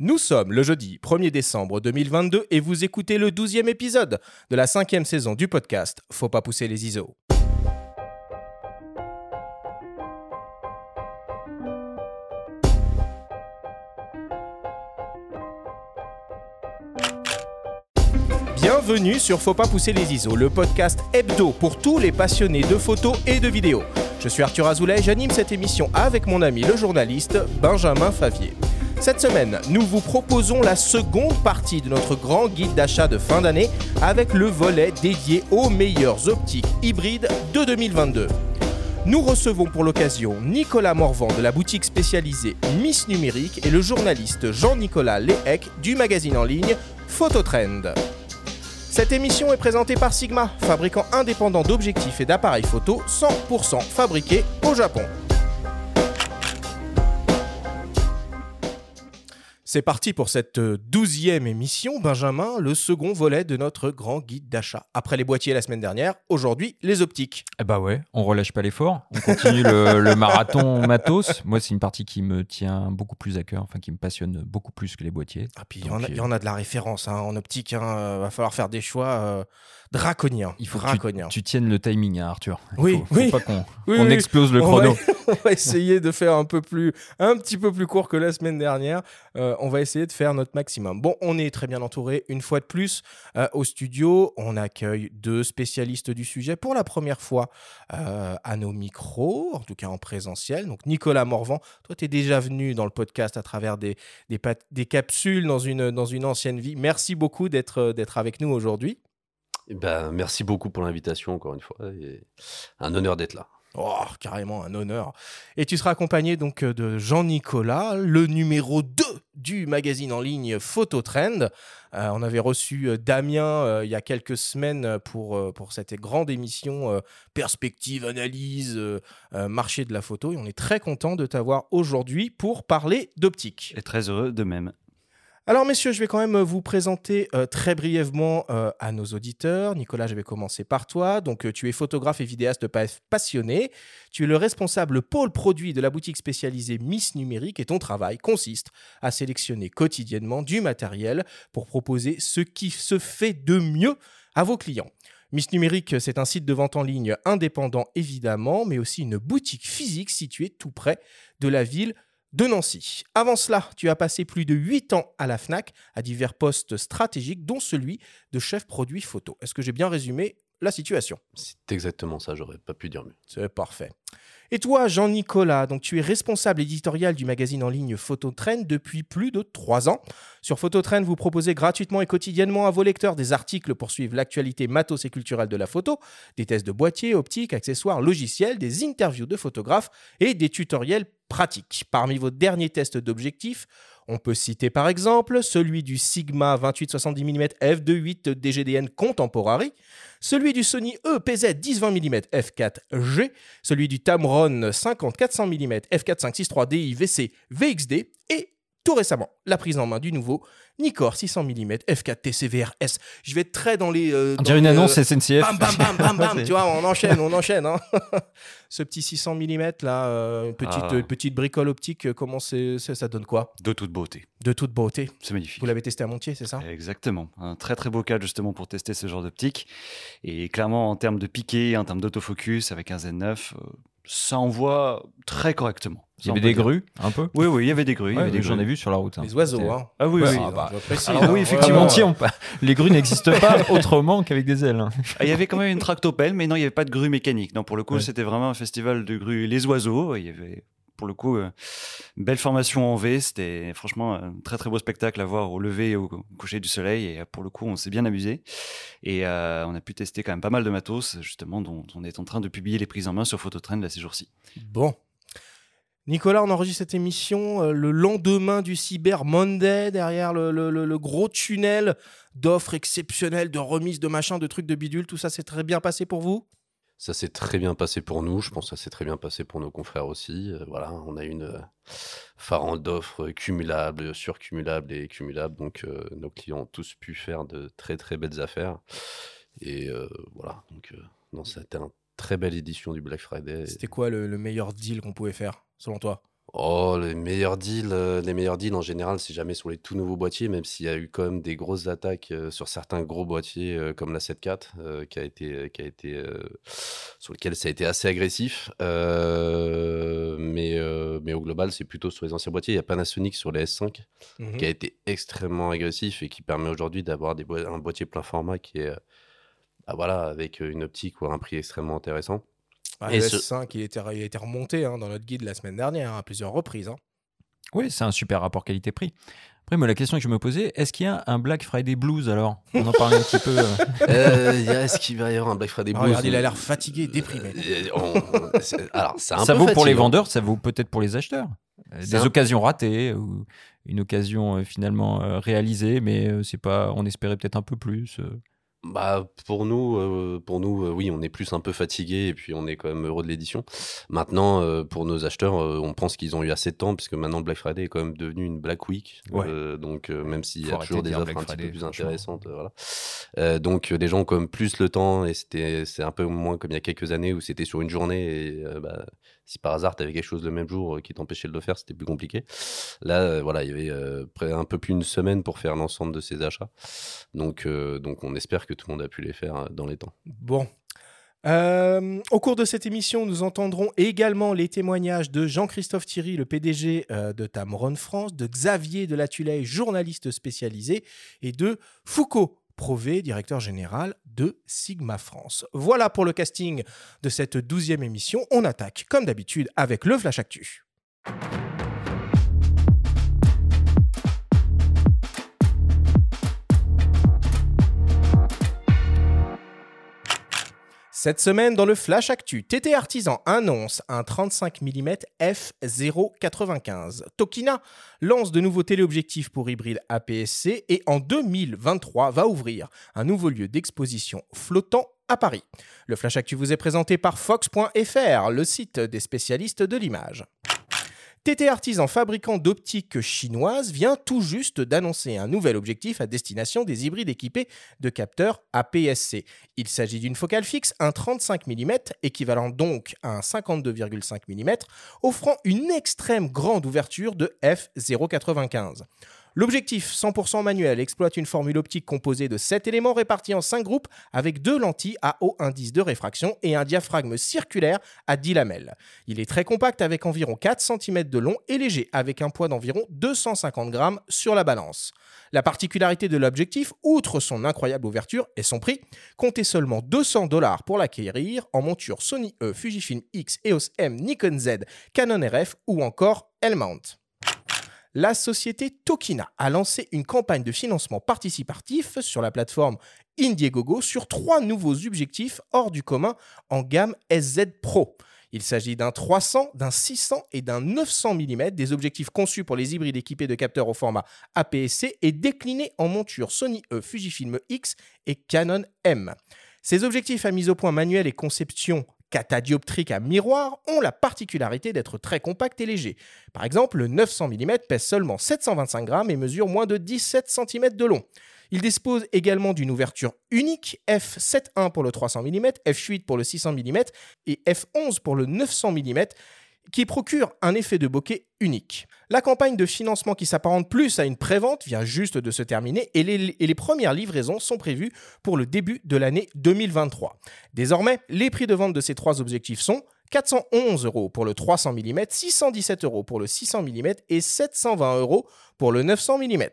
Nous sommes le jeudi 1er décembre 2022 et vous écoutez le 12e épisode de la cinquième saison du podcast Faut pas pousser les ISO. Bienvenue sur Faut pas pousser les ISO, le podcast hebdo pour tous les passionnés de photos et de vidéos. Je suis Arthur Azoulay j'anime cette émission avec mon ami le journaliste Benjamin Favier. Cette semaine, nous vous proposons la seconde partie de notre grand guide d'achat de fin d'année avec le volet dédié aux meilleures optiques hybrides de 2022. Nous recevons pour l'occasion Nicolas Morvan de la boutique spécialisée Miss Numérique et le journaliste Jean-Nicolas Lehec du magazine en ligne Phototrend. Cette émission est présentée par Sigma, fabricant indépendant d'objectifs et d'appareils photo 100% fabriqués au Japon. C'est parti pour cette euh, douzième émission, Benjamin, le second volet de notre grand guide d'achat. Après les boîtiers la semaine dernière, aujourd'hui les optiques. Eh bah ouais, on relâche pas l'effort, on continue le, le marathon matos. Moi, c'est une partie qui me tient beaucoup plus à cœur, enfin qui me passionne beaucoup plus que les boîtiers. Ah puis il y, en il y en a de la référence hein, en optique, hein, euh, va falloir faire des choix euh, draconiens. Il faut que draconiens. tu tiennes le timing, hein, Arthur. Il Oui, faut, faut oui. pas qu'on Oui, explose le On chrono. va, on va essayer de faire un peu plus, un petit peu plus court que la semaine dernière. Euh, on va essayer de faire notre maximum. Bon, on est très bien entouré. Une fois de plus, euh, au studio, on accueille deux spécialistes du sujet pour la première fois euh, à nos micros, en tout cas en présentiel. Donc Nicolas Morvan, toi, tu es déjà venu dans le podcast à travers des, des, pat- des capsules dans une, dans une ancienne vie. Merci beaucoup d'être avec nous aujourd'hui. Eh ben, merci beaucoup pour l'invitation, encore une fois. et un honneur d'être là. Oh, carrément un honneur. Et tu seras accompagné donc euh, de Jean-Nicolas, le numéro 2 du magazine en ligne Phototrend. Euh, on avait reçu euh, Damien euh, il y a quelques semaines pour, euh, pour cette grande émission euh, Perspective, Analyse, euh, euh, Marché de la photo. Et on est très content de t'avoir aujourd'hui pour parler d'optique. Et très heureux de même. Alors messieurs, je vais quand même vous présenter euh, très brièvement euh, à nos auditeurs. Nicolas, je vais commencer par toi. Donc euh, tu es photographe et vidéaste pa- passionné. Tu es le responsable pôle produit de la boutique spécialisée Miss Numérique et ton travail consiste à sélectionner quotidiennement du matériel pour proposer ce qui se fait de mieux à vos clients. Miss Numérique, c'est un site de vente en ligne indépendant évidemment, mais aussi une boutique physique située tout près de la ville de Nancy. Avant cela, tu as passé plus de 8 ans à la FNAC à divers postes stratégiques, dont celui de chef produit photo. Est-ce que j'ai bien résumé la situation C'est exactement ça, j'aurais pas pu dire mieux. C'est parfait. Et toi, Jean-Nicolas, donc tu es responsable éditorial du magazine en ligne Phototrend depuis plus de 3 ans. Sur Phototrend, vous proposez gratuitement et quotidiennement à vos lecteurs des articles pour suivre l'actualité matos et culturelle de la photo, des tests de boîtiers, optiques, accessoires, logiciels, des interviews de photographes et des tutoriels pratiques. Parmi vos derniers tests d'objectifs, on peut citer par exemple celui du Sigma 28-70 mm f2.8 DGDN Contemporary, celui du Sony EPZ 10-20 mm f4G, celui du Tamron 50-400 mm f4.563 DI VC VXD et tout récemment la prise en main du nouveau Nikkor 600 mm f4 TCVR-S. Je vais être très dans les... euh, dans une les, annonce euh, SNCF. Bam, bam, bam, bam, bam. Tu vois, on enchaîne, on enchaîne. hein. Ce petit 600 mm là, euh, petite, Ah. euh, petite bricole optique, euh, comment c'est- ça donne quoi? De toute beauté. De toute beauté. C'est magnifique. Vous l'avez testé à Montier, c'est ça? Exactement. Un très très beau cadre justement pour tester ce genre d'optique. Et clairement, en termes de piqué, en termes d'autofocus, avec un Z9, ça envoie très correctement. Il y avait des grues, un peu. Oui, oui, il y avait des grues. il y Ouais, avait des J'en ai vu sur la route. hein. Les oiseaux, hein. Ah oui, Ouais, oui. ah bah, alors hein. oui, Ouais, effectivement, ouais, les grues n'existent pas autrement qu'avec des ailes. hein. Ah, Il y avait quand même une tractopelle, mais non, il n'y avait pas de grue mécanique. Non, pour le coup, Ouais. c'était vraiment un festival de grues les oiseaux. Il y avait, pour le coup, euh, belle formation en V. C'était franchement un très très beau spectacle à voir au lever et au coucher du soleil. Et euh, pour le coup, on s'est bien amusé. Et euh, on a pu tester quand même pas mal de matos, justement, dont on est en train de publier les prises en main sur Phototrend là, ces jours-ci. Bon. Nicolas, on enregistre cette émission euh, le lendemain du Cyber Monday, derrière le- le gros tunnel d'offres exceptionnelles, de remises, de machins, de trucs, de bidules. Tout ça s'est très bien passé pour vous? Ça s'est très bien passé pour nous, je pense que ça s'est très bien passé pour nos confrères aussi. Euh, voilà, on a une euh, farande d'offres cumulables, surcumulables et cumulables, donc euh, nos clients ont tous pu faire de très très belles affaires. Et voilà, donc c'était une très belle édition du Black Friday. C'était quoi le meilleur deal qu'on pouvait faire, selon toi? Oh, les meilleurs deals, euh, les meilleurs deals en général, c'est jamais sur les tout nouveaux boîtiers, même s'il y a eu quand même des grosses attaques euh, sur certains gros boîtiers euh, comme la 7.4, euh, qui a été, qui a été, euh, sur lequel ça a été assez agressif. Euh, mais, mais au global, c'est plutôt sur les anciens boîtiers. Il y a Panasonic sur les S5 Mhm. qui a été extrêmement agressif et qui permet aujourd'hui d'avoir un boîtier plein format qui est, bah voilà, avec une optique ou un prix extrêmement intéressant. Ah, Et le ce- S5, il, était, il a été remonté hein, dans notre guide la semaine dernière hein, à plusieurs reprises. hein. Oui, c'est un super rapport qualité-prix. Après, moi, la question que je me posais, est-ce qu'il y a un Black Friday Blues alors? On en parlait un petit peu. euh. Euh, il y a- Est-ce qu'il va y avoir un Black Friday Ah, Blues? regarde, il a l'air fatigué, déprimé. Euh, on- c'est- Alors, c'est un ça peu vaut pour les vendeurs, ça vaut peut-être pour les acheteurs. Des un- occasions ratées ou une occasion euh, finalement euh, réalisée, mais euh, c'est pas. On espérait peut-être un peu plus. Bah, pour nous, euh, pour nous euh, oui, on est plus un peu fatigué et puis on est quand même heureux de l'édition. Maintenant, euh, pour nos acheteurs, on pense qu'ils ont eu assez de temps puisque maintenant Black Friday est quand même devenu une Black Week. Ouais. Donc, même s'il y a toujours des offres Black un petit Friday, peu plus intéressantes, voilà. Donc, les gens ont quand même plus le temps et c'était, c'est un peu moins comme il y a quelques années où c'était sur une journée et bah, si par hasard tu avais quelque chose le même jour euh, qui t'empêchait de le faire, c'était plus compliqué. Là, euh, voilà, il y avait euh, un peu plus d'une semaine pour faire l'ensemble de ces achats. Donc, donc, on espère que tout le monde a pu les faire dans les temps. Bon. Au cours de cette émission, nous entendrons également les témoignages de Jean-Christophe Thierry, le PDG de Tamron France, de Xavier de Tuley, journaliste spécialisé, et de Foucault Prové, directeur général de Sigma France. Voilà pour le casting de cette douzième émission. On attaque, comme d'habitude, avec le Flash Actu. Cette semaine, dans le Flash Actu, TT Artisan annonce un 35 mm f0.95. Tokina lance de nouveaux téléobjectifs pour hybride APS-C et en 2023 va ouvrir un nouveau lieu d'exposition flottant à Paris. Le Flash Actu vous est présenté par Fox.fr, le site des spécialistes de l'image. TT Artisan, fabricant d'optiques chinoise, vient tout juste d'annoncer un nouvel objectif à destination des hybrides équipés de capteurs APS-C. Il s'agit d'une focale fixe, un 35 mm, équivalent donc à un 52,5 mm, offrant une extrême grande ouverture de f0,95. L'objectif 100% manuel exploite une formule optique composée de 7 éléments répartis en 5 groupes avec deux lentilles à haut indice de réfraction et un diaphragme circulaire à 10 lamelles. Il est très compact avec environ 4 cm de long et léger avec un poids d'environ 250 grammes sur la balance. La particularité de l'objectif, outre son incroyable ouverture et son prix, comptez seulement 200 dollars pour l'acquérir en monture Sony E, Fujifilm X, EOS M, Nikon Z, Canon RF ou encore L-mount la société Tokina a lancé une campagne de financement participatif sur la plateforme Indiegogo sur trois nouveaux objectifs hors du commun en gamme SZ Pro. Il s'agit d'un 300, d'un 600 et d'un 900 mm, des objectifs conçus pour les hybrides équipés de capteurs au format APS-C et déclinés en monture Sony E, Fujifilm X et Canon M. Ces objectifs à mise au point manuel et conception catadioptrique à miroir ont la particularité d'être très compacts et légers. Par exemple, le 900 mm pèse seulement 725 grammes et mesure moins de 17 cm de long. Il dispose également d'une ouverture unique f7.1 pour le 300 mm, f8 pour le 600 mm et f11 pour le 900 mm qui procure un effet de bokeh unique. La campagne de financement qui s'apparente plus à une prévente vient juste de se terminer et les, et les premières livraisons sont prévues pour le début de l'année 2023. Désormais, les prix de vente de ces trois objectifs sont 411 euros pour le 300 mm, 617 euros pour le 600 mm et 720 euros pour le 900 mm.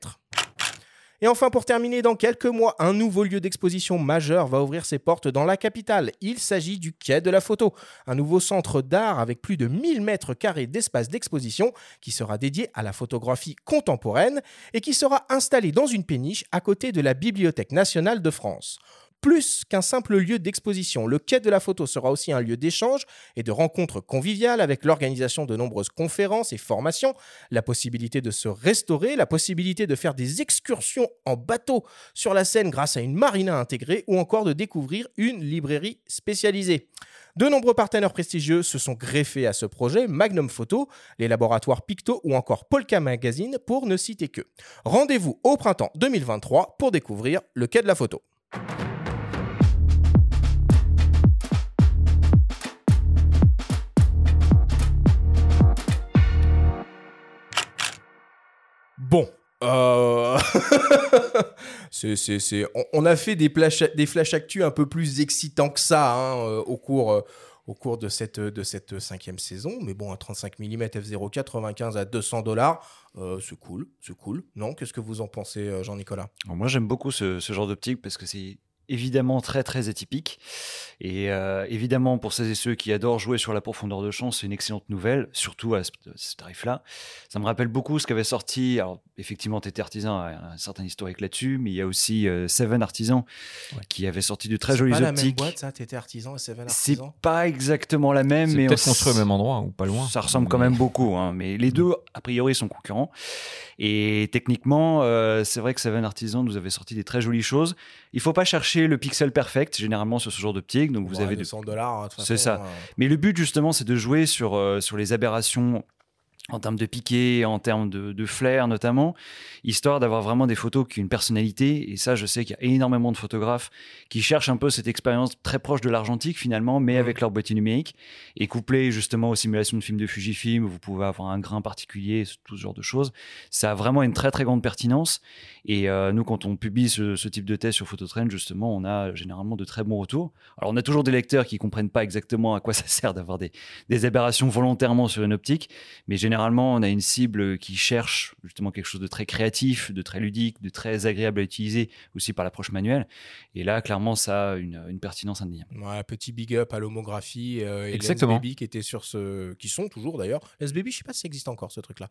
Et enfin, pour terminer, dans quelques mois, un nouveau lieu d'exposition majeur va ouvrir ses portes dans la capitale. Il s'agit du Quai de la Photo, un nouveau centre d'art avec plus de 1000 mètres carrés d'espace d'exposition qui sera dédié à la photographie contemporaine et qui sera installé dans une péniche à côté de la Bibliothèque nationale de France. Plus qu'un simple lieu d'exposition, le quai de la photo sera aussi un lieu d'échange et de rencontres conviviales avec l'organisation de nombreuses conférences et formations, la possibilité de se restaurer, la possibilité de faire des excursions en bateau sur la Seine grâce à une marina intégrée ou encore de découvrir une librairie spécialisée. De nombreux partenaires prestigieux se sont greffés à ce projet, Magnum Photo, les laboratoires Picto ou encore Polka Magazine pour ne citer que. Rendez-vous au printemps 2023 pour découvrir le quai de la photo. Bon. euh, On, a fait des, flash, des flash actu un peu plus excitants que ça hein, euh, au, cours, euh, de cette, cinquième saison. Mais bon, un 35 mm f0.95 à 200 dollars, c'est cool, c'est cool. Non Qu'est-ce que vous en pensez, Jean-Nicolas? Moi, j'aime beaucoup ce genre d'optique parce que c'est évidemment très très atypique. Et euh, évidemment, pour celles et ceux qui adorent jouer sur la profondeur de champ, c'est une excellente nouvelle, surtout à ce, ce tarif-là. Ça me rappelle beaucoup ce qu'avait sorti. Alors, effectivement, TT Artisan a un certain historique là-dessus, mais il y a aussi euh, Seven Artisan Ouais. qui avait sorti de très C'est jolies pas la même optiques. boîte, ça T'étais artisan et Seven C'est artisan pas exactement la même, C'est mais on peut-être construit au même endroit ou pas loin. Ça ressemble quand même beaucoup, hein, mais les deux, a priori, sont concurrents. Et techniquement, euh, c'est vrai que Seven Artisan nous avait sorti des très jolies choses. Il faut pas chercher le pixel perfect, généralement, sur ce genre d'optique. Donc, vous Ouais, avez de 200 dollars. C'est ça. mais le but, justement, c'est de jouer sur, euh, sur les aberrations en termes de piqué, en termes de, de flair notamment, histoire d'avoir vraiment des photos qui ont une personnalité. Et ça, je sais qu'il y a énormément de photographes qui cherchent un peu cette expérience très proche de l'argentique finalement, mais Mhm. avec leur boîtier numérique, et couplé justement aux simulations de films de Fujifilm, où vous pouvez avoir un grain particulier, tout ce genre de choses. Ça a vraiment une très très grande pertinence. Et euh, nous, quand on publie ce, ce type de test sur Phototrend, justement, on a généralement de très bons retours. Alors, on a toujours des lecteurs qui comprennent pas exactement à quoi ça sert d'avoir des, des aberrations volontairement sur une optique, mais généralement, on a une cible qui cherche justement quelque chose de très créatif, de très ludique, de très agréable à utiliser aussi par l'approche manuelle. Et là, clairement, ça a une, une pertinence indéniable. Ouais, petit big up à l'homographie euh, et Exactement. Baby qui étaient sur ce, qui sont toujours d'ailleurs. Les Baby, je sais pas si ça existe encore ce truc-là,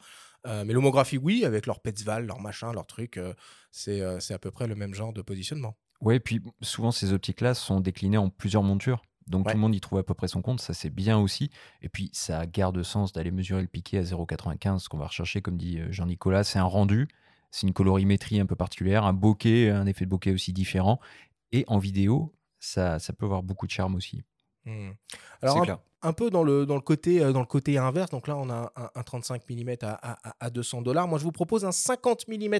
Euh, mais l'homographie, oui, avec leur Petzval, leur machin, leur truc, euh, c'est euh, c'est à peu près le même genre de positionnement. Ouais, et puis souvent ces optiques-là sont déclinées en plusieurs montures. Donc Ouais. tout le monde y trouve à peu près son compte, ça c'est bien aussi. Et puis ça garde sens d'aller mesurer le piqué à 0,95, ce qu'on va rechercher, comme dit euh, Jean-Nicolas, c'est un rendu, c'est une colorimétrie un peu particulière, un bokeh, un effet de bokeh aussi différent. Et en vidéo, ça, ça peut avoir beaucoup de charme aussi. Hmm. Alors, un, peu dans le, dans, le côté, euh, dans le côté inverse, donc là, on a un, un 35 mm à, à- à 200 dollars. Moi, je vous propose un 50 mm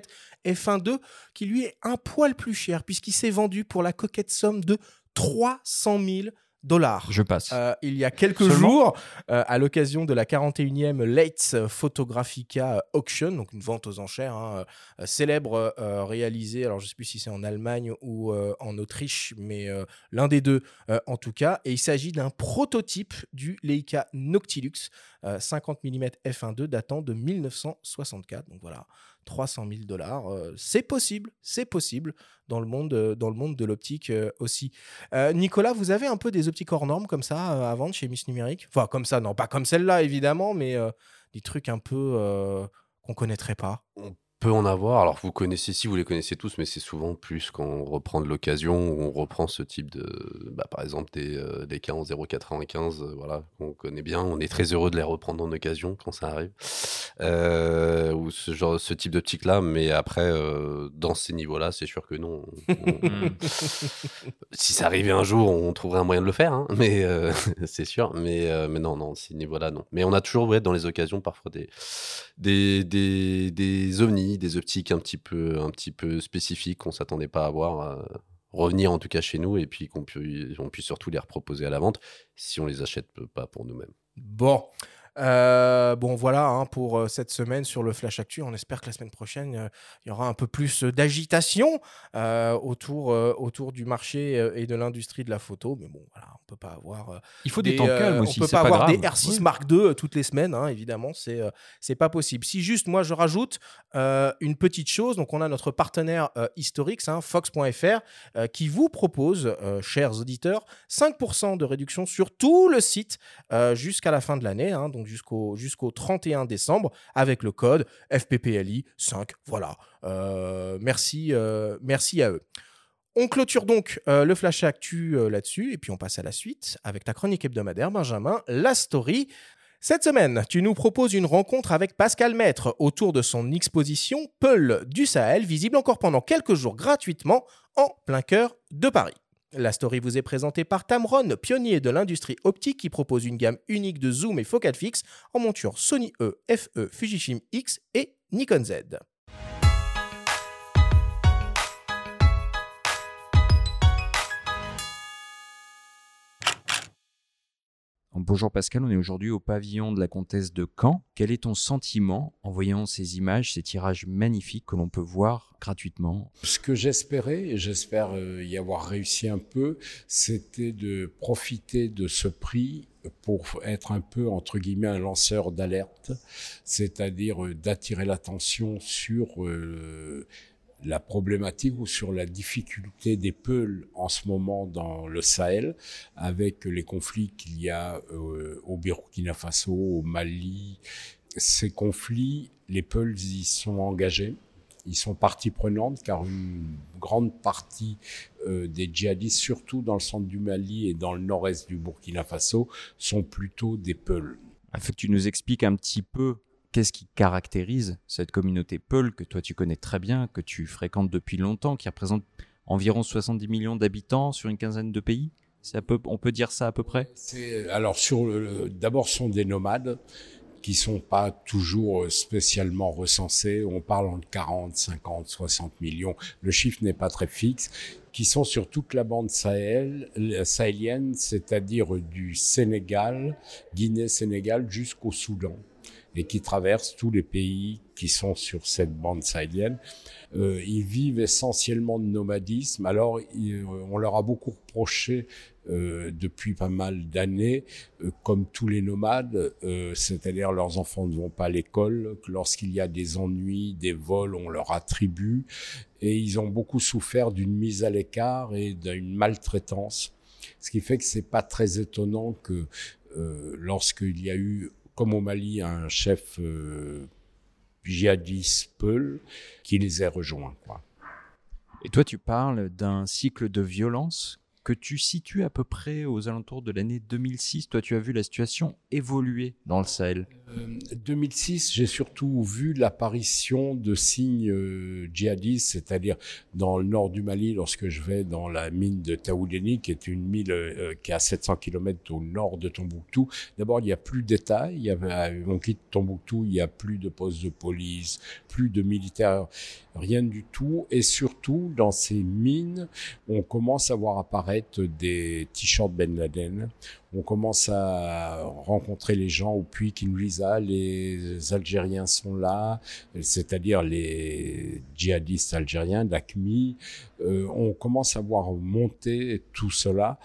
f1.2 qui, lui, est un poil plus cher, puisqu'il s'est vendu pour la coquette somme de 300 000 dollars. Je passe. Euh, il y a quelques Seulement jours, euh, à l'occasion de la 41e Leitz Photographica Auction, donc une vente aux enchères hein, euh, célèbre réalisée, alors je ne sais plus si c'est en Allemagne ou en Autriche, mais l'un des deux en tout cas. Et il s'agit d'un prototype du Leica Noctilux euh, 50 mm f1.2 datant de 1964. Donc voilà, 300 000 dollars. euh, c'est possible, c'est possible dans le monde, euh, dans le monde de l'optique euh, aussi. Nicolas, vous avez un peu des optiques hors normes comme ça à vendre chez Miss Numérique? Enfin, comme ça, non, pas comme celle-là évidemment, mais des trucs un peu euh, qu'on connaîtrait pas. Peut en avoir. Alors, vous connaissez, si vous les connaissez tous, mais c'est souvent plus quand on reprend de l'occasion on reprend ce type de. Bah, par exemple, des, euh, des cas en 0,95, euh, voilà, qu'on connaît bien. On est très heureux de les reprendre en occasion quand ça arrive. Euh, ou ce, genre, ce type d'optique-là. Mais après, euh, dans ces niveaux-là, c'est sûr que non. On- on- si ça arrivait un jour, on trouverait un moyen de le faire, hein, mais c'est sûr. Mais, mais non, non, ces niveaux-là, non. Mais on a toujours, ouais, dans les occasions, parfois des, des, des, des ovnis, des optiques un petit peu, un petit peu spécifiques qu'on s'attendait pas à voir euh, revenir en tout cas chez nous et puis qu'on pu- on puisse surtout les reproposer à la vente si on les achète pas pour nous-mêmes. Bon. Euh, bon, voilà hein, pour euh, cette semaine sur le Flash Actu. On espère que la semaine prochaine, euh, il y aura un peu plus d'agitation euh, autour, autour du marché et de l'industrie de la photo. Mais bon, voilà, on peut pas avoir. Il faut des, des, temps calmes aussi, On peut pas pas, avoir grave. des R6 Ouais. Mark II toutes les semaines, hein, évidemment, c'est c'est pas possible. Si juste moi je rajoute une petite chose, donc on a notre partenaire historique, hein, Fox.fr, qui vous propose, chers auditeurs, 5% de réduction sur tout le site jusqu'à la fin de l'année, hein, donc jusqu'au jusqu'au 31 décembre, avec le code FPPLI 5. Voilà. Euh, merci, euh, merci à eux. On clôture donc euh, le flash actu là-dessus, et puis on passe à la suite avec ta chronique hebdomadaire, Benjamin, la story. Cette semaine, tu nous proposes une rencontre avec Pascal Maître autour de son exposition Peul du Sahel, visible encore pendant quelques jours gratuitement en plein cœur de Paris. La story vous est présentée par Tamron, pionnier de l'industrie optique qui propose une gamme unique de zoom et focale fixe en monture Sony E, FE, Fujifilm X et Nikon Z. Bonjour Pascal, on est aujourd'hui au pavillon de la comtesse de Caen. Quel est ton sentiment en voyant ces images, ces tirages magnifiques que l'on peut voir gratuitement? Ce que j'espérais, et j'espère euh, y avoir réussi un peu, c'était de profiter de ce prix pour être un peu, entre guillemets, un lanceur d'alerte, c'est-à-dire euh, d'attirer l'attention sur euh, la problématique ou sur la difficulté des Peuls en ce moment dans le Sahel, avec les conflits qu'il y a euh, au Burkina Faso, au Mali. Ces conflits, les Peuls y sont engagés. Ils sont partie prenante car une grande partie euh, des djihadistes, surtout dans le centre du Mali et dans le nord-est du Burkina Faso, sont plutôt des Peuls. Il faut que tu nous expliques un petit peu qu'est-ce qui caractérise cette communauté Peul que toi tu connais très bien, que tu fréquentes depuis longtemps, qui représente environ 70 millions d'habitants sur une quinzaine de pays? On peut dire ça à peu près? Alors, d'abord, sont des nomades qui sont pas toujours spécialement recensés. On parle entre 40, 50, 60 millions. Le chiffre n'est pas très fixe. Qui sont sur toute la bande sahélienne, c'est-à-dire du Sénégal, Guinée-Sénégal jusqu'au Soudan et qui traversent tous les pays qui sont sur cette bande sahélienne. Euh, ils vivent essentiellement de nomadisme. Alors, on leur a beaucoup reproché euh, depuis pas mal d'années, euh, comme tous les nomades, euh, c'est-à-dire leurs enfants ne vont pas à l'école, que lorsqu'il y a des ennuis, des vols, on leur attribue, et ils ont beaucoup souffert d'une mise à l'écart et d'une maltraitance. Ce qui fait que c'est pas très étonnant que euh, lorsqu'il y a eu comme au Mali, un chef euh, djihadiste Peul qui les a rejoints. Et toi, tu parles d'un cycle de violence que tu situes à peu près aux alentours de l'année 2006. Toi, tu as vu la situation évoluer dans le Sahel. 2006, euh, j'ai surtout vu l'apparition de signes euh, djihadistes, c'est-à-dire dans le nord du Mali, lorsque je vais dans la mine de Taoudeni, qui est une mine euh, qui est à 700 km au nord de Tombouctou. D'abord, il n'y a plus d'État. Il y avait, on quitte Tombouctou, il n'y a plus de postes de police, plus de militaires, rien du tout. Et surtout, dans ces mines, on commence à voir apparaître des t-shirts Ben Laden on commence à rencontrer les gens au puits qui nous disent ah, les Algériens sont là, c'est-à-dire les djihadistes algériens d'ACMI. Euh, on commence à voir monter tout cela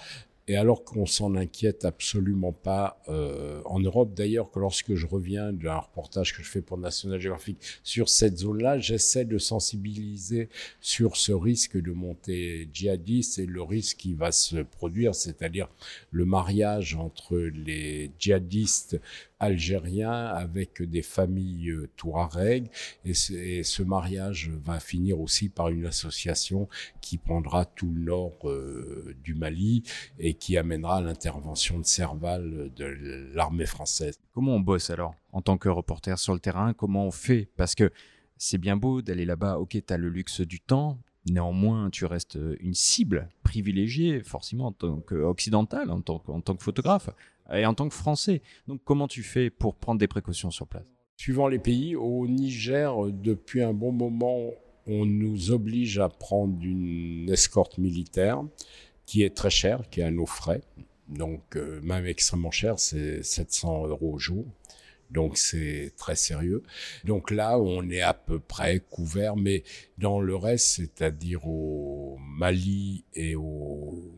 et alors qu'on s'en inquiète absolument pas euh, en Europe, d'ailleurs, que lorsque je reviens d'un reportage que je fais pour National Geographic sur cette zone-là, j'essaie de sensibiliser sur ce risque de montée djihadiste et le risque qui va se produire, c'est-à-dire le mariage entre les djihadistes algérien avec des familles euh, touareg et, ce mariage va finir aussi par une association qui prendra tout le nord euh, du Mali et qui amènera l'intervention de Serval de l'armée française. Comment on bosse alors en tant que reporter sur le terrain? Comment on fait? Parce que c'est bien beau d'aller là-bas, ok, tu as le luxe du temps, Néanmoins, tu restes une cible privilégiée, forcément en tant qu'occidental, en tant, en tant que photographe et en tant que Français. Donc comment tu fais pour prendre des précautions sur place? Suivant les pays, au Niger, depuis un bon moment, on nous oblige à prendre une escorte militaire qui est très chère, qui est à nos frais. Donc euh, même extrêmement cher, c'est 700 euros au jour. Donc c'est très sérieux. Donc là, on est à peu près couvert, mais dans le reste, c'est-à-dire au Mali et au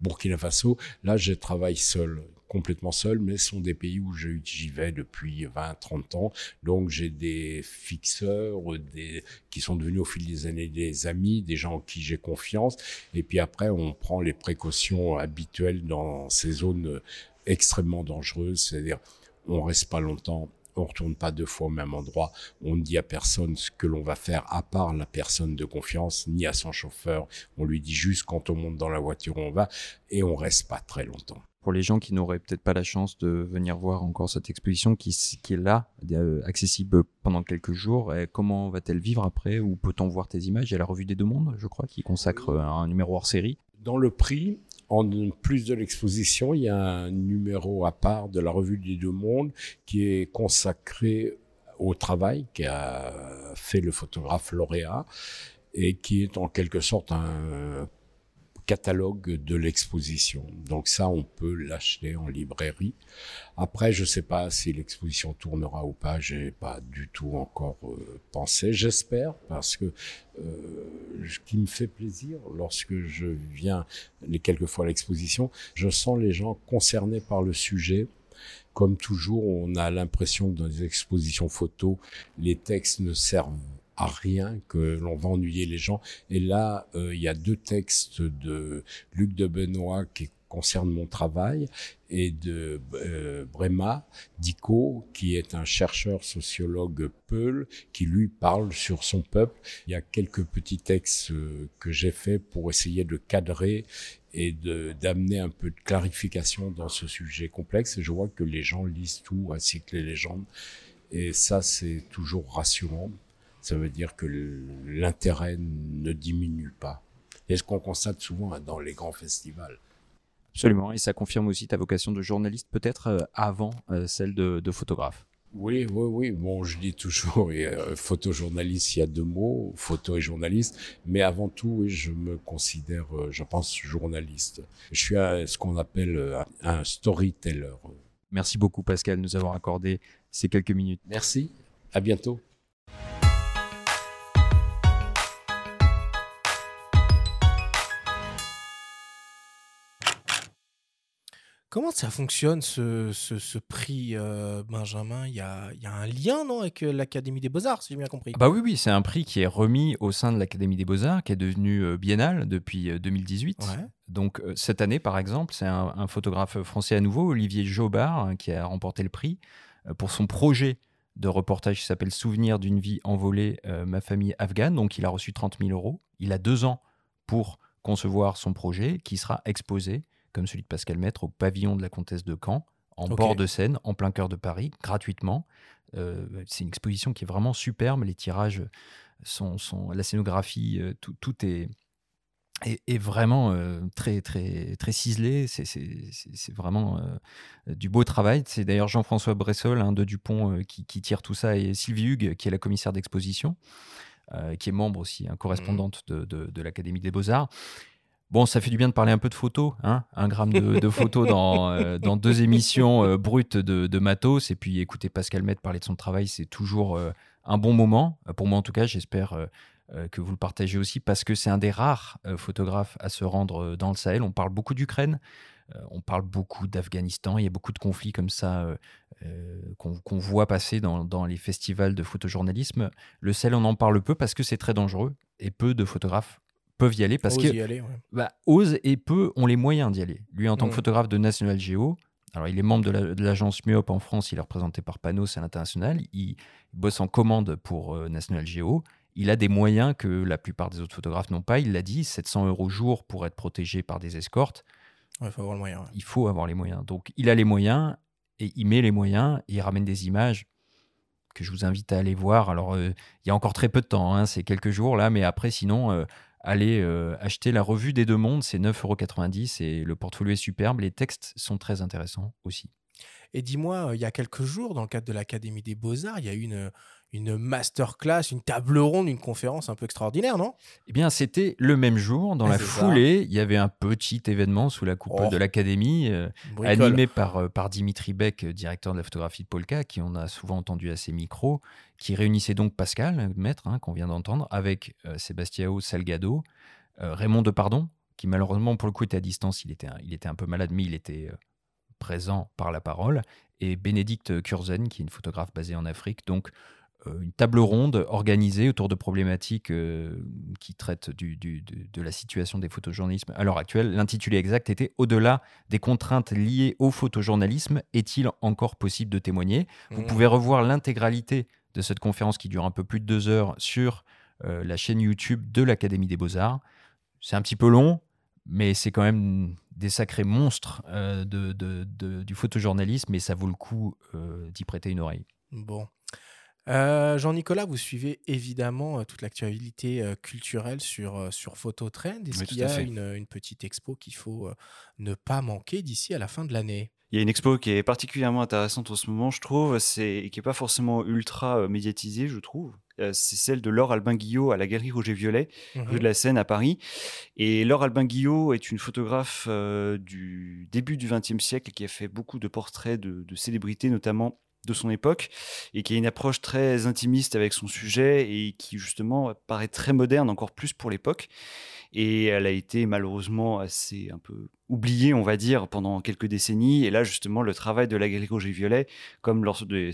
Burkina Faso, là, je travaille seul complètement seul, mais ce sont des pays où j'y vais depuis 20, 30 ans. Donc j'ai des fixeurs, des, qui sont devenus au fil des années des amis, des gens en qui j'ai confiance. Et puis après, on prend les précautions habituelles dans ces zones extrêmement dangereuses, c'est-à-dire on reste pas longtemps, on retourne pas deux fois au même endroit, on ne dit à personne ce que l'on va faire à part la personne de confiance, ni à son chauffeur, on lui dit juste quand on monte dans la voiture on va, et on reste pas très longtemps. Pour les gens qui n'auraient peut-être pas la chance de venir voir encore cette exposition qui, qui est là, euh, accessible pendant quelques jours, comment va-t-elle vivre après Ou peut-on voir tes images? Il y a la revue des deux mondes, je crois, qui consacre un numéro hors série. Dans le prix, en plus de l'exposition, il y a un numéro à part de la revue des deux mondes qui est consacré au travail qu'a fait le photographe lauréat et qui est en quelque sorte un catalogue de l'exposition. Donc ça, on peut l'acheter en librairie. Après, je sais pas si l'exposition tournera ou pas. J'ai pas du tout encore euh, pensé. J'espère parce que euh, ce qui me fait plaisir lorsque je viens les quelques fois à l'exposition, je sens les gens concernés par le sujet. Comme toujours, on a l'impression que dans les expositions photos, les textes ne servent à rien, que l'on va ennuyer les gens. Et là, euh, il y a deux textes de Luc de Benoît qui concernent mon travail et de euh, Brema Dico, qui est un chercheur sociologue Peul, qui lui parle sur son peuple. Il y a quelques petits textes euh, que j'ai faits pour essayer de cadrer et d'amener un peu de clarification dans ce sujet complexe. Je vois que les gens lisent tout, ainsi que les légendes. Et ça, c'est toujours rassurant ça veut dire que l'intérêt ne diminue pas. Et ce qu'on constate souvent dans les grands festivals. Absolument, et ça confirme aussi ta vocation de journaliste peut-être euh, avant euh, celle de, photographe. Oui, oui, oui. Bon, je dis toujours, euh, photojournaliste, il y a deux mots, photo et journaliste. Mais avant tout, je me considère, je pense, journaliste. Je suis ce qu'on appelle un storyteller. Merci beaucoup, Pascal, de nous avoir accordé ces quelques minutes. Merci. À bientôt. Comment ça fonctionne ce, ce, prix euh, Benjamin? Il y, a, il y, a, un lien non, avec euh, l'Académie des Beaux-Arts, si j'ai bien compris? Ah bah oui, oui, c'est un prix qui est remis au sein de l'Académie des Beaux-Arts, qui est devenu euh, biennal depuis 2018. Donc cette année, par exemple, c'est un, photographe français à nouveau, Olivier Jobard, hein, qui a remporté le prix pour son projet de reportage qui s'appelle Souvenir d'une vie envolée, ma famille afghane. Donc il a reçu 30 000 euros. Il a deux ans pour concevoir son projet qui sera exposé comme celui de Pascal Maître, au pavillon de la Comtesse de Caen, en bord de Seine, en plein cœur de Paris, gratuitement. Euh, c'est une exposition qui est vraiment superbe. Les tirages sont, sont la scénographie, euh, tout, tout est, est, vraiment euh, très, très, très ciselé. C'est vraiment du beau travail. C'est d'ailleurs Jean-François Bressol, un de Dupont, qui, qui, tire tout ça, et Sylvie Hugues, qui est la commissaire d'exposition, qui est membre aussi, hein, correspondante mmh. de, de, de l'Académie des Beaux-Arts. Bon, ça fait du bien de parler un peu de photos, hein un gramme de, photos dans, euh, dans deux émissions euh, brutes de, matos. Et puis écouter Pascal Met parler de son travail, c'est toujours euh, un bon moment. Pour moi, en tout cas, j'espère que vous le partagez aussi parce que c'est un des rares photographes à se rendre dans le Sahel. On parle beaucoup d'Ukraine, on parle beaucoup d'Afghanistan. Il y a beaucoup de conflits comme ça qu'on voit passer dans, dans, les festivals de photojournalisme. Le Sahel, on en parle peu parce que c'est très dangereux et peu de photographes peuvent y aller parce que y bah, osent et peu ont les moyens d'y aller. Lui, en tant que photographe de National Geo, alors il est membre de l'agence la, en France, il est représenté par Panos à l'international, il, bosse en commande pour euh, National Geo. Il a des moyens que la plupart des autres photographes n'ont pas. Il l'a dit, 700 euros jour pour être protégé par des escortes. Il faut avoir le moyen. Il faut avoir les moyens. Donc il a les moyens et il met les moyens et il ramène des images que je vous invite à aller voir. Alors, euh, il y a encore très peu de temps, hein, c'est quelques jours là, mais après, sinon, euh, allez euh, acheter la revue des deux mondes, c'est 9,90€ et le portfolio est superbe. Les textes sont très intéressants aussi. Et dis-moi, euh, il y a quelques jours, dans le cadre de l'Académie des Beaux-Arts, il y a eu une, une masterclass, une table ronde, une conférence un peu extraordinaire, non? Eh bien, c'était le même jour. Dans la foulée, il y avait un petit événement sous la coupe oh. de l'Académie, euh, animé par, euh, par Dimitri Beck, directeur de la photographie de Polka, qui on a souvent entendu à ses micros, qui réunissait donc Pascal, maître, hein, qu'on vient d'entendre, avec euh, Sebastiao Salgado, Raymond Depardon, qui malheureusement, pour le coup, était à distance. Il était, il était un peu malade, mais il était présent par la parole, et Bénédicte Kurzen, qui est une photographe basée en Afrique. Donc, euh, une table ronde organisée autour de problématiques euh, qui traitent du, de, la situation des photojournalismes à l'heure actuelle. L'intitulé exact était Au-delà des contraintes liées au photojournalisme, est-il encore possible de témoigner? Vous mmh. pouvez revoir l'intégralité de cette conférence qui dure un peu plus de deux heures sur euh, la chaîne YouTube de l'Académie des Beaux-Arts. C'est un petit peu long, mais c'est quand même des sacrés monstres de, du photojournalisme et ça vaut le coup d'y prêter une oreille. Bon. Euh, Jean-Nicolas, vous suivez évidemment euh, toute l'actualité euh, culturelle sur, sur Phototrend. Est-ce qu'il y a une, petite expo qu'il faut ne pas manquer d'ici à la fin de l'année? Il y a une expo qui est particulièrement intéressante en ce moment, je trouve, c'est qui est pas forcément ultra euh, médiatisée, je trouve. Euh, c'est celle de Laure Albin Guillot à la Galerie Roger Violet, Mhm. rue de la Seine à Paris. Et Laure Albin Guillot est une photographe euh, du début du XXe siècle qui a fait beaucoup de portraits de, de célébrités, notamment de son époque, et qui a une approche très intimiste avec son sujet et qui justement paraît très moderne, encore plus pour l'époque. Et elle a été malheureusement assez un peu oubliée, on va dire, pendant quelques décennies. Et là, justement, le travail de la Galerie Roger Violet, comme lors de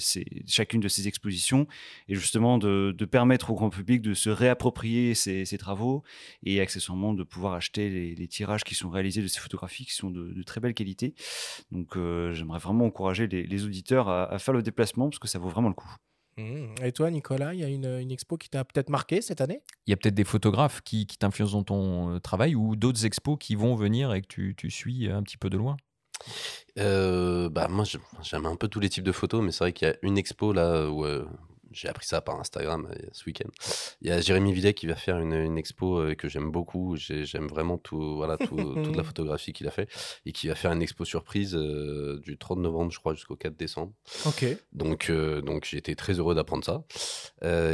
chacune de ses expositions, est justement de, permettre au grand public de se réapproprier ses travaux et accessoirement de pouvoir acheter les, tirages qui sont réalisés de ces photographies qui sont de, très belle qualité. Donc, euh, j'aimerais vraiment encourager les, auditeurs à faire le déplacement parce que ça vaut vraiment le coup. Mhm. Et toi, Nicolas, il y a une, une expo qui t'a peut-être marqué cette année? Il y a peut-être des photographes qui, qui t'influencent dans ton euh, travail ou d'autres expos qui vont venir et que tu, tu suis un petit peu de loin? Euh, bah moi je- j'aime un peu tous les types de photos, mais c'est vrai qu'il y a une expo là où euh, j'ai appris ça par Instagram euh, ce week-end. Il y a Jérémy Villet qui va faire une, une expo euh, que j'aime beaucoup. J'ai- J'aime vraiment tout, voilà, tout- toute la photographie qu'il a fait et qui va faire une expo surprise euh, du 30 novembre, je crois, jusqu'au 4 décembre. Ok. Donc, donc j'ai été très heureux d'apprendre ça.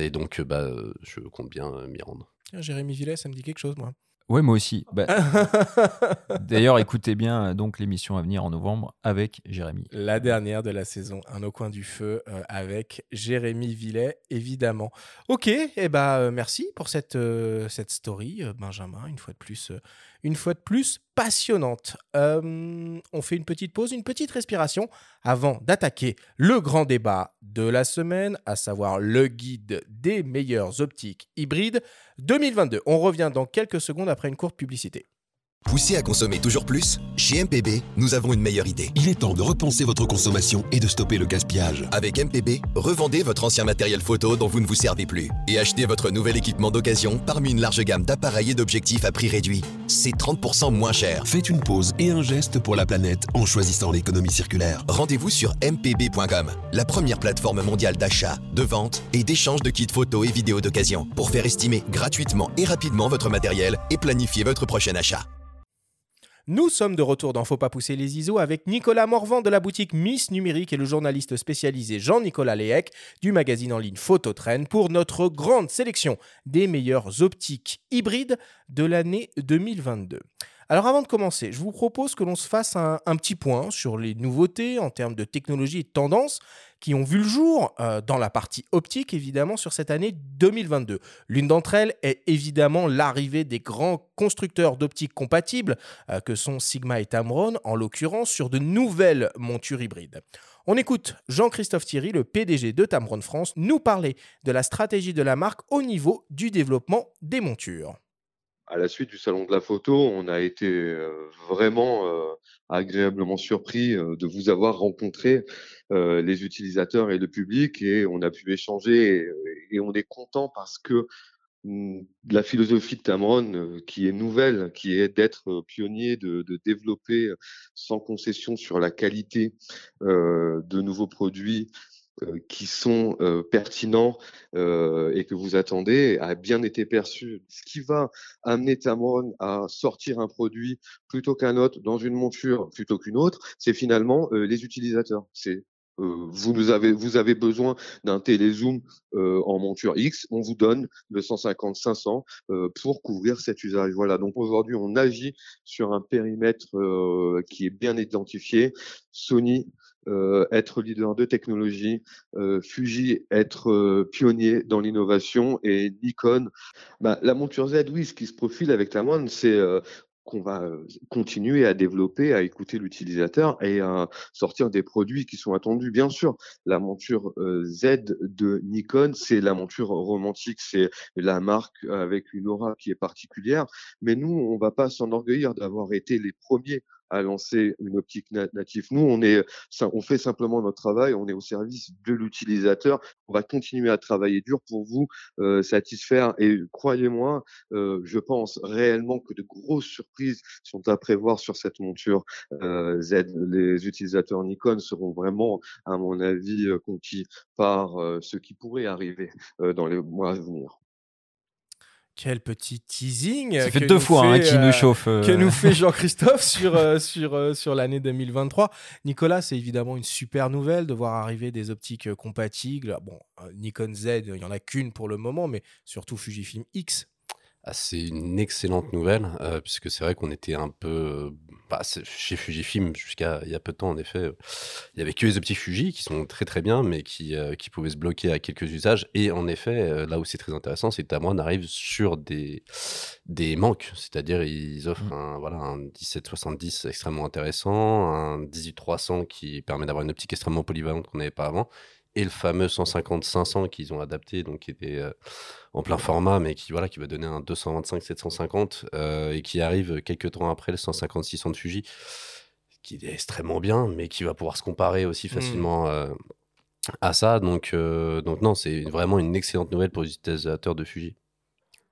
Et donc, bah, je compte bien m'y rendre. Tiens, Jérémy Villet, ça me dit quelque chose, moi. Ouais, moi aussi. Bah, D'ailleurs, écoutez bien euh, donc l'émission à venir en novembre avec Jérémy. La dernière de la saison, un au coin du feu euh, avec Jérémy Villet, évidemment. Ok, et eh ben euh, merci pour cette, euh, cette story, Benjamin, une fois de plus, une fois de plus passionnante. Euh, on fait une petite pause, une petite respiration avant d'attaquer le grand débat de la semaine, à savoir le guide des meilleures optiques hybrides 2022. On revient dans quelques secondes après une courte publicité. Poussé à consommer toujours plus Chez MPB, nous avons une meilleure idée. Il est temps de repenser votre consommation et de stopper le gaspillage. Avec MPB, revendez votre ancien matériel photo dont vous ne vous servez plus et achetez votre nouvel équipement d'occasion parmi une large gamme d'appareils et d'objectifs à prix réduit. C'est 30% moins cher. Faites une pause et un geste pour la planète en choisissant l'économie circulaire. Rendez-vous sur mpb.com, la première plateforme mondiale d'achat, de vente et d'échange de kits photos et vidéos d'occasion pour faire estimer gratuitement et rapidement votre matériel et planifier votre prochain achat. Nous sommes de retour dans Faut pas pousser les ISO avec Nicolas Morvan de la boutique Miss Numérique et le journaliste spécialisé Jean-Nicolas Léhec du magazine en ligne Phototrain pour notre grande sélection des meilleures optiques hybrides de l'année 2022. Alors avant de commencer, je vous propose que l'on se fasse un, petit point sur les nouveautés en termes de technologie et de tendances qui ont vu le jour euh, dans la partie optique, évidemment, sur cette année 2022. L'une d'entre elles est évidemment l'arrivée des grands constructeurs d'optique compatibles euh, que sont Sigma et Tamron, en l'occurrence sur de nouvelles montures hybrides. On écoute Jean-Christophe Thierry, le PDG de Tamron France, nous parler de la stratégie de la marque au niveau du développement des montures. À la suite du salon de la photo, on a été euh, vraiment euh, agréablement surpris euh, de vous avoir rencontré les utilisateurs et le public et on a pu échanger et, on est content parce que mm, la philosophie de Tamron qui est nouvelle, qui est d'être pionnier, de, développer sans concession sur la qualité de nouveaux produits qui sont euh, pertinents euh, et que vous attendez a bien été perçu. Ce qui va amener Tamron à sortir un produit plutôt qu'un autre dans une monture plutôt qu'une autre, c'est finalement euh, les utilisateurs. C'est euh, vous nous avez vous avez besoin d'un télézoom euh, en monture X, on vous donne le 150-500 euh, pour couvrir cet usage. Voilà. Donc aujourd'hui, on agit sur un périmètre euh, qui est bien identifié. Sony euh, être leader de technologie, euh, Fuji être euh, pionnier dans l'innovation et Nikon, bah, la monture Z, oui, ce qui se profile avec la moine, c'est euh, qu'on va continuer à développer, à écouter l'utilisateur et à sortir des produits qui sont attendus. Bien sûr, la monture Z de Nikon, c'est la monture romantique, c'est la marque avec une aura qui est particulière, mais nous, on va pas s'enorgueillir d'avoir été les premiers à lancer une optique na- native. Nous, on est, on fait simplement notre travail, on est au service de l'utilisateur. On va continuer à travailler dur pour vous euh, satisfaire. Et croyez-moi, euh, je pense réellement que de grosses surprises sont à prévoir sur cette monture euh, Z. Les utilisateurs Nikon seront vraiment, à mon avis, euh, conquis par euh, ce qui pourrait arriver euh, dans les mois à venir. Quel petit teasing Ça fait que deux nous fois hein, fait, qu'il euh, nous chauffe. euh, que nous fait Jean-Christophe sur, euh, sur, euh, sur l'année 2023. Nicolas, c'est évidemment une super nouvelle de voir arriver des optiques euh, compatibles. Bon, euh, Nikon Z, il n'y en a qu'une pour le moment, mais surtout Fujifilm X. Ah, c'est une excellente nouvelle, euh, puisque c'est vrai qu'on était un peu. euh, bah, chez Fujifilm, jusqu'à il y a peu de temps, en effet, euh, il y avait que les optiques Fuji qui sont très très bien, mais qui, euh, qui pouvaient se bloquer à quelques usages. Et en effet, là où c'est très intéressant, c'est que Tamron arrive sur des, des manques. C'est-à-dire, ils offrent un, voilà, un 1770 extrêmement intéressant, un 18300 qui permet d'avoir une optique extrêmement polyvalente qu'on n'avait pas avant. Et le fameux 150-500 qu'ils ont adapté, donc qui était euh, en plein format, mais qui, voilà, qui va donner un 225-750 euh, et qui arrive quelques temps après le 150-600 de Fuji, qui est extrêmement bien, mais qui va pouvoir se comparer aussi facilement euh, à ça. Donc, euh, donc non, c'est vraiment une excellente nouvelle pour les utilisateurs de Fuji.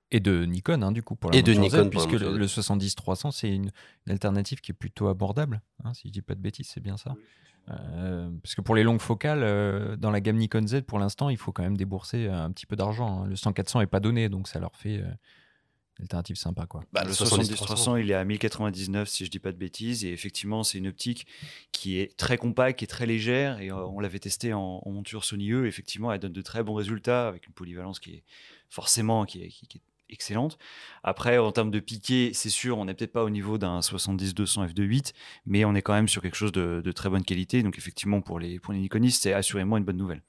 Et de Nikon, hein, du coup, pour la Et de Z, Nikon puisque le, Z. le 70-300, c'est une, une alternative qui est plutôt abordable, hein, si je dis pas de bêtises, c'est bien ça? Euh, parce que pour les longues focales, euh, dans la gamme Nikon Z, pour l'instant, il faut quand même débourser un petit peu d'argent. hein. Le 100-400 est pas donné, donc ça leur fait euh, une alternative sympa, quoi. Bah, le 70-300, il est à 1099 si je dis pas de bêtises. Et effectivement, c'est une optique qui est très compacte, qui est très légère. Et euh, on l'avait testé en, en monture Sony E. Effectivement, elle donne de très bons résultats avec une polyvalence qui est forcément qui est, qui- qui est excellente. Après, en termes de piqué, c'est sûr, on n'est peut-être pas au niveau d'un 70-200 f2.8, mais on est quand même sur quelque chose de, très bonne qualité. Donc effectivement, pour les, pour les c'est assurément une bonne nouvelle.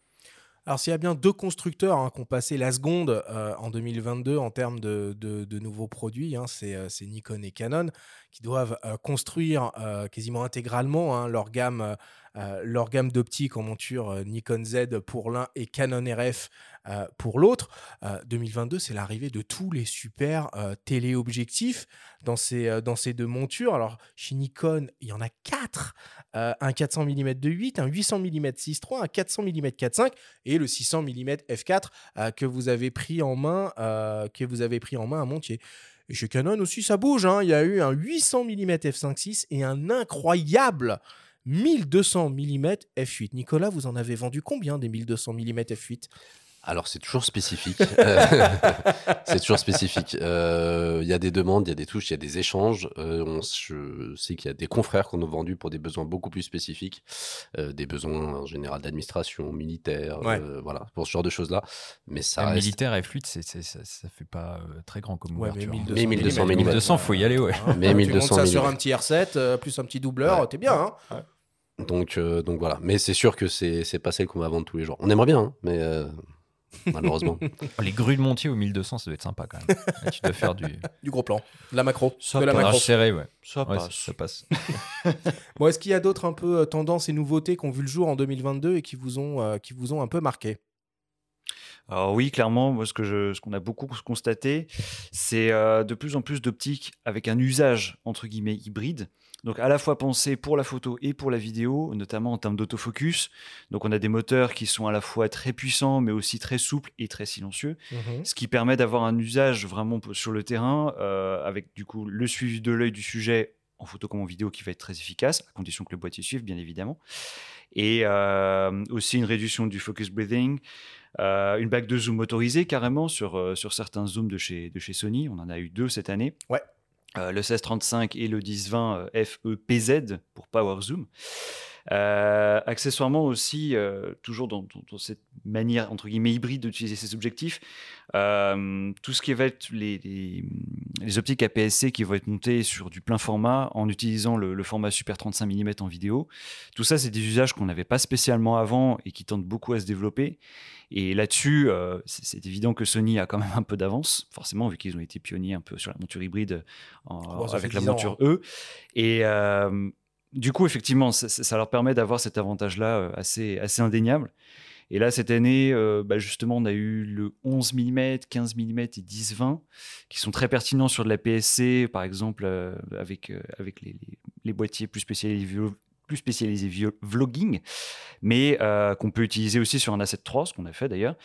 Alors, s'il y a bien deux constructeurs hein, qui ont passé la seconde euh, en 2022 en termes de, nouveaux produits, hein, c'est euh, c'est Nikon et Canon qui doivent euh, construire quasiment intégralement hein, leur gamme, gamme d'optique en monture Nikon Z pour l'un et Canon RF pour l'autre. Euh, 2022, c'est l'arrivée de tous les super téléobjectifs dans ces deux montures. Alors, chez Nikon, il y en a quatre. Euh, un 400 mm de 8, un 800 mm 6.3, un 400 mm 4.5 et le 600 mm f4 euh, que vous avez pris en main, euh, que vous avez pris en main à Montier. Et chez Canon aussi, ça bouge. hein. Il y a eu un 800 mm f5.6 et un incroyable 1200 mm f8. Nicolas, vous en avez vendu combien des 1200 mm f8 Alors, c'est toujours spécifique. Euh, c'est toujours spécifique. Euh, Il y a des demandes, il y a des touches, il y a des échanges. Euh, on, je sais qu'il y a des confrères qu'on a vendus pour des besoins beaucoup plus spécifiques, euh, des besoins en général d'administration, militaire, Ouais. euh, voilà, pour ce genre de choses-là. Mais ça reste. militaire F8, c'est, c'est- ça, ça fait pas euh, très grand comme Ouais, mais ouverture. 1200 Mais 1200 mm. 1200, faut y aller, ouais. Hein, Mais tu 1200 montes ça sur un petit R7, euh, plus un petit doubleur, Ouais. t'es bien. Hein Donc, euh, donc voilà. Mais c'est sûr que c'est c'est pas celle qu'on va vendre tous les jours. On aimerait bien, hein, mais euh, malheureusement. Les grues de Montier au 1200, ça doit être sympa quand même. Là, tu dois faire du du gros plan, de la macro, Ça de la passe. macro. serré, ouais. Ça Ouais, passe. ça passe. Bon, est-ce qu'il y a d'autres un peu euh, tendances et nouveautés qui ont vu le jour en 2022 et qui vous ont, euh, qui vous ont un peu marqué? Alors oui, clairement, moi, ce que je, ce qu'on a beaucoup constaté, c'est euh, de plus en plus d'optiques avec un usage entre guillemets hybride. Donc à la fois pensé pour la photo et pour la vidéo, notamment en termes d'autofocus. Donc on a des moteurs qui sont à la fois très puissants, mais aussi très souples et très silencieux, ce qui permet d'avoir un usage vraiment sur le terrain euh, avec du coup le suivi de l'œil du sujet en photo comme en vidéo qui va être très efficace, à condition que le boîtier suive, bien évidemment. Et euh, aussi une réduction du focus breathing, euh, une bague de zoom motorisée carrément sur, sur certains zooms de chez, de chez Sony. On en a eu deux cette année. Ouais. Euh, le 1635 et le 1020 euh, FEPZ pour Power Zoom. Euh, accessoirement aussi, euh, toujours dans, dans- dans cette manière entre guillemets hybride d'utiliser ces objectifs, euh, tout ce qui va être les, les, les optiques APS-C qui vont être montées sur du plein format en utilisant le, le format Super 35 mm en vidéo. Tout ça, c'est des usages qu'on n'avait pas spécialement avant et qui tentent beaucoup à se développer. Et là-dessus, c'est évident que Sony a quand même un peu d'avance, forcément, vu qu'ils ont été pionniers un peu sur la monture hybride en- avec la 10 ans, monture E. Et euh, du coup, effectivement, ça, leur permet d'avoir cet avantage-là euh, assez, indéniable. Et là, cette année, euh, bah, justement, on a eu le 11 mm, 15 mm et 10-20 qui sont très pertinents sur de la PSC, par exemple, euh, avec, avec les boîtiers plus spécialisés, plus spécialisé vlogging, mais euh, qu'on peut utiliser aussi sur un Asset 3, ce qu'on a fait d'ailleurs,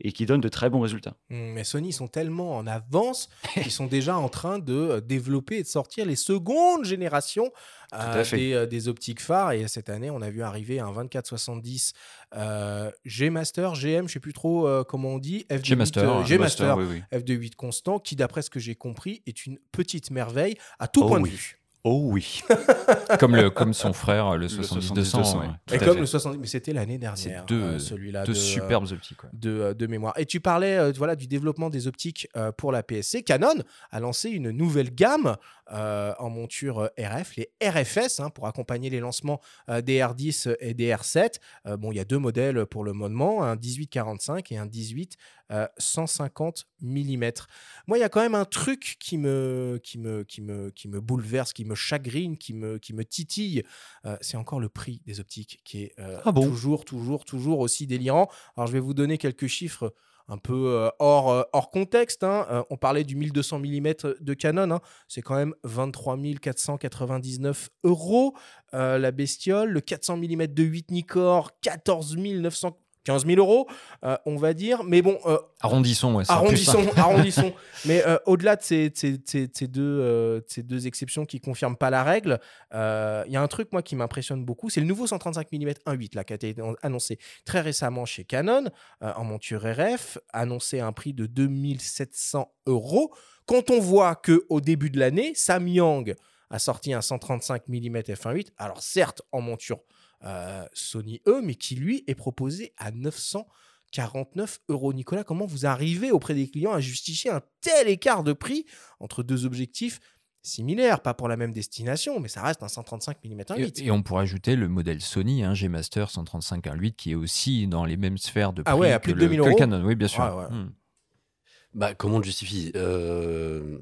et qui donne de très bons résultats. Mmh, mais Sony sont tellement en avance qu'ils sont déjà en train de euh, développer et de sortir les secondes générations euh, des, des, optiques phares. Et cette année, on a vu arriver un 2470 G Master, GM, je sais plus trop comment on dit, 2 Master, G Master, f2.8 constant, qui d'après ce que j'ai compris est une petite merveille à tout oh point de vue. Oh oui. comme, le, comme son frère, le 70-200. Et comme le 70, mais c'était l'année dernière, deux, euh, celui-là. Deux de, superbes optiques. De, euh, de, mémoire. Et tu parlais euh, voilà, du développement des optiques pour la PSC. Canon a lancé une nouvelle gamme en monture RF, les RFS, hein, pour accompagner les lancements des R10 et des R7. bon, il y a deux modèles pour le moment, un 18-45 et un 18 150 mm. Moi, il y a quand même un truc qui me, qui me, qui me, qui me bouleverse, qui me chagrine, qui me, qui me titille. Euh, c'est encore le prix des optiques qui est euh, ah toujours, toujours, toujours aussi délirant. Alors, je vais vous donner quelques chiffres un peu euh, hors, hors contexte. Hein. on parlait du 1200 mm de Canon. Hein. C'est quand même 23 499 euros la bestiole. Le 400 mm de 8 Nikkor, 14 900 15 000 euros, euh, on va dire. Mais bon. Euh, arrondissons, ouais, Arrondissons, arrondissons. Mais euh, au-delà de ces, ces, deux, ces deux exceptions qui ne confirment pas la règle, il y a un truc, moi, qui m'impressionne beaucoup. C'est le nouveau 135 mm 1.8 là, qui a été annoncé très récemment chez Canon, en monture RF, annoncé à un prix de 2700 euros. Quand on voit qu'au début de l'année, Samyang a sorti un 135 mm f1.8, alors certes en monture euh, Sony E, mais qui lui est proposé à 949 euros. Nicolas, comment vous arrivez auprès des clients à justifier un tel écart de prix entre deux objectifs similaires, pas pour la même destination, mais ça reste un 135 mm 1.8. Et, on pourrait ajouter le modèle Sony, un hein, G Master 135 1.8, qui est aussi dans les mêmes sphères de prix ah ouais, à plus que, de 2000 le, Canon, oui, bien sûr. Hmm. Bah, comment on justifie? Euh,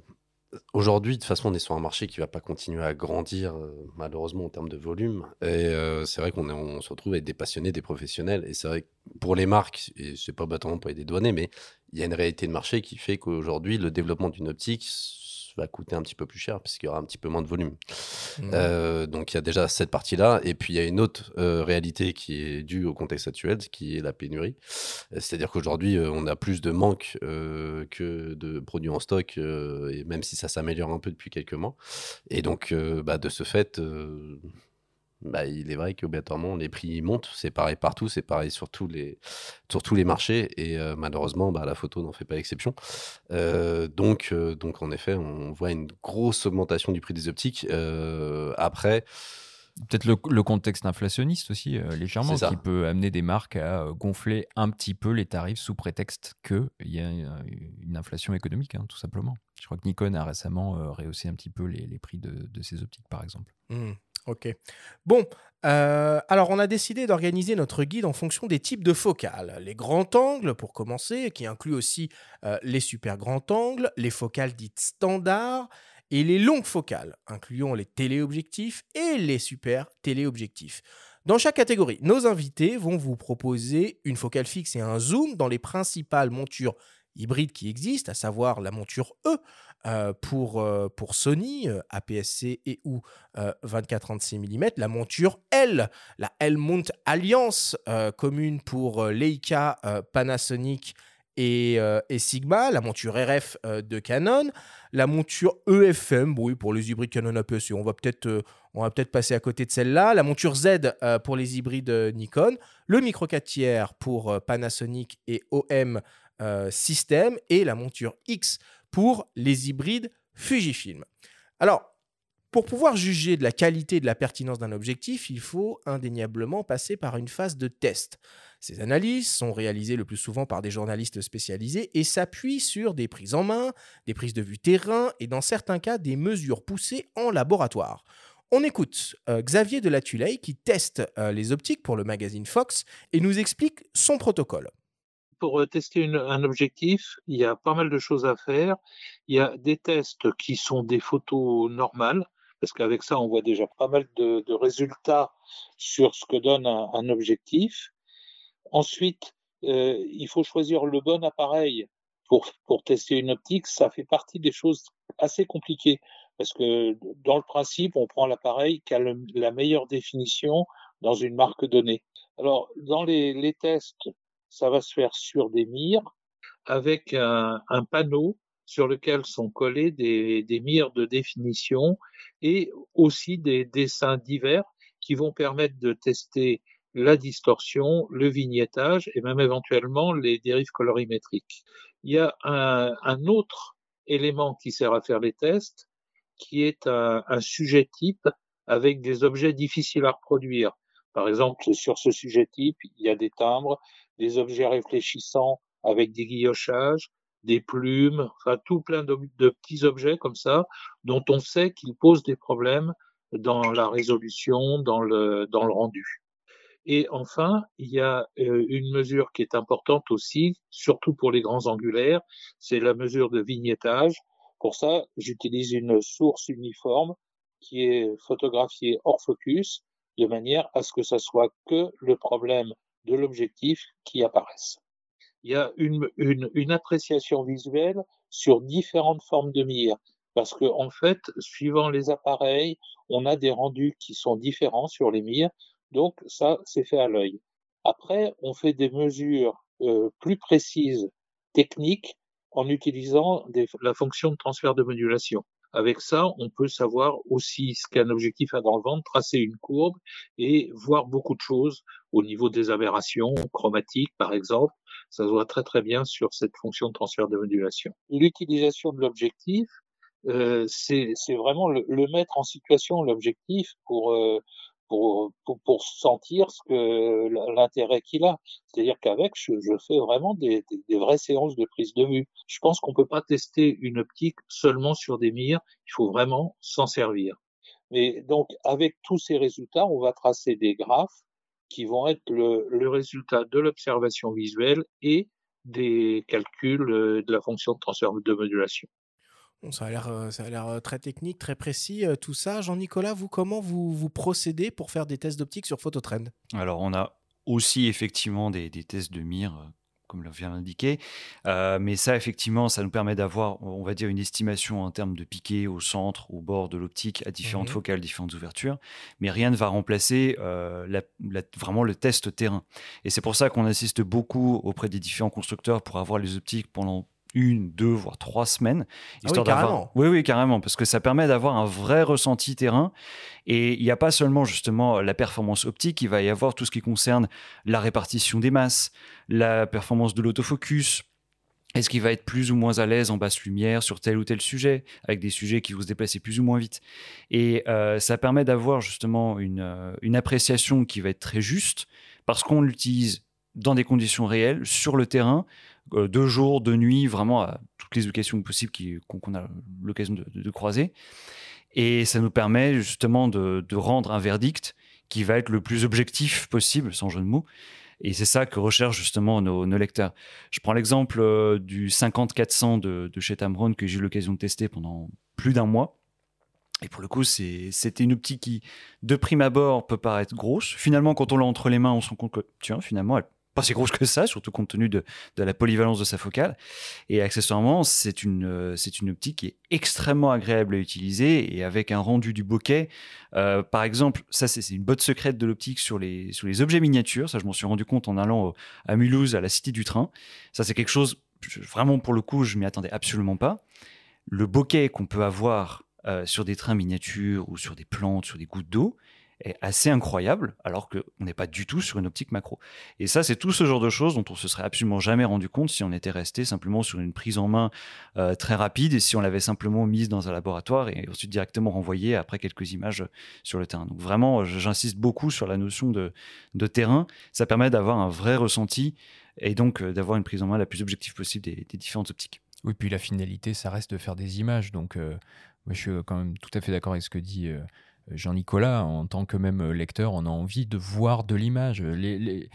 Aujourd'hui, de toute façon, on est sur un marché qui va pas continuer à grandir, euh, malheureusement, en termes de volume. Et euh, c'est vrai qu'on on se retrouve avec des passionnés, des professionnels. Et c'est vrai que pour les marques, et c'est pas bâtiment pour les dédouaner, mais il y a une réalité de marché qui fait qu'aujourd'hui, le développement d'une optique va coûter un petit peu plus cher puisqu'il y aura un petit peu moins de volume. Mmh. Euh, donc il y a déjà cette partie-là. Et puis il y a une autre euh, réalité qui est due au contexte actuel, qui est la pénurie. Euh, c'est-à-dire qu'aujourd'hui, on a plus de manque que de produits en stock, et même si ça s'améliore un peu depuis quelques mois. Et donc, bah, de ce fait, bah, il est vrai qu'obligatoirement les prix montent. C'est pareil partout, c'est pareil sur tous les, sur tous les marchés. Et euh, malheureusement, bah, la photo n'en fait pas exception. Euh, donc, euh, donc, en effet, on voit une grosse augmentation du prix des optiques. après. Peut-être le, contexte inflationniste aussi, légèrement, qui peut amener des marques à gonfler un petit peu les tarifs sous prétexte qu'il y a une inflation économique, hein, tout simplement. Je crois que Nikon a récemment rehaussé un petit peu les, les prix de, de, ses optiques, par exemple. Mmh. Ok. Bon, euh, alors on a décidé d'organiser notre guide en fonction des types de focales. Les grands angles, pour commencer, qui inclut aussi euh, les super grands angles, les focales dites standards, et les longues focales, incluant les téléobjectifs et les super téléobjectifs. Dans chaque catégorie, nos invités vont vous proposer une focale fixe et un zoom dans les principales montures hybrides qui existent, à savoir la monture E, euh, pour, euh, pour Sony, euh, APS-C et ou 24-36 mm, la monture L, la L-Mount Alliance commune pour Leica, Panasonic et, Sigma, la monture RF de Canon, la monture EFM, oui, pour les hybrides Canon APS-C, on va peut-être on va peut-être passer à côté de celle-là, la monture Z pour les hybrides Nikon, le micro 4 tiers pour Panasonic et OM System et la monture X pour les hybrides Fujifilm. Alors, pour pouvoir juger de la qualité et de la pertinence d'un objectif, il faut indéniablement passer par une phase de test. Ces analyses sont réalisées le plus souvent par des journalistes spécialisés et s'appuient sur des prises en main, des prises de vue terrain et dans certains cas des mesures poussées en laboratoire. On écoute euh, Xavier de la qui teste euh, les optiques pour le magazine Fox et nous explique son protocole pour tester un objectif, il y a pas mal de choses à faire. Il y a des tests qui sont des photos normales, parce qu'avec ça, on voit déjà pas mal de, résultats sur ce que donne un, objectif. Ensuite, euh, il faut choisir le bon appareil pour, pour tester une optique. Ça fait partie des choses assez compliquées Parce que dans le principe, on prend l'appareil qui a la meilleure définition dans une marque donnée. Alors, dans les tests, ça va se faire sur des mires avec un, panneau sur lequel sont collés des, des mires de définition et aussi des dessins divers qui vont permettre de tester la distorsion, le vignettage et même éventuellement les dérives colorimétriques. Il y a un, un autre élément qui sert à faire les tests, qui est un, un, sujet type avec des objets difficiles à reproduire. Par exemple, sur ce sujet type, il y a des timbres, des objets réfléchissants avec des guillochages, des plumes, enfin tout plein de, petits objets comme ça, dont on sait qu'ils posent des problèmes dans la résolution, dans le, dans le rendu. Et enfin, il y a euh, une mesure qui est importante aussi, surtout pour les grands angulaires, c'est la mesure de vignettage. Pour ça, j'utilise une source uniforme qui est photographiée hors focus, de manière à ce que ça soit que le problème de l'objectif qui apparaisse. Il y a une, une, une appréciation visuelle sur différentes formes de mire parce que en fait, suivant les appareils, on a des rendus qui sont différents sur les mires, donc ça, c'est fait à l'œil. Après, on fait des mesures euh, plus précises techniques en utilisant des, la fonction de transfert de modulation. Avec ça, on peut savoir aussi ce qu'un objectif a dans le ventre, tracer une courbe et voir beaucoup de choses au niveau des aberrations chromatiques, par exemple. Ça se voit très très bien sur cette fonction de transfert de modulation. L'utilisation de l'objectif, euh, c'est vraiment le, le, mettre en situation l'objectif pour, euh, pour, pour, pour sentir ce que l'intérêt qu'il a. C'est-à-dire qu'avec, je, je, fais vraiment des, des, vraies séances de prise de vue. Je pense qu'on peut pas tester une optique seulement sur des mires. Il faut vraiment s'en servir. Mais donc, avec tous ces résultats, on va tracer des graphes qui vont être le, le résultat de l'observation visuelle et des calculs euh, de la fonction de transfert de modulation. Bon, ça a l'air, euh, ça a l'air euh, très technique, très précis, tout ça. Jean-Nicolas, vous, comment vous, vous procédez pour faire des tests d'optique sur Phototrend? Alors, on a aussi effectivement des, des tests de mire, comme le vient d'indiquer. Euh, mais ça, effectivement, ça nous permet d'avoir, on va dire, une estimation en termes de piqué au centre, au bord de l'optique, à différentes mmh. focales, différentes ouvertures. Mais rien ne va remplacer euh, la, la, vraiment le test terrain. Et c'est pour ça qu'on assiste beaucoup auprès des différents constructeurs pour avoir les optiques pendant une, deux, voire trois semaines. Histoire ah oui, carrément. Oui, oui, carrément, parce que ça permet d'avoir un vrai ressenti terrain. Et il n'y a pas seulement justement la performance optique, il va y avoir tout ce qui concerne la répartition des masses, la performance de l'autofocus. Est-ce qu'il va être plus ou moins à l'aise en basse lumière sur tel ou tel sujet, avec des sujets qui vont se déplacer plus ou moins vite Et euh, ça permet d'avoir justement une, euh, une appréciation qui va être très juste, parce qu'on l'utilise dans des conditions réelles, sur le terrain, euh, de jour, de nuit, vraiment à toutes les occasions possibles qu'on a l'occasion de, croiser. Et ça nous permet justement de, rendre un verdict qui va être le plus objectif possible, sans jeu de mots. Et c'est ça que recherchent justement nos, nos lecteurs. Je prends l'exemple euh, du 50-400 de, de, chez Tamron que j'ai eu l'occasion de tester pendant plus d'un mois. Et pour le coup, c'était une optique qui, de prime abord, peut paraître grosse. Finalement, quand on l'a entre les mains, on se rend compte que, tiens, finalement, elle pas si grosse que ça, surtout compte tenu de, de la polyvalence de sa focale. Et accessoirement, c'est une, euh, c'est une optique qui est extrêmement agréable à utiliser et avec un rendu du bokeh. Euh, par exemple, ça, c'est une botte secrète de l'optique sur les, sur les objets miniatures. Ça, je m'en suis rendu compte en allant à Mulhouse, à la Cité du Train. Ça, c'est quelque chose, vraiment, pour le coup, je m'y attendais absolument pas. Le bokeh qu'on peut avoir euh, sur des trains miniatures ou sur des plantes, sur des gouttes d'eau, est assez incroyable, alors qu'on n'est pas du tout sur une optique macro. Et ça, c'est tout ce genre de choses dont on se serait absolument jamais rendu compte si on était resté simplement sur une prise en main euh, très rapide et si on l'avait simplement mise dans un laboratoire et ensuite directement renvoyée après quelques images sur le terrain. Donc vraiment, j'insiste beaucoup sur la notion de, terrain. Ça permet d'avoir un vrai ressenti et donc euh, d'avoir une prise en main la plus objective possible des, différentes optiques. Oui, puis la finalité, ça reste de faire des images. Donc, euh, moi, je suis quand même tout à fait d'accord avec ce que dit euh, Jean-Nicolas, en tant que même lecteur, on a envie de voir de l'image. Les, les,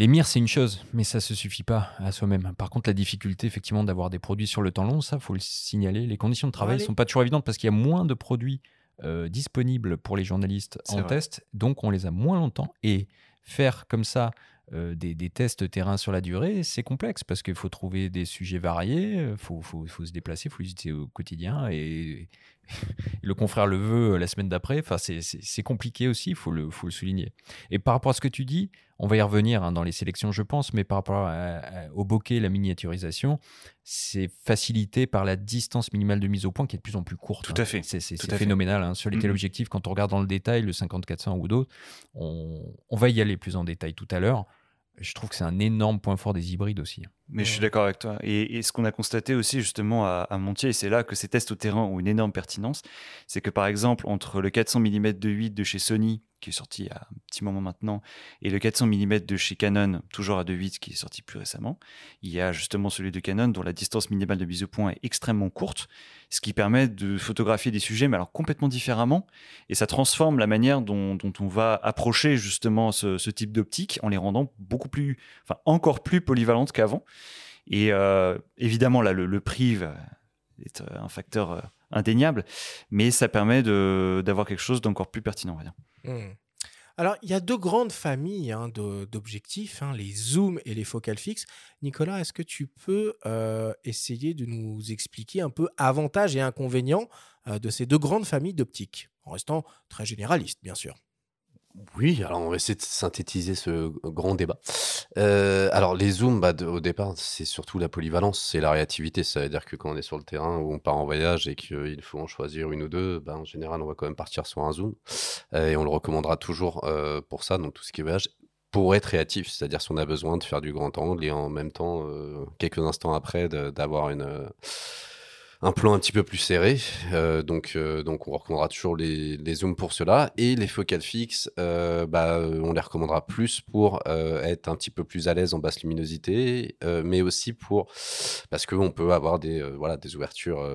les mires, c'est une chose, mais ça ne se suffit pas à soi-même. Par contre, la difficulté, effectivement, d'avoir des produits sur le temps long, ça, faut le signaler. Les conditions de travail ne sont pas toujours évidentes parce qu'il y a moins de produits euh, disponibles pour les journalistes en vrai. test, donc on les a moins longtemps. Et faire comme ça euh, des, des, tests terrain sur la durée, c'est complexe parce qu'il faut trouver des sujets variés, il faut, faut, faut, se déplacer, il faut les utiliser au quotidien et le confrère le veut la semaine d'après. Enfin, c'est compliqué aussi, il faut le, faut le souligner. Et par rapport à ce que tu dis, on va y revenir hein, dans les sélections, je pense, mais par rapport au bokeh, la miniaturisation, c'est facilité par la distance minimale de mise au point qui est de plus en plus courte. Tout hein. à fait. C'est phénoménal. Hein. Sur les téléobjectifs, quand on regarde dans le détail, le 50-400 ou d'autres, on, on va y aller plus en détail tout à l'heure je trouve que c'est un énorme point fort des hybrides aussi. Mais je suis d'accord avec toi. Et, ce qu'on a constaté aussi justement à, à Montier, et c'est là que ces tests au terrain ont une énorme pertinence, c'est que par exemple entre le 400 mm de 8 de chez Sony qui est sorti il y a un petit moment maintenant, et le 400 mm de chez Canon, toujours à 2.8, qui est sorti plus récemment. Il y a justement celui de Canon, dont la distance minimale de mise au point est extrêmement courte, ce qui permet de photographier des sujets, mais alors complètement différemment, et ça transforme la manière dont, on va approcher justement ce, type d'optique en les rendant beaucoup plus, enfin encore plus polyvalentes qu'avant. Et euh, évidemment, là, le, prix est un facteur euh, indéniable, mais ça permet d'avoir quelque chose d'encore plus pertinent. Mmh. Alors, il y a deux grandes familles hein, d'objectifs, hein, les zooms et les focales fixes. Nicolas, est-ce que tu peux euh, essayer de nous expliquer un peu avantages et inconvénients de ces deux grandes familles d'optiques, en restant très généraliste, bien sûr? Oui, alors on va essayer de synthétiser ce grand débat. Euh, alors les zooms, bah, au départ, c'est surtout la polyvalence, c'est la réactivité. Ça veut dire que quand on est sur le terrain ou on part en voyage et qu'il faut en choisir une ou deux, bah, en général, on va quand même partir sur un zoom. Euh, et on le recommandera toujours euh, pour ça, donc tout ce qui est voyage, pour être réactif. C'est-à-dire si on a besoin de faire du grand angle et en même temps, quelques instants après, d'avoir une un plan un petit peu plus serré. Euh, donc, euh, donc, on recommandera toujours les, les, zooms pour cela. Et les focales fixes, euh, bah, on les recommandera plus pour être un petit peu plus à l'aise en basse luminosité, mais aussi pour parce qu'on peut avoir des, voilà, des ouvertures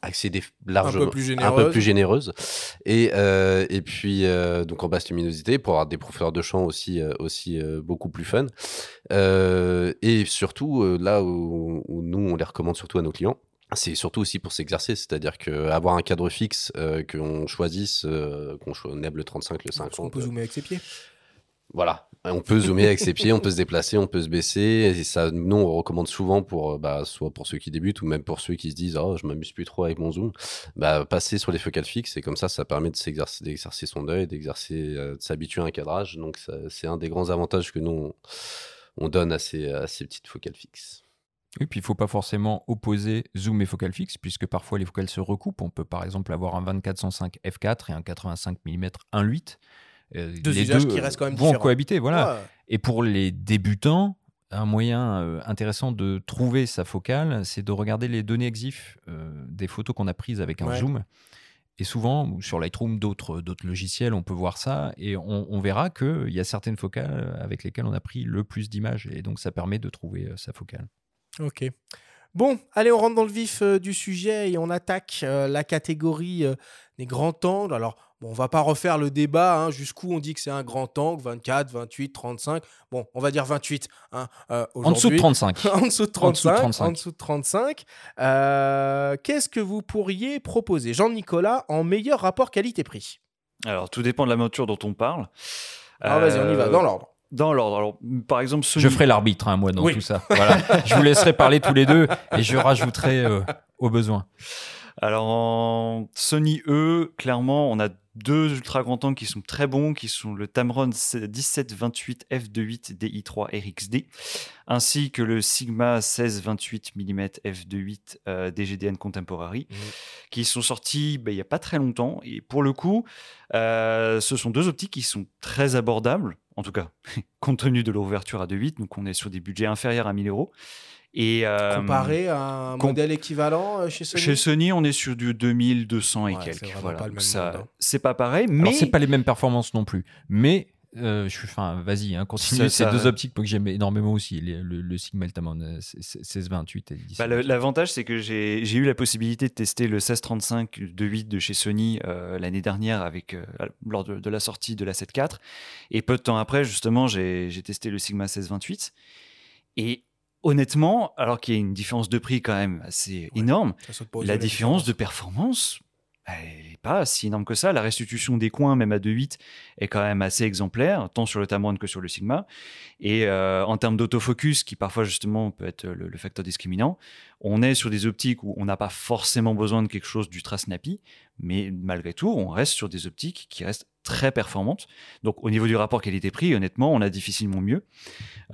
accéder largement un peu plus généreuses, un peu plus généreuses. et et puis donc en basse luminosité pour avoir des profondeurs de champ aussi aussi beaucoup plus fun et surtout là où, où, nous on les recommande surtout à nos clients c'est surtout aussi pour s'exercer, c'est-à-dire qu'avoir un cadre fixe, euh, qu'on choisisse, euh, qu'on choisisse le 35, le 50. On peut zoomer avec ses pieds. Voilà, on peut zoomer avec ses pieds, on peut se déplacer, on peut se baisser. Et ça, nous, on recommande souvent pour, euh, bah, soit pour ceux qui débutent ou même pour ceux qui se disent, oh, je m'amuse plus trop avec mon zoom, bah, passer sur les focales fixes. Et comme ça, ça permet de s'exercer, d'exercer son œil, d'exercer, de s'habituer à un cadrage. Donc, c'est un des grands avantages que nous on, donne à ces, à ces petites focales fixes. Oui, puis il ne faut pas forcément opposer zoom et focale fixe, puisque parfois les focales se recoupent. On peut par exemple avoir un 24-105 f4 et un 85 mm 1.8. Euh, deux les deux qui restent quand même vont cohabiter. Voilà. Et pour les débutants, un moyen euh, intéressant de trouver sa focale, c'est de regarder les données EXIF euh, des photos qu'on a prises avec un zoom. Et souvent, sur Lightroom, d'autres logiciels, on peut voir ça et on, on verra qu'il y a certaines focales avec lesquelles on a pris le plus d'images. Et donc, ça permet de trouver sa focale. Ok. Bon, allez, on rentre dans le vif euh, du sujet et on attaque euh, la catégorie euh, des grands angles. Alors, bon, on va pas refaire le débat hein, jusqu'où on dit que c'est un grand angle, 24, 28, 35. Bon, on va dire 28. Hein, en dessous de 35. en dessous de 35. En dessous de 35. Qu'est-ce que vous pourriez proposer, Jean-Nicolas, en meilleur rapport qualité-prix Alors, tout dépend de la monture dont on parle. Ah, vas-y, on y va, dans l'ordre. Dans l'ordre. Alors, par exemple, Je ferai l'arbitre, hein, moi, dans tout ça. Voilà. je vous laisserai parler tous les deux et je rajouterai euh, au besoin. Alors, en Sony E, clairement, on a deux ultra grands angles qui sont très bons, qui sont le Tamron 1728 f2.8 DI3 RXD, ainsi que le Sigma 1628 mm f2.8 DGDN Contemporary, mmh. qui sont sortis bah, il n'y a pas très longtemps. Et pour le coup, euh, ce sont deux optiques qui sont très abordables en tout cas, compte tenu de l'ouverture à 2.8, donc on est sur des budgets inférieurs à 1000 euros. Et, euh, Comparé à un modèle équivalent euh, chez Sony Chez Sony, on est sur du 2200 et quelques. Voilà. Pas ça, hein. c'est pas pareil, mais. C'est pas les mêmes performances non plus. Mais euh, je suis, enfin, vas-y, hein, continue. C'est deux optiques que j'aime énormément aussi, le, le, Sigma Altamont 1628 et bah, L'avantage, c'est que j'ai eu la possibilité de tester le 1635 2.8 de chez Sony euh, l'année dernière avec, euh, lors de, la sortie de la 7.4. Et peu de temps après, justement, j'ai testé le Sigma 1628. Et honnêtement, alors qu'il y a une différence de prix quand même assez énorme, la différence de performance, elle n'est pas si énorme que ça. La restitution des coins, même à 2.8, est quand même assez exemplaire, tant sur le Tamron que sur le Sigma. Et euh, en termes d'autofocus, qui parfois justement peut être le, facteur discriminant, on est sur des optiques où on n'a pas forcément besoin de quelque chose d'ultra snappy, mais malgré tout, on reste sur des optiques qui restent très performante. Donc au niveau du rapport qualité-prix, honnêtement, on a difficilement mieux.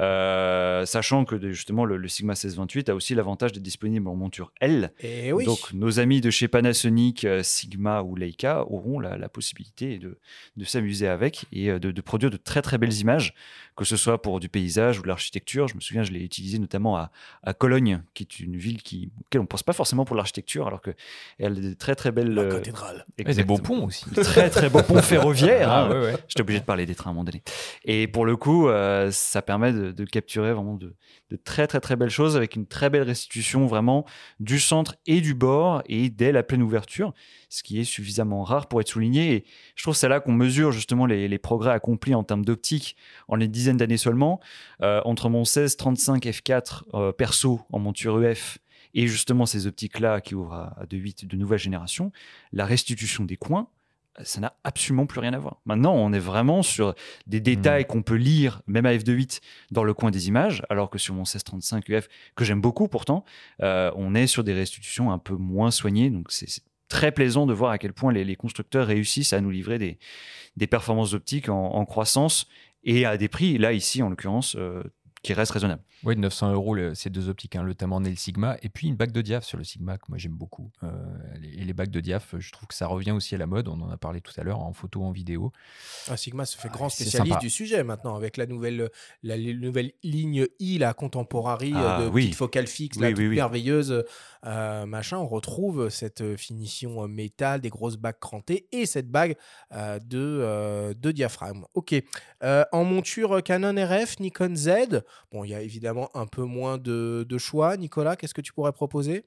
Euh, sachant que justement le, Sigma 1628 a aussi l'avantage d'être disponible en monture L. Et oui. Donc nos amis de chez Panasonic, euh, Sigma ou Leica auront la, possibilité de, de s'amuser avec et euh, de, de, produire de très très belles images, que ce soit pour du paysage ou de l'architecture. Je me souviens, je l'ai utilisé notamment à, à, Cologne, qui est une ville qui, auquel on ne pense pas forcément pour l'architecture, alors qu'elle a des très très belles... La cathédrale. Et des beaux ponts aussi. Très très beaux ponts ferroviaires Ah, ouais, ouais. J'étais obligé de parler des trains à un moment donné. Et pour le coup, euh, ça permet de, de, capturer vraiment de, de, très très très belles choses avec une très belle restitution vraiment du centre et du bord et dès la pleine ouverture, ce qui est suffisamment rare pour être souligné. Et je trouve c'est là qu'on mesure justement les, progrès accomplis en termes d'optique en les dizaines d'années seulement. Euh, entre mon 16-35 f4 euh, perso en monture EF et justement ces optiques-là qui ouvrent à, à 2.8 de nouvelle génération, la restitution des coins, ça n'a absolument plus rien à voir. Maintenant, on est vraiment sur des détails mmh. qu'on peut lire, même à f2.8, dans le coin des images, alors que sur mon 1635 UF, que j'aime beaucoup pourtant, euh, on est sur des restitutions un peu moins soignées. Donc, c'est très plaisant de voir à quel point les, les, constructeurs réussissent à nous livrer des, des performances optiques en, en, croissance et à des prix, là, ici, en l'occurrence, euh, qui reste raisonnable. Oui, 900 euros, le, ces deux optiques, hein, le Tamron et le Sigma. Et puis une bague de diaph sur le Sigma, que moi j'aime beaucoup. Euh, et les bagues de diaph, je trouve que ça revient aussi à la mode. On en a parlé tout à l'heure, en photo, en vidéo. Ah, Sigma se fait grand spécialiste du sujet maintenant, avec la nouvelle, la, la nouvelle ligne I, la Contemporary, ah, de oui. petite focale fixe, oui, là, oui, toute oui. merveilleuse. Euh, machin, on retrouve cette finition métal, des grosses bagues crantées et cette bague euh, de, euh, de diaphragme. Ok. Euh, en monture Canon RF, Nikon Z, bon, il y a évidemment un peu moins de, de choix. Nicolas, qu'est-ce que tu pourrais proposer?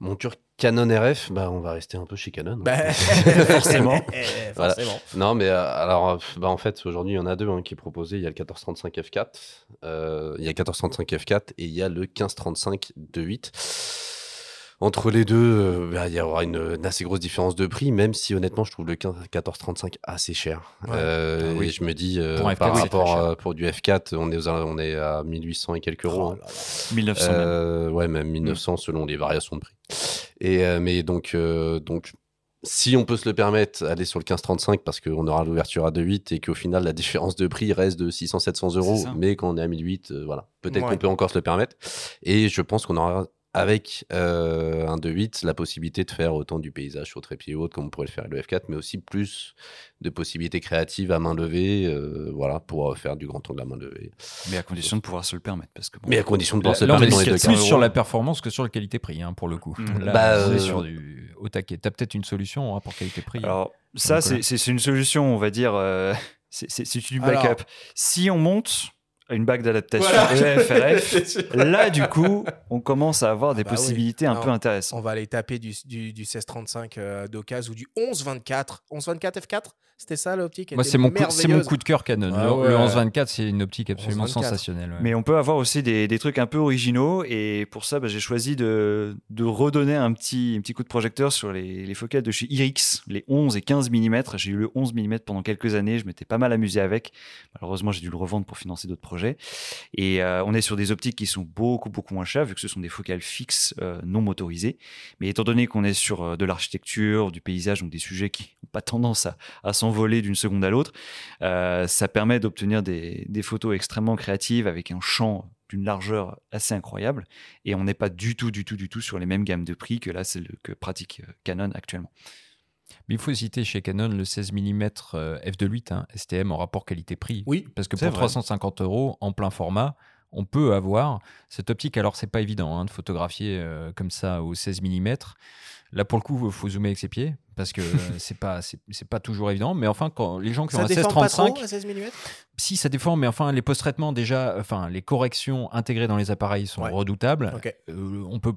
Monture Canon RF, bah on va rester un peu chez Canon. bah, forcément. Voilà. forcément. Non, mais euh, alors, bah, en fait, aujourd'hui, il y en a deux hein, qui est proposé. Il y a le 1435 F4, euh, il y a le 1435 F4 et il y a le 1535 2.8. Entre les deux, euh, bah, il y aura une, une, assez grosse différence de prix, même si honnêtement, je trouve le 15, 1435 assez cher. Ouais. Euh, Ah oui. Et je me dis, euh, Pour un F4, par oui, rapport à, pour du F4, on est, aux, on est à 1800 et quelques euros. Oh hein. là là. 1900 même. Euh, ouais, même 1900 selon les variations de prix. Et mais donc donc si on peut se le permettre, aller sur le 1535 parce qu'on aura l'ouverture à 2.8 et qu'au final la différence de prix reste de 600-700 euros, mais quand on est à 1008, euh, voilà, peut-être Ouais. qu'on peut encore se le permettre. Et je pense qu'on aura avec euh, un 2.8 la possibilité de faire autant du paysage sur trépied haute comme on pourrait le faire avec le F4, mais aussi plus de possibilités créatives à main levée, euh, voilà, pour faire du grand angle à main levée. Mais à condition de pouvoir se le permettre. Parce que bon, Mais à condition de pouvoir se là, est permettre dans les deux plus euros. sur la performance que sur la qualité-prix, hein, pour le coup. Mm. Là, Bah, on est euh, sur du au taquet. T'as peut-être une solution en rapport qualité-prix. Alors, ça, c'est c'est- c'est une solution, on va dire. euh, c'est c'est- c'est du Alors. backup. Si on monte une bague d'adaptation Voilà. EFRF, là, du coup, on commence à avoir des bah oui. possibilités un peu intéressantes. On va aller taper du, du, du 1635 euh, d'occasion ou du 1124. 1124 F4 C'était ça l'optique? Moi, c'est mon, coup- c'est mon coup de cœur Canon. Ah le, ouais. le 1124, c'est une optique absolument 11-24. sensationnelle. ouais. Mais on peut avoir aussi des, des trucs un peu originaux et pour ça, bah, j'ai choisi de, de redonner un petit, un petit coup de projecteur sur les, les focales de chez Irix, les 11 et 15 mm. J'ai eu le 11 mm pendant quelques années, je m'étais pas mal amusé avec. Malheureusement, j'ai dû le revendre pour financer d'autres projets. Et euh, on est sur des optiques qui sont beaucoup, beaucoup moins chères vu que ce sont des focales fixes euh, non motorisées. Mais étant donné qu'on est sur euh, de l'architecture, du paysage, donc des sujets qui n'ont pas tendance à, à s'envoler d'une seconde à l'autre, ça permet d'obtenir des, des photos extrêmement créatives avec un champ d'une largeur assez incroyable et on n'est pas du tout du tout du tout sur les mêmes gammes de prix que là celle que pratique Canon actuellement. Mais il faut citer chez Canon le 16 mm f2.8 hein, STM en rapport qualité-prix. Oui, Parce que pour vrai. 350 euros en plein format, on peut avoir cette optique. Alors, c'est pas évident hein, de photographier euh, comme ça au 16 mm. Là, pour le coup, il faut zoomer avec ses pieds parce que euh, c'est pas c'est c'est pas toujours évident. Mais enfin, quand les gens qui ont un déforme pas 16-35, trop à 16 mm si ça déforme, mais enfin, les post-traitements déjà, enfin, les corrections intégrées dans les appareils sont Ouais. redoutables. Euh, on peut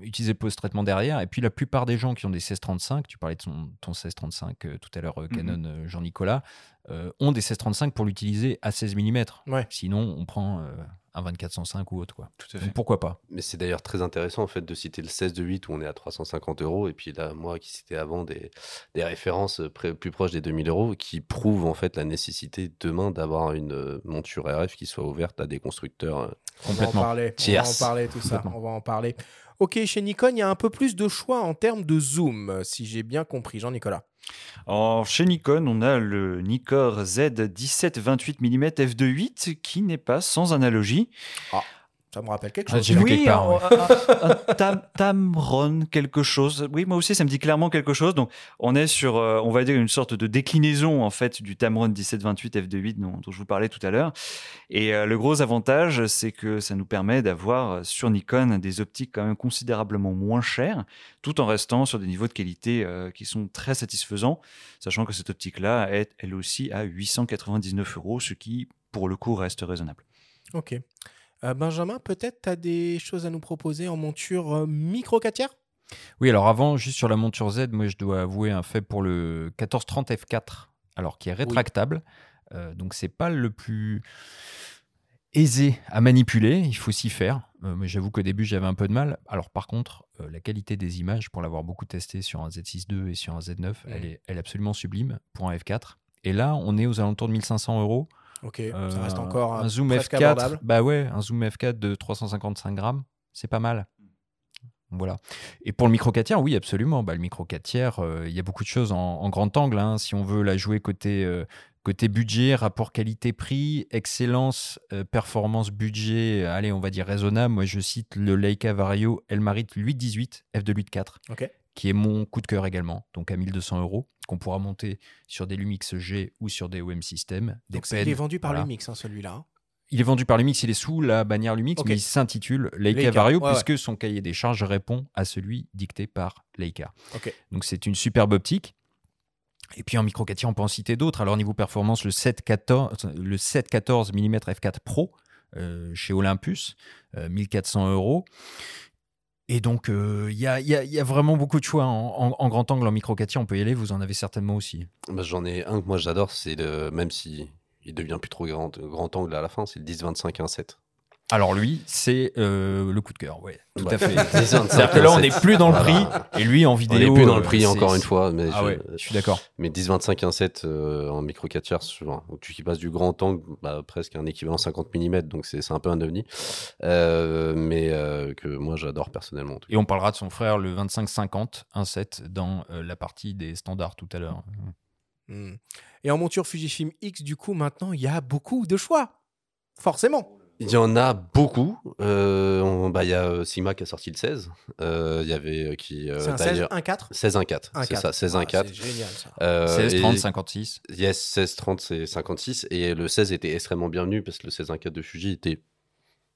utiliser le post-traitement derrière. Et puis, la plupart des gens qui ont des 1635, tu parlais de ton, ton 1635 euh, tout à l'heure, euh, Canon Jean-Nicolas, euh, ont des 1635 pour l'utiliser à 16 mm. Ouais. Sinon, on prend euh, un 2405 ou autre. Quoi. Tout à Donc, pourquoi pas? Mais c'est d'ailleurs très intéressant en fait de citer le 16 de 8 où on est à 350 euros euros. Et puis là, moi qui citais avant des, des références près- plus proches des 2000 euros qui prouvent en fait la nécessité demain d'avoir une euh, monture RF qui soit ouverte à des constructeurs. euh, On va en parler. On va en parler, tout ça. Complètement. On va en parler. Ok, chez Nikon, il y a un peu plus de choix en termes de zoom, si j'ai bien compris, Jean-Nicolas. Chez Nikon, on a le Nikkor Z 17-28 mm f2.8 qui n'est pas sans analogie. Ça me rappelle quelque Ah, chose. part, un- un- un Tam- Tamron, quelque chose. Oui, moi aussi, ça me dit clairement quelque chose. Donc, on est sur, euh, on va dire, une sorte de déclinaison, en fait, du Tamron 1728 f2.8 dont, dont je vous parlais tout à l'heure. Et euh, le gros avantage, c'est que ça nous permet d'avoir euh, sur Nikon des optiques quand même considérablement moins chères, tout en restant sur des niveaux de qualité euh, qui sont très satisfaisants, sachant que cette optique-là est, elle aussi, à 899 euros, ce qui, pour le coup, reste raisonnable. Ok. Euh, Benjamin, peut-être tu as des choses à nous proposer en monture euh, micro 4 tiers? Oui, alors avant, juste sur la monture Z, moi je dois avouer un fait pour le 1430 F4, alors qui est rétractable. Euh, donc c'est pas le plus aisé à manipuler, il faut s'y faire. Euh, mais j'avoue qu'au début j'avais un peu de mal. Alors par contre, euh, la qualité des images, pour l'avoir beaucoup testé sur un Z6 II et sur un Z9, elle, est, elle est absolument sublime pour un F4. Et là, on est aux alentours de 1500 euros. Ok, Euh, ça reste encore un euh, zoom presque F4. abordable. Bah ouais, un zoom F4 de 355 grammes, c'est pas mal. Voilà. Et pour le micro 4 tiers, oui, absolument. Bah, le micro 4 tiers, euh, il y a beaucoup de choses en, en grand angle. hein. Si on veut la jouer côté, euh, côté budget, rapport qualité-prix, excellence, euh, performance, budget, euh, allez, on va dire raisonnable. Moi, je cite le Leica Vario Elmarit 818 f2.8.4, Ok. Qui est mon coup de cœur également, donc à 1200 euros, qu'on pourra monter sur des Lumix G ou sur des OM System. Des Donc, il est vendu par voilà. Lumix, hein, celui-là. Il est vendu par Lumix, il est sous la bannière Lumix, mais il s'intitule Leica, Leica, Vario, ouais, puisque son cahier des charges répond à celui dicté par Leica. Donc c'est une superbe optique. Et puis en micro 4 tiers, on peut en citer d'autres. Alors niveau performance, le 714, le 714 mm f4 Pro euh, chez Olympus, euh, 1400 euros. Et donc euh, il y, a, il y a- vraiment beaucoup de choix en, grand angle, en micro 4 tiers, on peut y aller, vous en avez certainement aussi. Bah, J'en ai un que moi j'adore, c'est même si il devient plus trop grand, grand angle à la fin, c'est le 10-25 1.7. Alors lui, c'est euh, le coup de cœur, ouais, tout Ouais. à fait. 10-25 C'est-à-dire que là, on n'est plus dans le Voilà. prix, et lui en On vidéo. n'est plus dans le euh, prix encore une fois, mais Ah je- ouais, je suis d'accord. Mais 10-25 1.7 euh, en micro 4 tiers, souvent, où tu qui passes du grand angle, bah, presque un équivalent 50 mm, donc c'est un peu un ovni, Euh, mais euh, que moi j'adore personnellement. Et on parlera de son frère, le 25-50, 1.7, dans euh, la partie des standards tout à l'heure. Hmm. Et en monture Fujifilm X, du coup, maintenant, il y a beaucoup de choix. Forcément. Il y en a beaucoup. Euh, bah, il y a euh, Sigma qui a sorti le 16. Euh, Il y avait euh, qui. euh, C'est un d'ailleurs- 16 1.4 16 1.4. C'est 1.4. ça, 16 Ah, 1.4. C'est génial, ça. Euh, 16, et- 30, 56. Yes, 16 30 c'est 56 et le 16 était extrêmement bienvenu parce que le 16 1.4 de Fuji était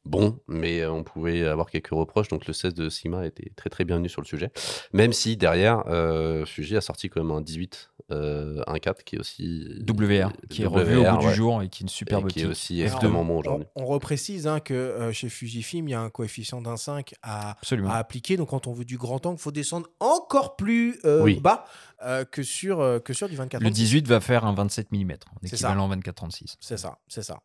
bon, mais euh, on pouvait avoir quelques reproches. Donc le 16 de Sigma était très très bienvenu sur le sujet. Même si derrière, euh, Fuji a sorti quand même un 18 euh, 1.4 qui est aussi WR, qui est revu au WR, bout du jour et qui est une superbe Et qui est optique. aussi extrêmement bon On, aujourd'hui. on reprécise hein, que euh, chez Fujifilm, il y a un coefficient d'un 5 à, appliquer. Donc, quand on veut du grand angle, il faut descendre encore plus euh, Oui. bas euh, que, sur, euh, que sur du 24 Le 18 va faire un 27 mm, en équivalent 24-36. C'est ça, c'est ça.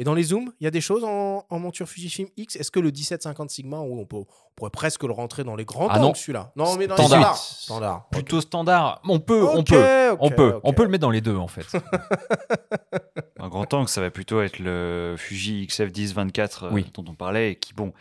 Et dans les zooms, il y a des choses en, en monture Fujifilm X? Est-ce que le 1750 Sigma, où on, peut, on pourrait presque le rentrer dans les grands Ah non. angles, celui-là? Non, mais dans les Standard. standards. Standard. Plutôt standard. On peut, on peut, on peut, on peut le mettre dans les deux en fait. Un grand angle, ça va plutôt être le Fuji XF10 24 euh, Oui. dont on parlait, et qui, bon,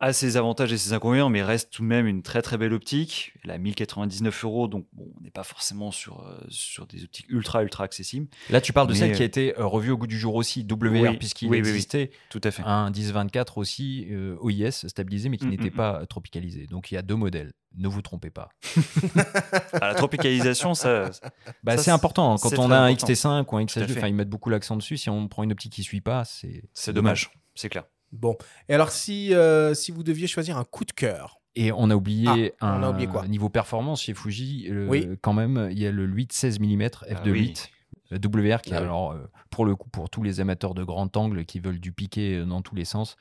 a ses avantages et ses inconvénients, mais reste tout de même une très très belle optique. Elle a 1099 euros, donc bon, on n'est pas forcément sur, euh, sur des optiques ultra ultra accessibles. Là, tu parles de Mais, celle qui a euh, été euh, revue au goût du jour aussi, WR, Oui, puisqu'il oui, oui, oui. existait Tout à fait. un 1024 aussi euh, OIS stabilisé, mais qui Mm, n'était mm, pas tropicalisé. Donc il y a deux modèles. Ne vous trompez pas. À la tropicalisation, ça, Bah, Ça, c'est important. Quand on a un important. XT5 ou un Tout à XH2, fait. enfin, ils mettent beaucoup l'accent dessus. Si on prend une optique qui suit pas, c'est c'est dommage. C'est clair. Bon. Et alors, si, euh, si vous deviez choisir un coup de cœur, Et on a oublié Ah, on un a oublié quoi? niveau performance chez Fuji. Oui. Quand même, il y a le 8-16 mm Ah f2.8 oui. euh, WR qui est Ah oui. alors euh, pour le coup pour tous les amateurs de grand angle qui veulent du piqué euh, dans tous les sens,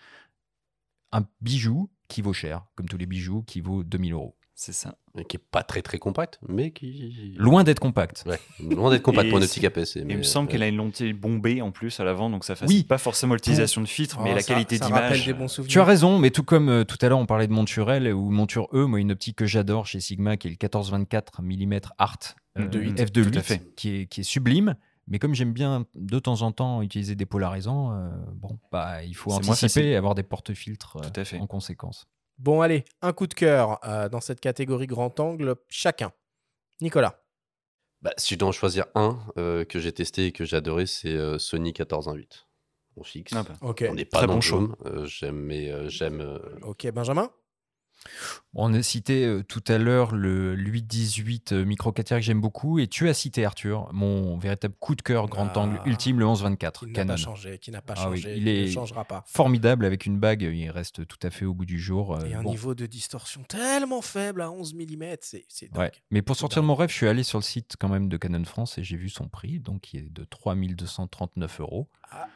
un bijou qui vaut cher, comme tous les bijoux, qui vaut 2000 euros. C'est ça. Et qui est pas très très compact, mais qui. Loin d'être compact. Ouais, loin d'être compact pour une c'est- optique mais, il me semble euh, qu'elle a une lentille bombée en plus à l'avant, donc ça facilite Oui. pas forcément l'utilisation de filtre, mais Oh, la ça- qualité d'image. des bons souvenirs. Tu as raison, mais tout comme euh, tout à l'heure on parlait de Monturel ou Monture E, moi une optique que j'adore chez Sigma qui est le 14-24 mm Art euh, De huit. f2 Tout à fait. qui est, qui est sublime. Mais comme j'aime bien de temps en temps utiliser des polarisants, euh, bon, bah, il faut anticiper et avoir des porte-filtres euh, en conséquence. Bon, allez, un coup de cœur euh, dans cette catégorie grand angle, chacun. Nicolas. bah, si je dois en choisir un euh, que j'ai testé et que j'ai adoré, c'est euh, Sony 14-1.8. On fixe. Ah bah. Ok. On n'est pas Très dans bon euh, j'aime, mais euh, j'aime. euh, Ok, Benjamin. On a cité euh, tout à l'heure le 8-18 euh, micro 4 que j'aime beaucoup et tu as cité Arthur, mon véritable coup de cœur grand Ah. angle ultime, le 11-24 Qui n'a Canon. pas changé, qui n'a pas Ah oui, changé, il est- ne changera pas. Formidable avec une bague, il reste tout à fait au bout du jour. euh, Et un bon. niveau de distorsion tellement faible à 11 mm, c'est. Ouais. Mais pour sortir de mon rêve, je suis allé sur le site quand même de Canon France et j'ai vu son prix, donc qui est de 3239 euros. Ah,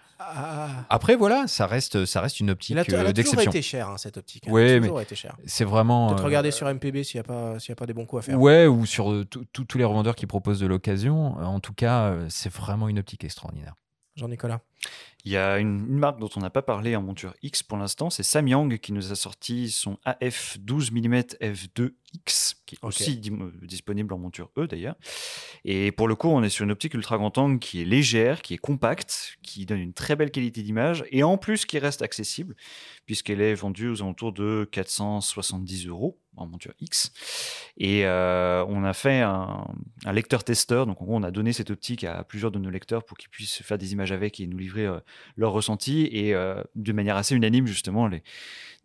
Après, voilà, ça reste, ça reste une optique a, elle a euh, toujours d'exception. été cher, hein, cette optique. Elle Ouais, a mais été cher. C'est vraiment. Peut-être euh, regarder sur MPB s'il n'y a, pas- y a pas des bons coups à faire. Ouais, ou sur euh, tous les revendeurs qui proposent de l'occasion. En tout cas, c'est vraiment une optique extraordinaire. Jean-Nicolas. Il y a une, une marque dont on n'a pas parlé en monture X pour l'instant, c'est Samyang qui nous a sorti son AF 12 mm f2X, qui est aussi euh, disponible en monture E d'ailleurs. Et pour le coup, on est sur une optique ultra grand angle qui est légère, qui est compacte, qui donne une très belle qualité d'image et en plus qui reste accessible, puisqu'elle est vendue aux alentours de 470 euros en monture X. Et euh, on a fait un, un lecteur testeur, donc en gros, on a donné cette optique à plusieurs de nos lecteurs pour qu'ils puissent faire des images avec et nous livrer euh, leur ressenti. Et euh, de manière assez unanime, justement, les,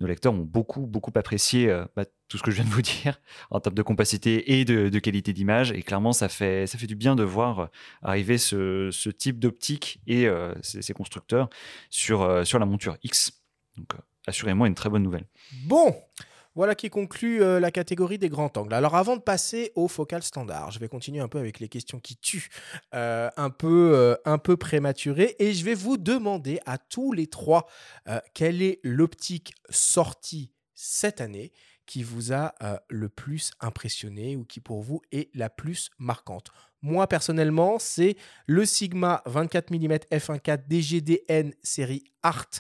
nos lecteurs ont beaucoup, beaucoup apprécié euh, bah, tout ce que je viens de vous dire en termes de compacité et de, qualité d'image. Et clairement, ça fait, ça fait du bien de voir euh, arriver ce, type d'optique et ces, constructeurs sur, sur la monture X. Donc, assurément, une très bonne nouvelle. Bon, voilà qui conclut euh, la catégorie des grands angles. Alors avant de passer au focal standard, je vais continuer un peu avec les questions qui tuent, euh, un, peu, euh, un peu prématurées, et je vais vous demander à tous les trois quelle est l'optique sortie cette année qui vous a le plus impressionné ou qui pour vous est la plus marquante? Moi personnellement, c'est le Sigma 24 mm f1.4 DGDN série Art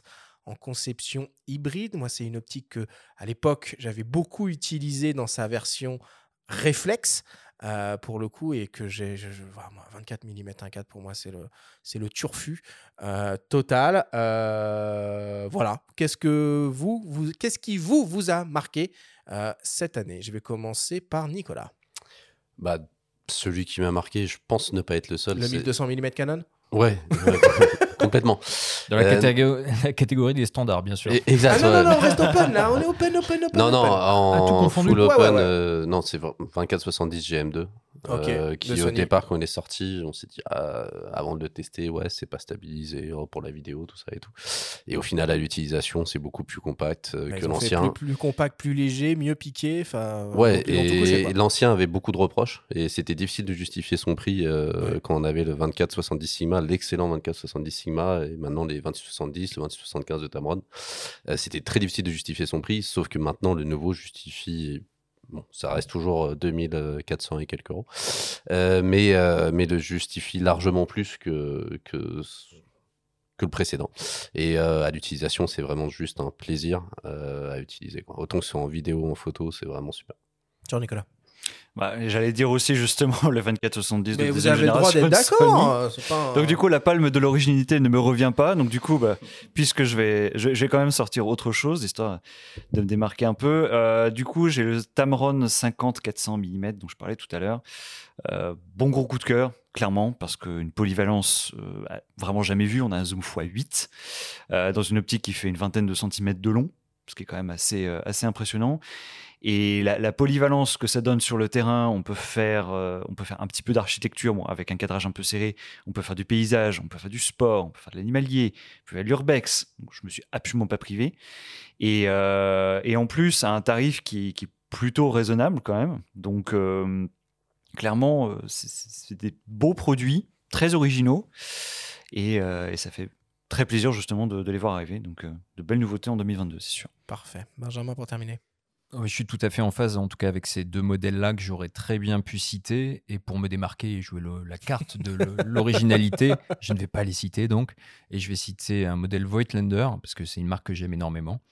en conception hybride. Moi, c'est une optique que, à l'époque, j'avais beaucoup utilisée dans sa version réflexe. euh, pour le coup, et que j'ai. je- je- voilà, moi, 24 mm 1.4 pour moi, c'est le, c'est le turfu euh, total. Euh, voilà. Qu'est-ce que vous, vous, qu'est-ce qui vous, vous a marqué cette année? Je vais commencer par Nicolas. Bah, celui qui m'a marqué, je pense ne pas être le seul. Le c'est- 1200 mm Canon? Ouais, ouais, complètement. Dans la, Euh, catégo- la catégorie des standards, bien sûr. Et- Exact. Ah non, ouais. non, non, on reste open là. On est open, open, open. Non, non, open. en Ah, full open, ouais, ouais. euh, non, c'est 2470 GM2. Ok, euh, de qui au départ, quand il est sorti, on s'est dit, ah, avant de le tester, ouais, c'est pas stabilisé oh, pour la vidéo, tout ça et tout. Et au final, à l'utilisation, c'est beaucoup plus compact euh, Bah, que l'ancien. Plus, plus compact, plus léger, mieux piqué. Enfin, Ouais, et l'ancien avait beaucoup de reproches et c'était difficile de justifier son prix euh, Ouais. quand on avait le 24-70 Sigma, l'excellent 24-70 Sigma et maintenant les 26-70, le 26-75 de Tamron. Euh, c'était très difficile de justifier son prix, sauf que maintenant le nouveau justifie. Bon, ça reste toujours euh, 2400 et quelques euros, Euh, mais, euh, mais le justifie largement plus que, que, le précédent. Et euh, à l'utilisation, c'est vraiment juste un plaisir euh, à utiliser. Autant que ce soit en vidéo ou en photo, c'est vraiment super. Ciao, Nicolas. Bah, J'allais dire aussi justement le 2470 de Mais vous deuxième avez le droit génération d'être d'accord. un- Donc du coup, la palme de l'originalité ne me revient pas. Donc du coup, bah, puisque je vais, je, je vais quand même sortir autre chose, histoire de me démarquer un peu. Euh, du coup, j'ai le Tamron 50-400 mm dont je parlais tout à l'heure. Euh, bon gros coup de cœur, clairement, parce qu'une polyvalence euh, vraiment jamais vue. On a un zoom x8 euh, dans une optique qui fait une vingtaine de centimètres de long, ce qui est quand même assez, euh, assez impressionnant. Et la, polyvalence que ça donne sur le terrain, on peut faire, euh, on peut faire un petit peu d'architecture avec un cadrage un peu serré. On peut faire du paysage, on peut faire du sport, on peut faire de l'animalier, on peut faire de l'urbex. Je me suis absolument pas privé. Et, euh, et en plus, à un tarif qui, est plutôt raisonnable quand même. Donc, clairement, c'est- des beaux produits, très originaux. Et ça fait très plaisir justement de, de les voir arriver. Donc, euh, de belles nouveautés en 2022, c'est sûr. Parfait. Benjamin, pour terminer. Oui, je suis tout à fait en phase, en tout cas avec ces deux modèles-là que j'aurais très bien pu citer. Et pour me démarquer et jouer le- la carte de l'originalité, je ne vais pas les citer donc. Et je vais citer un modèle Voigtlander, parce que c'est une marque que j'aime énormément,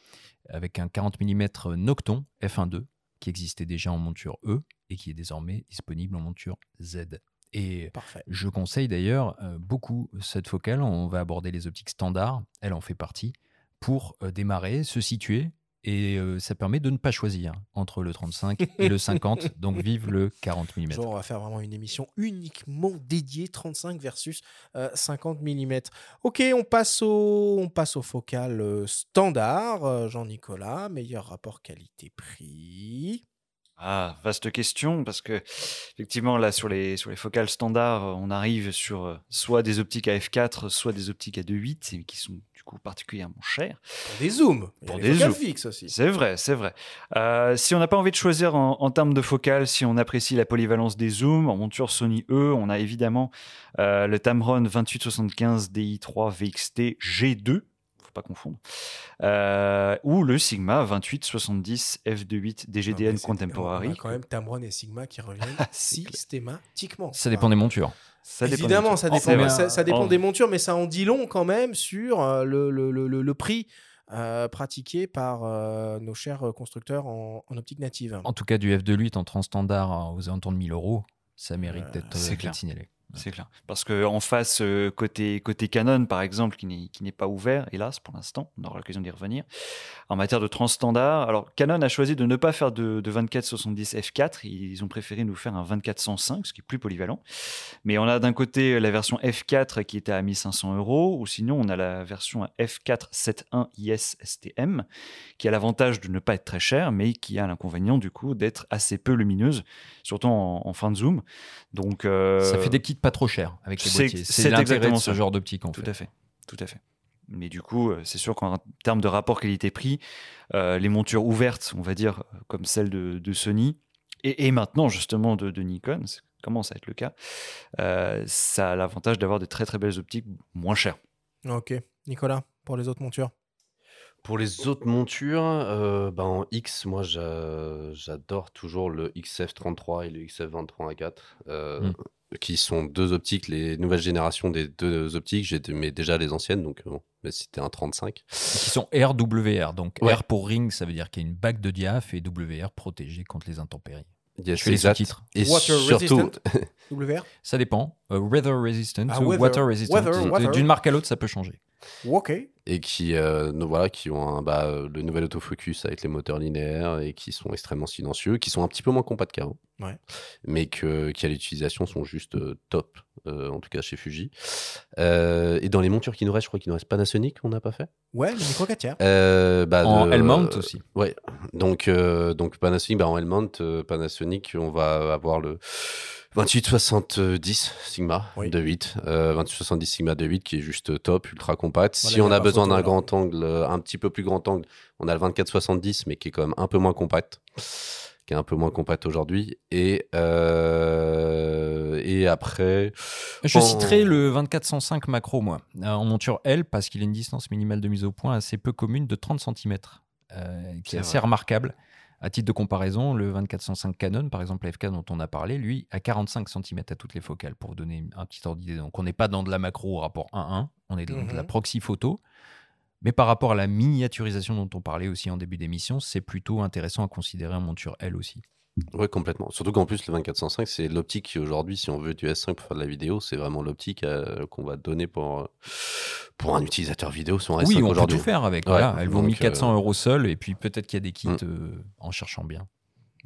avec un 40 mm Nocton F1.2 qui existait déjà en monture E et qui est désormais disponible en monture Z. Et Parfait. je conseille d'ailleurs beaucoup cette focale. On va aborder les optiques standards, elle en fait partie, pour démarrer, se situer. Et ça permet de ne pas choisir entre le 35 et le 50. Donc vive le 40 mm. Genre, on va faire vraiment une émission uniquement dédiée 35 versus euh, 50 mm. Ok, on passe au, on passe au focal standard. Jean-Nicolas, meilleur rapport qualité-prix. Ah, vaste question, parce que effectivement, là, sur les, sur les focales standards, euh, on arrive sur euh, soit des optiques à f4, soit des optiques à 2.8, et qui sont du coup particulièrement chères. Pour des zooms. Pour des zooms. fixes aussi. C'est vrai, c'est vrai. Euh, si on n'a pas envie de choisir en, en termes de focale, si on apprécie la polyvalence des zooms, en monture Sony E, on a évidemment euh, le Tamron 2875 DI3 VXT G2, faut pas confondre, euh, ou le Sigma 2870 F28 Non, DGDN Contemporary. On a quand même Tamron et Sigma qui reviennent systématiquement. Ça dépend des montures. Ça dépend Évidemment, ça dépend, ça, ça dépend En- des montures, mais ça en dit long quand même sur euh, le, le- le- le- le prix euh, pratiqué par euh, nos chers constructeurs en, en optique native. En tout cas, du F2.8 en transstandard hein, aux alentours de 1000 euros, ça mérite d'être c'est clair. d'être signalé. C'est clair. Parce qu'en face, euh, côté, côté Canon, par exemple, qui n'est pas ouvert, hélas, pour l'instant, on aura l'occasion d'y revenir. En matière de transstandard, alors Canon a choisi de ne pas faire de, de 24-70 f4, ils ont préféré nous faire un 24-105, ce qui est plus polyvalent. Mais on a d'un côté la version f4 qui était à 1500 euros, ou sinon on a la version f4 7.1 IS STM, qui a l'avantage de ne pas être très chère, mais qui a l'inconvénient du coup d'être assez peu lumineuse, surtout en, en fin de zoom. Donc, euh, Ça fait des kits pas trop chers avec les c'est- boîtiers. c'est l'intérêt exactement de ce ça. genre d'optique en Tout fait. à fait, tout à fait. Mais du coup, euh, c'est sûr qu'en termes de rapport qualité-prix, euh, les montures ouvertes, on va dire, euh, comme celle de, de Sony, et, et maintenant justement de, de Nikon, ça commence à être le cas, euh, ça a l'avantage d'avoir de très très belles optiques moins chères. Ok. Nicolas, pour les autres montures Pour les autres montures, euh, ben, en X, moi j'a- j'adore toujours le XF33 et le XF23 A4, euh, Mm. Qui sont deux optiques, les nouvelles générations des deux optiques. J'ai mais déjà les anciennes, donc bon, mais c'était un 35. Qui sont RWR. Donc Ouais. R pour ring, ça veut dire qu'il y a une bague de diaph et WR protégé contre les intempéries. Yes, Je fais les sous-titres. Et Water surtout, WR Ça dépend. Euh, weather resistant Ah, ou weather- water resistant. D'une marque à l'autre, ça peut changer. Ok. Et qui, euh, voilà, qui ont un, bah, euh, le nouvel autofocus avec les moteurs linéaires et qui sont extrêmement silencieux, qui sont un petit peu moins compacts qu'avant, Ouais. mais que, qui à l'utilisation sont juste euh, top, euh, en tout cas chez Fuji. Euh, et dans les montures qui nous restent, je crois qu'il nous reste Panasonic, on n'a pas fait. Ouais, le micro 4 tiers. Euh, bah, En L-mount aussi. Ouais, donc, euh, donc Panasonic, bah, en L-mount, euh, Panasonic, on va avoir le 2870 Sigma Oui. de 8, euh, 2870 Sigma de 8 qui est juste top, ultra compact. Voilà, si a on a pas besoin d'un grand angle, euh, un petit peu plus grand angle, on a le 2470 mais qui est quand même un peu moins compact, qui est un peu moins compact aujourd'hui. Et, euh, et après, Je en- citerai le 2405 macro, moi, euh, en monture L, parce qu'il a une distance minimale de mise au point assez peu commune de 30 cm, qui est assez vrai. remarquable. À titre de comparaison, le 2405 Canon, par exemple, la FK dont on a parlé, lui, a 45 cm à toutes les focales, pour vous donner un petit ordre d'idée. Donc, on n'est pas dans de la macro au rapport 1-1, on est dans de la Mhm. proxy photo. Mais par rapport à la miniaturisation dont on parlait aussi en début d'émission, c'est plutôt intéressant à considérer en monture L aussi. Ouais, complètement. Surtout qu'en plus, le 2405, c'est l'optique qui aujourd'hui, si on veut du S5 pour faire de la vidéo, c'est vraiment l'optique euh, qu'on va donner pour, euh, pour un utilisateur vidéo sur un S5 Oui, on peut tout faire avec. Ouais, voilà. Elle vaut donc, 1400 euh, euros seul, et puis peut-être qu'il y a des kits Mm. euh, en cherchant bien.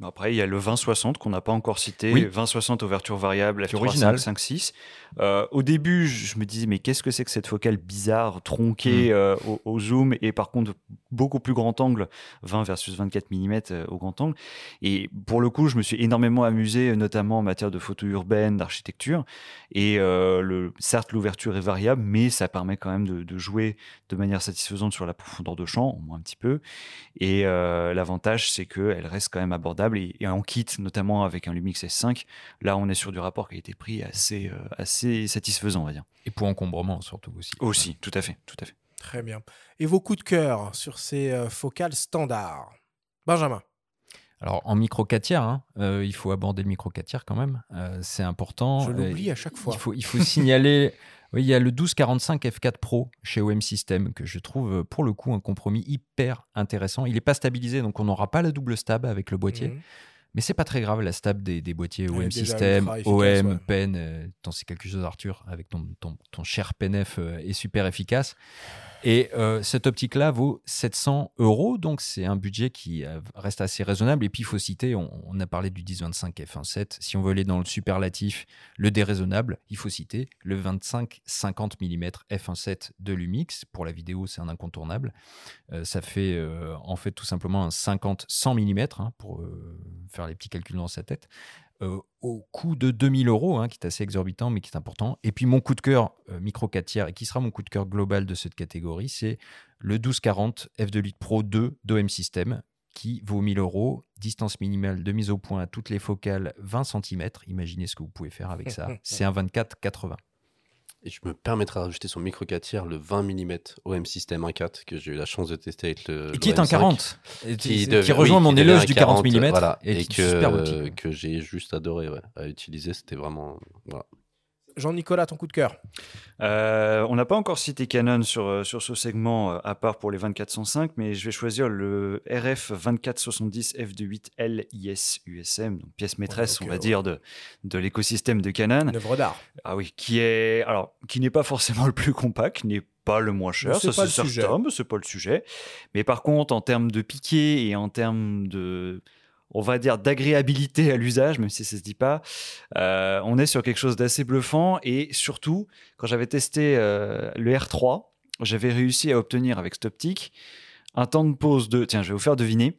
Après, il y a le 2060 qu'on n'a pas encore cité. Oui. 2060 ouverture variable, Qui est f3, original. 5, 6. Euh, au début, je me disais, mais qu'est-ce que c'est que cette focale bizarre, tronquée Mm. euh, au, au zoom et par contre beaucoup plus grand angle, 20 versus 24 mm euh, au grand angle. Et pour le coup, je me suis énormément amusé, notamment en matière de photo urbaine, d'architecture. Et euh, le, certes, l'ouverture est variable, mais ça permet quand même de, de jouer de manière satisfaisante sur la profondeur de champ, au moins un petit peu. Et euh, l'avantage, c'est qu'elle reste quand même abordable et, et en kit, notamment avec un Lumix S5, là, on est sur du rapport qualité-prix assez, euh, assez satisfaisant, on va dire. Et pour encombrement, surtout aussi. Aussi, tout à fait, tout à fait. Très bien. Et vos coups de cœur sur ces euh, focales standards? Benjamin Alors en micro 4 tiers, hein, euh, il faut aborder le micro 4 tiers quand même. Euh, c'est important. Je Euh, l'oublie à chaque fois. Il faut, il faut signaler. Oui, il y a le 1245 F4 Pro chez OM System que je trouve euh, pour le coup un compromis hyper intéressant. Il n'est pas stabilisé, donc on n'aura pas la double stab avec le boîtier. Mhm. Mais c'est pas très grave, la stab des, des boîtiers OM System, OM, ouais. Pen, euh, t'en sais quelque chose Arthur, avec ton, ton, ton cher PenF euh, est super efficace. Et euh, cette optique-là vaut 700 euros, donc c'est un budget qui euh, reste assez raisonnable. Et puis il faut citer, on, a parlé du 10-25 f1.7, si on veut aller dans le superlatif, le déraisonnable, il faut citer le 25-50 mm f1.7 de Lumix. Pour la vidéo, c'est un incontournable. Euh, ça fait en fait tout simplement un 50-100 mm hein, pour faire les petits calculs dans sa tête. Euh, au coût de 2000 euros, hein, qui est assez exorbitant, mais qui est important. Et puis mon coup de cœur euh, micro 4 tiers, et qui sera mon coup de cœur global de cette catégorie, c'est le 1240 F2 Pro 2 d'OM System, qui vaut 1000 euros. Distance minimale de mise au point à toutes les focales 20 cm. Imaginez ce que vous pouvez faire avec ça. C'est un 24-80. Et je me permettrai de rajouter le micro 4 tiers le 20 mm OM System 1.4 que j'ai eu la chance de tester avec le. Et qui est un l'OM5, 40. Et Qui, rejoint oui, mon éloge du 40 mm. Voilà. Et, Et, que, que j'ai juste adoré ouais, à utiliser. C'était vraiment. Voilà. Jean-Nicolas, ton coup de cœur. Euh, on n'a pas encore cité Canon sur, euh, sur ce segment, euh, à part pour les 2405, mais je vais choisir le RF 2470 f2.8 LIS USM, donc pièce maîtresse, on va ouais. dire, de, de l'écosystème de Canon. Une œuvre d'art. Ah oui, qui est alors qui n'est pas forcément le plus compact, qui n'est pas le moins cher, ça pas c'est le sujet. certain, mais c'est pas le sujet. Mais par contre, en termes de piqué et en termes de on va dire d'agréabilité à l'usage, même si ça se dit pas, euh, on est sur quelque chose d'assez bluffant et surtout quand j'avais testé euh, le R3, j'avais réussi à obtenir avec cette optique un temps de pause de tiens, je vais vous faire deviner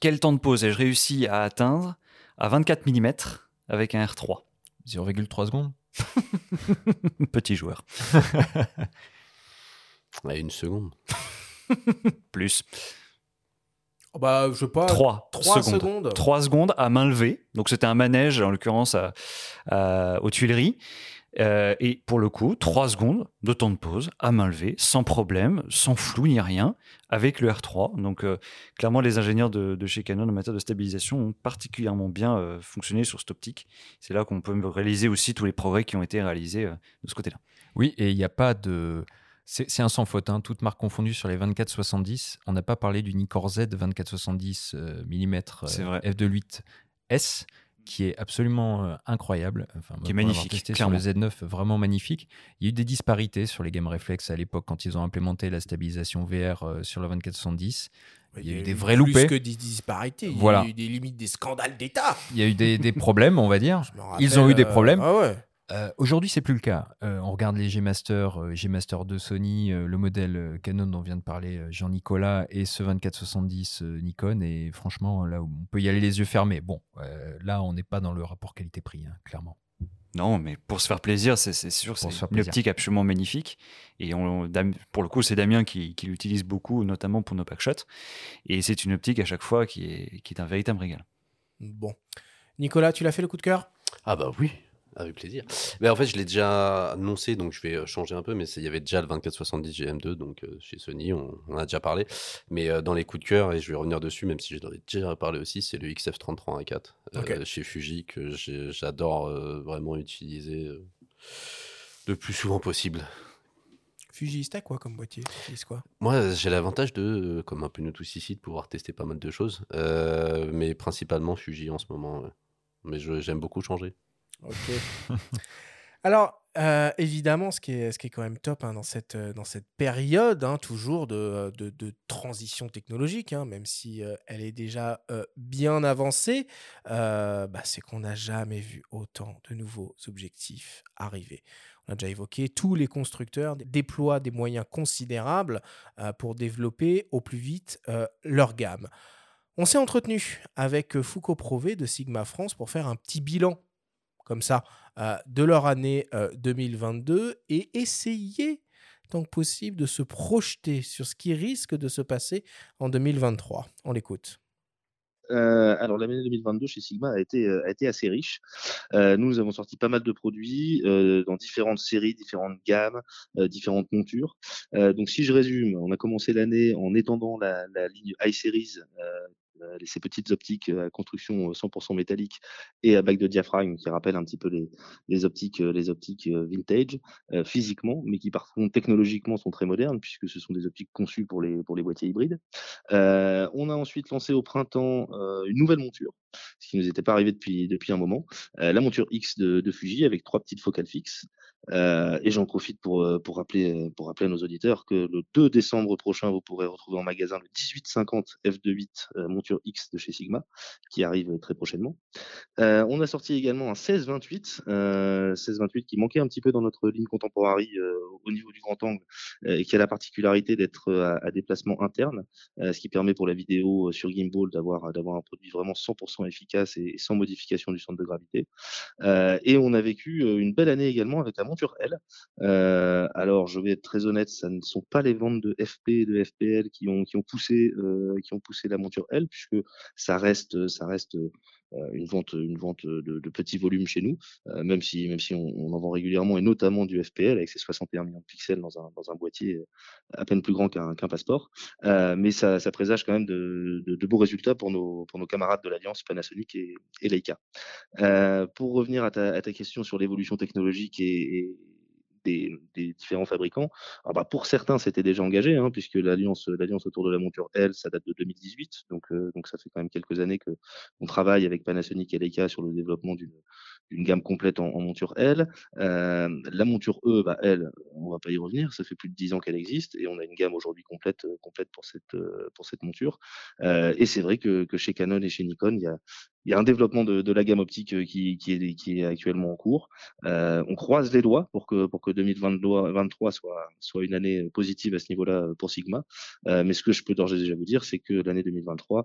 quel temps de pause ai-je réussi à atteindre à 24 mm avec un R3. 0,3 secondes. Petit joueur. À une seconde. Plus. Oh Bah, je sais pas. 3, trois secondes. secondes. 3 secondes à main levée. Donc c'était un manège, en l'occurrence à- à- aux Tuileries. Euh, et pour le coup, 3 secondes de temps de pause à main levée, sans problème, sans flou ni rien, avec le R3. Donc euh, clairement, les ingénieurs de, de chez Canon en matière de stabilisation ont particulièrement bien euh, fonctionné sur cette optique. C'est là qu'on peut réaliser aussi tous les progrès qui ont été réalisés euh, de ce côté-là. Oui, et il n'y a pas de. C'est un sans faute, hein, toutes marques confondues sur les 24-70. On n'a pas parlé du Nikkor Z 24-70 euh, mm C'est vrai. f2.8S, qui est absolument euh, incroyable. Enfin, Qui est magnifique, testé clairement. sur le Z9, vraiment magnifique. Il y a eu des disparités sur les Game Reflex à l'époque quand ils ont implémenté la stabilisation VR euh, sur le 24-70. Il y a eu des vrais plus loupés. que des disparités. Il Voilà. y a eu des limites, des scandales d'État. Il y a eu des, des problèmes, on va dire. Ils ont eu des euh, problèmes. Ah ouais. Euh, Aujourd'hui, c'est plus le cas. Euh, on regarde les G-Master, euh, G-Master de Sony, euh, le modèle Canon dont vient de parler Jean-Nicolas et ce 2470 euh, Nikon. Et franchement, là, on peut y aller les yeux fermés. Bon, euh, là, on n'est pas dans le rapport qualité-prix, hein, clairement. Non, mais pour se faire plaisir, c'est sûr, c'est une optique absolument magnifique. Et on, pour le coup, c'est Damien qui, qui l'utilise beaucoup, notamment pour nos packshots. Et c'est une optique à chaque fois qui est, qui est un véritable régal. Bon. Nicolas, tu l'as fait le coup de cœur? Ah bah oui, avec plaisir. Mais en fait, je l'ai déjà annoncé, donc je vais euh, changer un peu, mais il y avait déjà le 2470 GM2, donc euh, chez Sony, on, on en a déjà parlé. Mais euh, dans les coups de cœur, et je vais revenir dessus, même si je l'en ai déjà parlé aussi, c'est le XF33 A4 euh, Ok. chez Fuji, que j'adore vraiment utiliser le plus souvent possible. Fuji, c'était quoi comme boîtier? Quoi? Moi, j'ai l'avantage de, comme un peu nous tous ici, de pouvoir tester pas mal de choses, mais principalement Fuji en ce moment. ouais. Mais j'aime beaucoup changer. Alors, euh, évidemment, ce qui, est, ce qui est quand même top hein, dans, cette, euh, dans cette période, hein, toujours de, de, de transition technologique, hein, même si euh, elle est déjà euh, bien avancée, euh, bah, c'est qu'on n'a jamais vu autant de nouveaux objectifs arriver. On a déjà évoqué, tous les constructeurs déploient des moyens considérables euh, pour développer au plus vite euh, leur gamme. On s'est entretenu avec euh, Foucault Prové de Sigma France pour faire un petit bilan comme ça euh, de leur année euh, 2022 et essayer tant que possible de se projeter sur ce qui risque de se passer en 2023. On l'écoute. Euh, alors l'année 2022 chez Sigma a été, euh, assez riche. Euh, nous, avons sorti pas mal de produits euh, dans différentes séries, différentes gammes, euh, différentes montures. Euh, donc si je résume, on a commencé l'année en étendant la, la ligne iSeries euh, euh, ces petites optiques à construction 100% métallique et à bac de diaphragme qui rappellent un petit peu les, optiques, les optiques vintage physiquement, mais qui par contre technologiquement sont très modernes puisque ce sont des optiques conçues pour les, pour les boîtiers hybrides. on a ensuite lancé au printemps une nouvelle monture, ce qui ne nous était pas arrivé depuis, depuis un moment, la monture X de, Fuji avec trois petites focales fixes. Euh, et j'en profite pour, euh, pour, rappeler, euh, pour rappeler à nos auditeurs que le 2 décembre prochain, vous pourrez retrouver en magasin le 1850 F28 monture X de chez Sigma, qui arrive très prochainement. on a sorti également un 1628, 1628 qui manquait un petit peu dans notre ligne contemporary au niveau du grand angle, et qui a la particularité d'être à, déplacement interne, ce qui permet pour la vidéo sur gimbal d'avoir d'avoir un produit vraiment 100% efficace et, sans modification du centre de gravité. et on a vécu une belle année également avec la monture L. Euh, alors, je vais être très honnête, ça ne sont pas les ventes de FP de FPL qui ont, qui ont, poussé, euh, qui ont poussé la monture L, puisque ça reste, ça reste euh, une vente, une vente de, de petits volumes chez nous, euh, même si, même si on, en vend régulièrement et notamment du FPL avec ses 61 millions de pixels dans un, dans un boîtier à peine plus grand qu'un qu'un passeport. Euh, mais ça, ça, présage quand même de, de, beaux résultats pour nos, pour nos camarades de l'Alliance Panasonic et, et Leica. pour revenir à ta, à ta question sur l'évolution technologique et des, différents fabricants. Alors bah, pour certains, c'était déjà engagé, hein, puisque l'alliance, autour de la monture L, ça date de 2018, donc, euh, donc ça fait quand même quelques années que on travaille avec Panasonic et Leica sur le développement d'une, gamme complète en, monture L. Euh, la monture E, bah, elle, on va pas y revenir, ça fait plus de 10 ans qu'elle existe et on a une gamme aujourd'hui complète, complète pour cette, euh, pour cette monture. et c'est vrai que, que, chez Canon et chez Nikon, il y a, il y a un développement de, de la gamme optique qui, qui, est, qui est actuellement en cours. on croise les doigts pour que, pour que 2023 soit, soit une année positive à ce niveau-là pour Sigma. mais ce que je peux d'ores et déjà vous dire, c'est que l'année 2023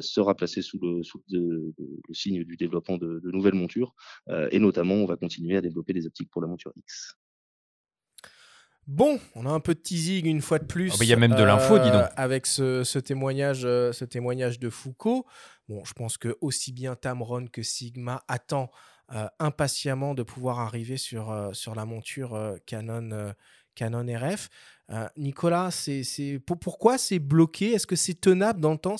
sera placée sous le, sous le, le signe du développement de, de nouvelles montures euh, et notamment, on va continuer à développer des optiques pour la monture X. Bon, on a un peu de teasing une fois de plus. Ah bah, il y a même de l'info, dis donc. Euh, avec ce, témoignage, euh, ce témoignage de Foucault. Bon, je pense que aussi bien Tamron que Sigma attend impatiemment de pouvoir arriver sur, sur la monture Canon, Canon RF. Nicolas, c'est, pourquoi c'est bloqué? Est-ce que c'est tenable dans le temps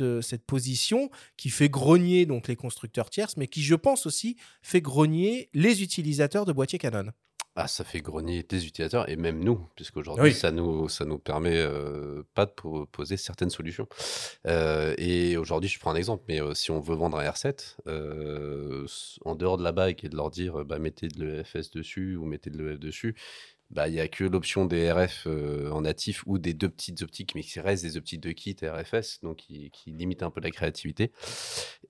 euh, cette position qui fait grogner donc les constructeurs tierces, mais qui, je pense aussi, fait grogner les utilisateurs de boîtiers Canon? Ah, ça fait grogner des utilisateurs et même nous, puisqu'aujourd'hui, ça nous, ça nous permet euh, pas de proposer certaines solutions. Euh, et aujourd'hui, je prends un exemple, mais si on veut vendre un R7, en dehors de la bague et de leur dire bah, mettez de l'EFS dessus ou mettez de l'EF dessus, bah, il n'y a que l'option des RF euh, en natif ou des deux petites optiques, mais qui restent des optiques de kit RFS, donc qui, qui limitent un peu la créativité.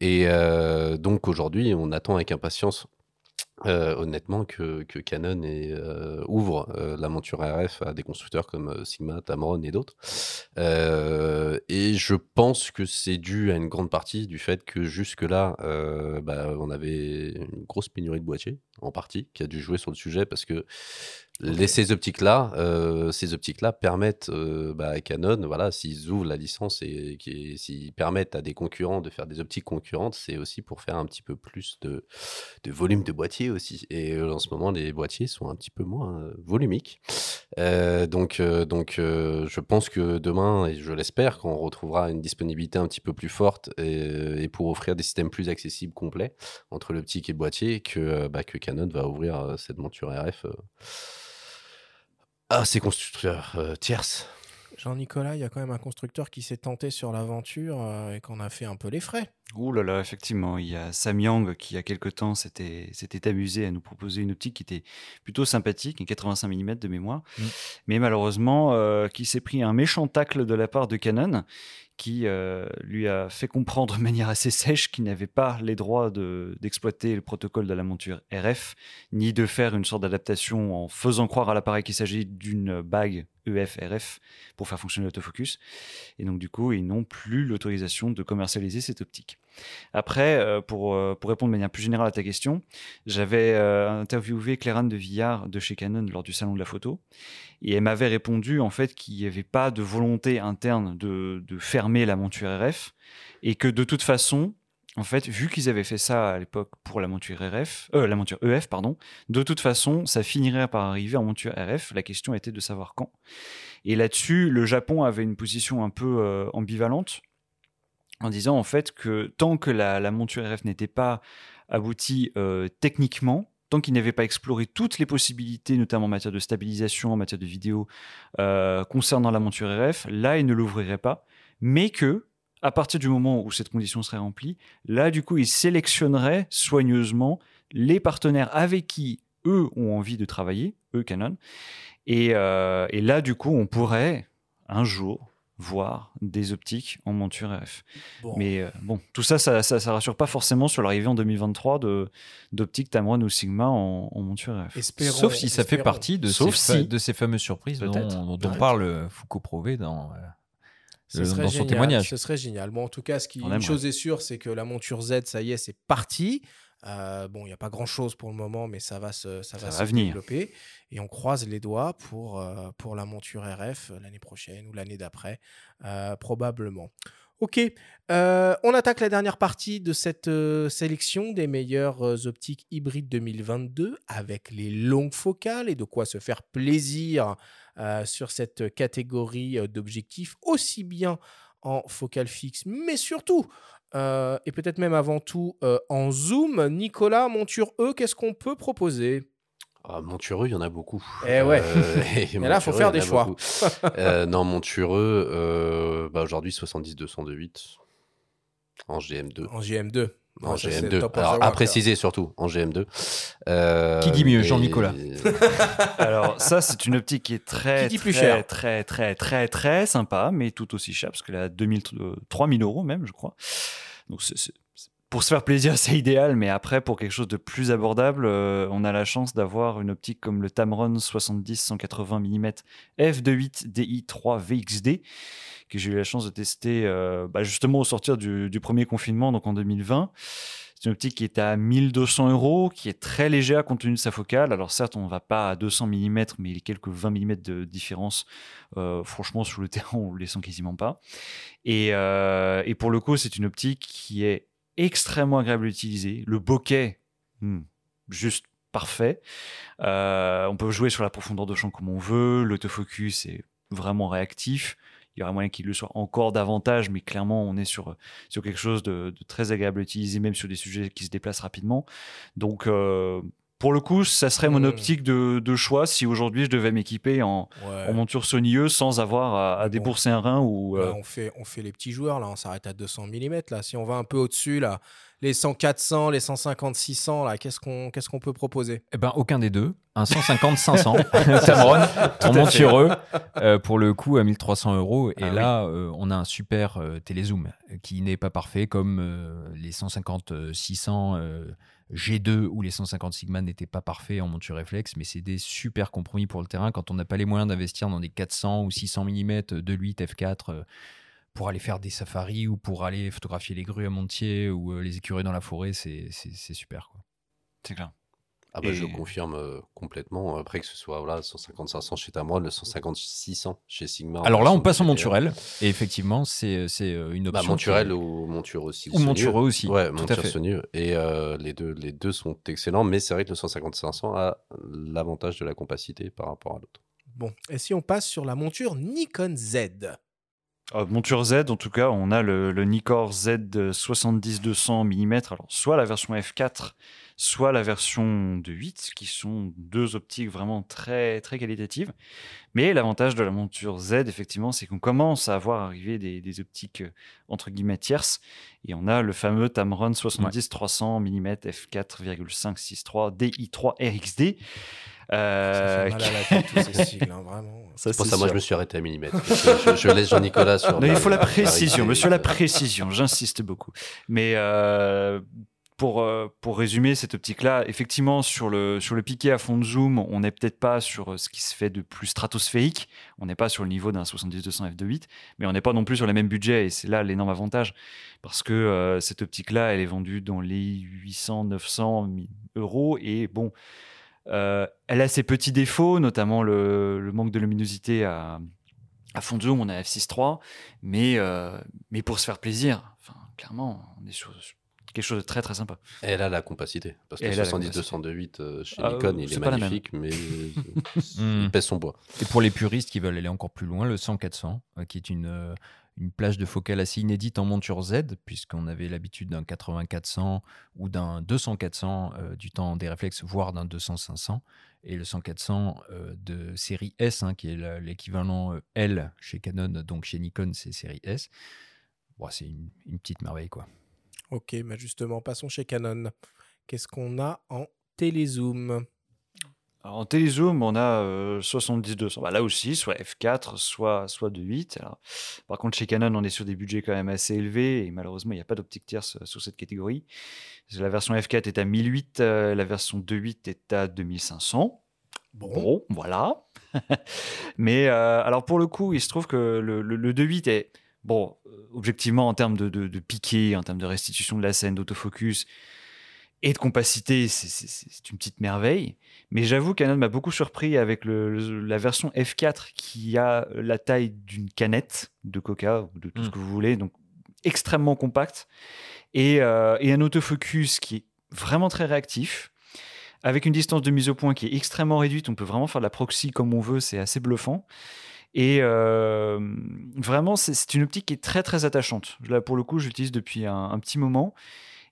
Et euh, donc aujourd'hui, on attend avec impatience euh, honnêtement que, que Canon ouvre la monture RF à des constructeurs comme Sigma, Tamron et d'autres. Et je pense que c'est dû à une grande partie du fait que jusque-là, bah, on avait une grosse pénurie de boîtiers, en partie, qui a dû jouer sur le sujet parce que les, ces optiques-là, euh, ces optiques-là permettent euh, bah, à Canon, voilà, s'ils ouvrent la licence et s'ils permettent à des concurrents de faire des optiques concurrentes, c'est aussi pour faire un petit peu plus de, de volume de boîtier aussi. Et euh, en ce moment, les boîtiers sont un petit peu moins euh, volumiques. Euh, donc, donc je pense que demain, et je l'espère, qu'on retrouvera une disponibilité un petit peu plus forte et, et, pour offrir des systèmes plus accessibles, complets entre l'optique et le boîtier, que, bah, que Canon va ouvrir cette monture RF ah, c'est constructeur euh, tierce. Jean-Nicolas, il y a quand même un constructeur qui s'est tenté sur l'aventure euh, et qu'on a fait un peu les frais. Ouh là là, effectivement, il y a Samyang qui, il y a quelque temps, s'était amusé à nous proposer une optique qui était plutôt sympathique, une 85 mm de mémoire, mm. mais malheureusement, euh, qui s'est pris un méchant tacle de la part de Canon qui euh, lui a fait comprendre de manière assez sèche qu'il n'avait pas les droits d'exploiter le protocole de la monture RF, ni de faire une sorte d'adaptation en faisant croire à l'appareil qu'il s'agit d'une bague EF-RF pour faire fonctionner l'autofocus. Et donc du coup, ils n'ont plus l'autorisation de commercialiser cette optique. Après, euh, pour, euh, pour, répondre de manière plus générale à ta question, j'avais interviewé Clérane de Villard de chez Canon lors du salon de la photo, et elle m'avait répondu en fait qu'il n'y avait pas de volonté interne de, fermer la monture RF et que de toute façon, en fait, vu qu'ils avaient fait ça à l'époque pour la monture RF, euh, la monture EF, pardon, de toute façon, ça finirait par arriver en monture RF. La question était de savoir quand. Et là-dessus, le Japon avait une position un peu euh, ambivalente en disant en fait que tant que la, monture RF n'était pas aboutie euh, techniquement, tant qu'il n'avait pas exploré toutes les possibilités, notamment en matière de stabilisation, en matière de vidéo, concernant la monture RF, là, il ne l'ouvrirait pas, mais que à partir du moment où cette condition serait remplie, là, du coup, il sélectionnerait soigneusement les partenaires avec qui eux ont envie de travailler, eux Canon, et, euh, et là, du coup, on pourrait un jour voir des optiques en monture RF. Bon. Mais euh, bon, tout ça, ça, ça, ça rassure pas forcément sur l'arrivée en 2023 de d'optiques Tamron ou Sigma en, en monture RF. Espérons- Sauf si ça fait partie de, Sauf ces, fa- si. de ces fameuses surprises dont, Peut-être. dont on parle Foucault Prouvé dans, euh, Ce serait son génial, témoignage. Ce serait génial. Bon, en tout cas, ce qui, On une aimerait. chose est sûre, c'est que la monture Z, ça y est, c'est parti. Euh, bon, il n'y a pas grand-chose pour le moment, mais ça va se, ça va Ça va venir. développer. Et on croise les doigts pour, euh, pour la monture RF l'année prochaine ou l'année d'après, euh, probablement. Ok, on attaque la dernière partie de cette sélection des meilleures optiques hybrides 2022 avec les longues focales et de quoi se faire plaisir euh, sur cette catégorie euh, d'objectifs, aussi bien en focale fixe, mais surtout, euh, et peut-être même avant tout, euh, en zoom. Nicolas, monture E, qu'est-ce qu'on peut proposer? Ah, montureux, il y en a beaucoup. Eh ouais. et Et là, faut faire il y en des choix. Euh, non, montureux, euh, bah, aujourd'hui 70-200 de 8 en GM2. En GM2. En Ouais, ça, c'est GM2. top of the Alors, à préciser surtout, en GM2. Euh, Qui dit mieux, et- Jean-Nicolas Alors ça, c'est une optique qui est très, Qui dit très, plus cher très, très, très, très sympa, mais tout aussi cher parce qu'elle est à 2000, euh, 3000 euros même, je crois. Donc c'est- pour se faire plaisir, c'est idéal, mais après pour quelque chose de plus abordable, euh, on a la chance d'avoir une optique comme le Tamron 70-180 mm f2.8 DI3 VXD que j'ai eu la chance de tester euh, bah, justement au sortir du, premier confinement, donc en 2020. C'est une optique qui est à 1200 euros, qui est très légère compte tenu de sa focale. Alors certes, on ne va pas à 200 mm, mais les quelques 20 mm de différence, euh, franchement, sur le terrain, on ne les sent quasiment pas. Et, et pour le coup, c'est une optique qui est extrêmement agréable à utiliser. Le bokeh, hmm, juste parfait. Euh, on peut jouer sur la profondeur de champ comme on veut. L'autofocus est vraiment réactif. Il y aurait moyen qu'il le soit encore davantage, mais clairement, on est sur, sur quelque chose de, très agréable à utiliser, même sur des sujets qui se déplacent rapidement. Donc, euh, pour le coup, ça serait mon optique de, de choix si aujourd'hui je devais m'équiper en, Ouais. en monture Sony E sans avoir à, à Bon. débourser un rein ou. Là, euh, on, fait, on fait les petits joueurs, là, on s'arrête à 200 mm. Là. Si on va un peu au-dessus, là, les 100 400, les 150 600, là, qu'est-ce qu'on qu'est-ce qu'on peut proposer? Eh ben, aucun des deux. Un 150-500 Tamron en montureux euh, pour le coup à 1300 euros. Et Ah oui. là, euh, on a un super euh, télézoom qui n'est pas parfait comme euh, les 150-600 euh, G2 ou les 150 Sigma n'étaient pas parfaits en monture réflexe, mais c'est des super compromis pour le terrain quand on n'a pas les moyens d'investir dans des 400 ou 600 mm de 8 f4 euh, pour aller faire des safaris ou pour aller photographier les grues à Montier ou euh, les écureuils dans la forêt, c'est super. C'est clair. Ah bah, je Et- confirme euh, complètement. Après que ce soit voilà, 150-500 chez Tamron, le 150-600 chez Sigma. Alors là, on passe en monturel. Et effectivement, c'est c'est, euh, une Bah, option. monturel qui- ou monture aussi. Ou montureux aussi, Ouais, tout à monture. Et euh, les, deux, les deux sont excellents, mais c'est vrai que le 150-500 a l'avantage de la compacité par rapport à l'autre. Bon, et si on passe sur la monture Nikon Z? Euh, monture Z, en tout cas, on a le, le Nikkor Z 70-200 mm. Alors, soit la version F4, soit la version de 8, qui sont deux optiques vraiment très, très qualitatives. Mais l'avantage de la monture Z, effectivement, c'est qu'on commence à voir arriver des, des optiques euh, entre guillemets tierces. Et on a le fameux Tamron 70-300 mm f4,563 DI3 RXD. Ça fait mal à la tête, tous ces sigles, hein, vraiment. ça, C'est pour ça, moi, je me suis arrêté à millimètre. je, je- laisse Jean-Nicolas sur. Non, il faut la la précision, monsieur, la précision, j'insiste beaucoup. Mais euh, pour, euh, pour résumer cette optique-là, effectivement, sur le, sur le piqué à fond de zoom, on n'est peut-être pas sur euh, ce qui se fait de plus stratosphérique, on n'est pas sur le niveau d'un 70-200 f2.8, mais on n'est pas non plus sur les mêmes budgets, et c'est là l'énorme avantage, parce que euh, cette optique-là, elle est vendue dans les 800-900 euros, et bon, elle a ses petits défauts, notamment le, manque de luminosité à, fond de zoom, on a f6.3, mais, mais pour se faire plaisir, clairement, on est sur quelque chose de très très sympa. Et elle a la compacité. Parce que elle a la 70 compacité. 208 euh, chez Ah, Nikon, euh, il est même. magnifique, mais Hmm. il pèse son poids. Et pour les puristes qui veulent aller encore plus loin, le 100-400, euh, qui est une, euh, une plage de focale assez inédite en monture Z, puisqu'on avait l'habitude d'un 80-400 ou d'un 200-400 euh, du temps des réflexes, voire d'un 200-500. Et le 100-400 euh, de série S, hein, qui est l'équivalent euh, L chez Canon, donc chez Nikon, c'est série S. Bon, c'est une, une petite merveille, quoi. Ok, bah justement, passons chez Canon. Qu'est-ce qu'on a en télézoom Alors, en télézoom, on a euh, 70-200. Bah, là aussi, soit f4, soit, soit de 8. Alors, par contre, chez Canon, on est sur des budgets quand même assez élevés et malheureusement, il n'y a pas d'optique tierce euh, sur cette catégorie. La version f4 est à 1008, euh, la version 2.8 est à 2500. Bon, voilà. Mais euh, alors, pour le coup, il se trouve que le, le, le 2.8 est, bon, euh, objectivement, en termes de, de, de piqué, en termes de restitution de la scène, d'autofocus, et de compacité, c'est- une petite merveille. Mais j'avoue, Canon m'a beaucoup surpris avec le- le- la version F4 qui a la taille d'une canette de coca ou de tout ce que vous voulez, donc extrêmement compact, et, euh, et un autofocus qui est vraiment très réactif. Avec une distance de mise au point qui est extrêmement réduite, on peut vraiment faire de la proxy comme on veut, c'est assez bluffant. Et euh, vraiment, c'est- une optique qui est très très attachante. Là, pour le coup, je l'utilise depuis un, un petit moment.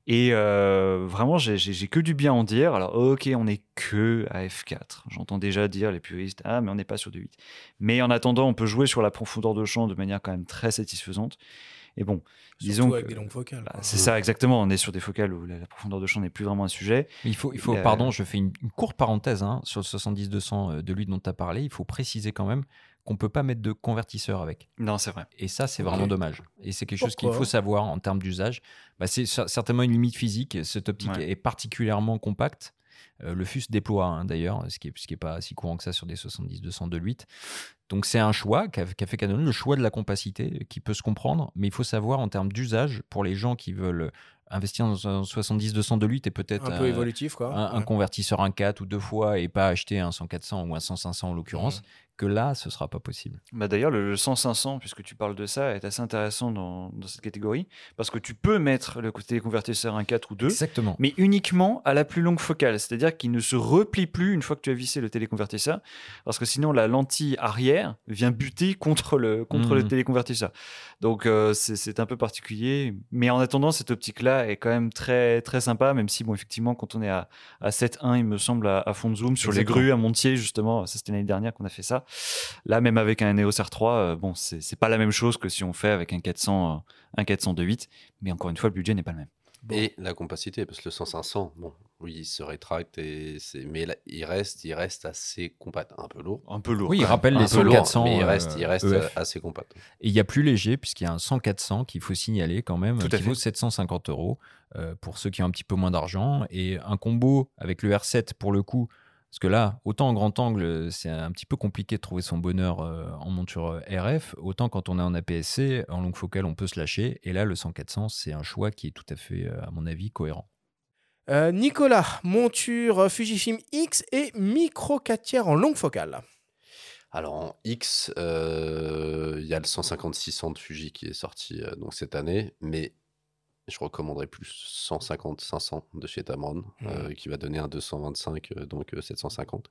Et euh, vraiment, j'ai- que du bien à en dire. Alors, ok, on n'est que à F4. J'entends déjà dire les puristes, ah, mais on n'est pas sur du 8. Mais en attendant, on peut jouer sur la profondeur de champ de manière quand même très satisfaisante. Et bon, disons Surtout avec que- des longues focales. bah, c'est ça, exactement. On est sur des focales où la, la profondeur de champ n'est plus vraiment un sujet. Mais il faut, il faut Et, euh, pardon, je fais une, une courte parenthèse hein, sur le 70-200 euh, de lui dont tu as parlé. Il faut préciser quand même qu'on peut pas mettre de convertisseur avec. Non, c'est vrai. Et ça, c'est vraiment dommage. Et c'est quelque chose qu'il faut savoir en termes d'usage. Bah, c'est cer- certainement une limite physique. Cette optique Ouais. est particulièrement compacte. Euh, le FUS déploie hein, d'ailleurs, ce qui n'est ce qui est pas si courant que ça sur des 70-200 de 8. Donc c'est un choix qu'a qu'a fait Canon, le choix de la compacité, euh, qui peut se comprendre, mais il faut savoir en termes d'usage, pour les gens qui veulent investir dans un 70-200 de 8 et peut-être Un peu évolutif, quoi. un, convertisseur 1.4 ou deux fois et pas acheter un 100-400 ou un 100-500 en l'occurrence, que là, ce sera pas possible. Bah D'ailleurs, le 100-500, puisque tu parles de ça, est assez intéressant dans, dans cette catégorie, parce que tu peux mettre le côté convertisseur 1.4 ou 2, Exactement. mais uniquement à la plus longue focale, c'est-à-dire qu'il ne se replie plus une fois que tu as vissé le téléconvertisseur, parce que sinon la lentille arrière vient buter contre le, contre le Mhm. téléconvertisseur. Donc euh, c'est c'est un peu particulier, mais en attendant, cette optique-là est quand même très, très sympa, même si, bon, effectivement, quand on est à, à 7.1, il me semble, à, à fond de zoom, sur Exactement. les grues à Montier, justement, ça c'était l'année dernière qu'on a fait ça. Là, même avec un EOS R3, euh, bon, c'est pas la même chose que si on fait avec un 400, euh, un 400 de 8, mais encore une fois, le budget n'est pas le même. Et la compacité, parce que le 100-500, bon, oui, il se rétracte, et c'est- mais là, il, reste, il reste assez compact, un peu lourd. Un peu lourd. Oui, il rappelle les peu lourd, 100-400. mais il reste, il euh, reste EF. euh, assez compact. Et il y a plus léger, puisqu'il y a un 100-400 qu'il faut signaler quand même, Tout à qui fait. vaut 750 euros euh, pour ceux qui ont un petit peu moins d'argent. Et un combo avec le R7 pour le coup, parce que là, autant en grand angle, c'est un petit peu compliqué de trouver son bonheur euh, en monture RF, autant quand on est en APS-C, en longue focale, on peut se lâcher. Et là, le 100-400, c'est un choix qui est tout à fait, à mon avis, cohérent. Euh, Nicolas, monture euh, Fujifilm X et micro 4 tiers en longue focale. Alors en X, euh, il y a le 150-600 de Fuji qui est sorti euh, donc cette année, mais je recommanderais plus 150-500 de chez Tamron, euh, qui va donner un 225, euh, donc euh, 750.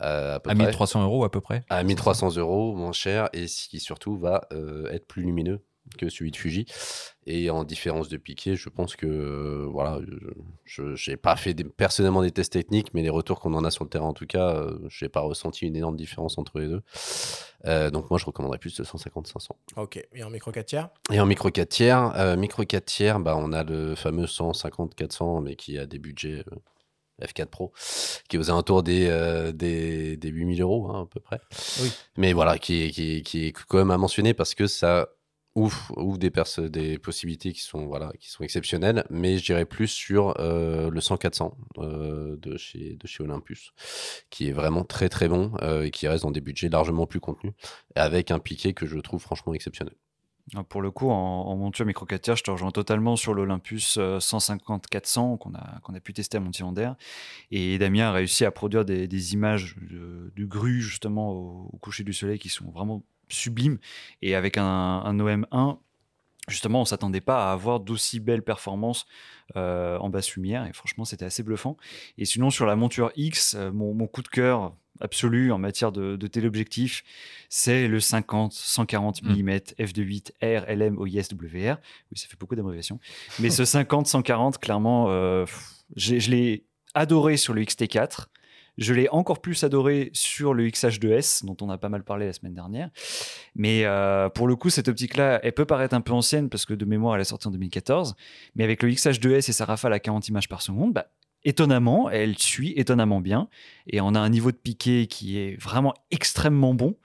euh, à peu À près. 1300 euros à peu près À 1300 euros, moins cher, et ce qui surtout va euh, être plus lumineux que celui de Fuji. Et en différence de piqué, je pense que, euh, voilà, je n'ai pas fait des- personnellement des tests techniques, mais les retours qu'on en a sur le terrain, en tout cas, je n'ai pas ressenti une énorme différence entre les deux. Euh, donc moi, je recommanderais plus de 150-500. Ok, et en micro 4 tiers? Et en micro 4 tiers, euh, micro 4 tiers, bah, on a le fameux 150-400, mais qui a des budgets euh, F4 Pro, qui est aux alentours des, euh, des, des 8000 euros hein, à peu près. Oui. Mais voilà, qui qui, qui est quand même à mentionner parce que ça ouvre des, possibilités qui sont, voilà, qui sont exceptionnelles, mais je dirais plus sur euh, le 100-400 euh, de, chez, de Olympus, qui est vraiment très très bon euh, et qui reste dans des budgets largement plus contenus, avec un piqué que je trouve franchement exceptionnel. Ah, Pour le coup, en, en monture micro 4 tiers, je te rejoins totalement sur l'Olympus euh, 150-400 qu'on a, pu tester à Montier-en-Der. Et Damien a réussi à produire des, images de- du grue, justement, au coucher du soleil qui sont vraiment sublimes. Et avec un, un OM1, justement, on s'attendait pas à avoir d'aussi belles performances euh, en basse lumière. Et franchement, c'était assez bluffant. Et sinon, sur la monture X, euh, mon, mon coup de cœur, absolue en matière de, de téléobjectif, c'est le 50, 140 Mm. mm f2.8 R, LM, OIS, WR. Oui, ça fait beaucoup d'abréviations. Mais ce 50, 140, clairement, euh, je l'ai adoré sur le XT4. Je l'ai encore plus adoré sur le XH2S, dont on a pas mal parlé la semaine dernière. Mais euh, pour le coup, cette optique-là, elle peut paraître un peu ancienne parce que de mémoire, elle est sortie en 2014. Mais avec le XH2S et sa rafale à 40 images par seconde, bah, étonnamment, elle suit étonnamment bien. Et on a un niveau de piqué qui est vraiment extrêmement bon.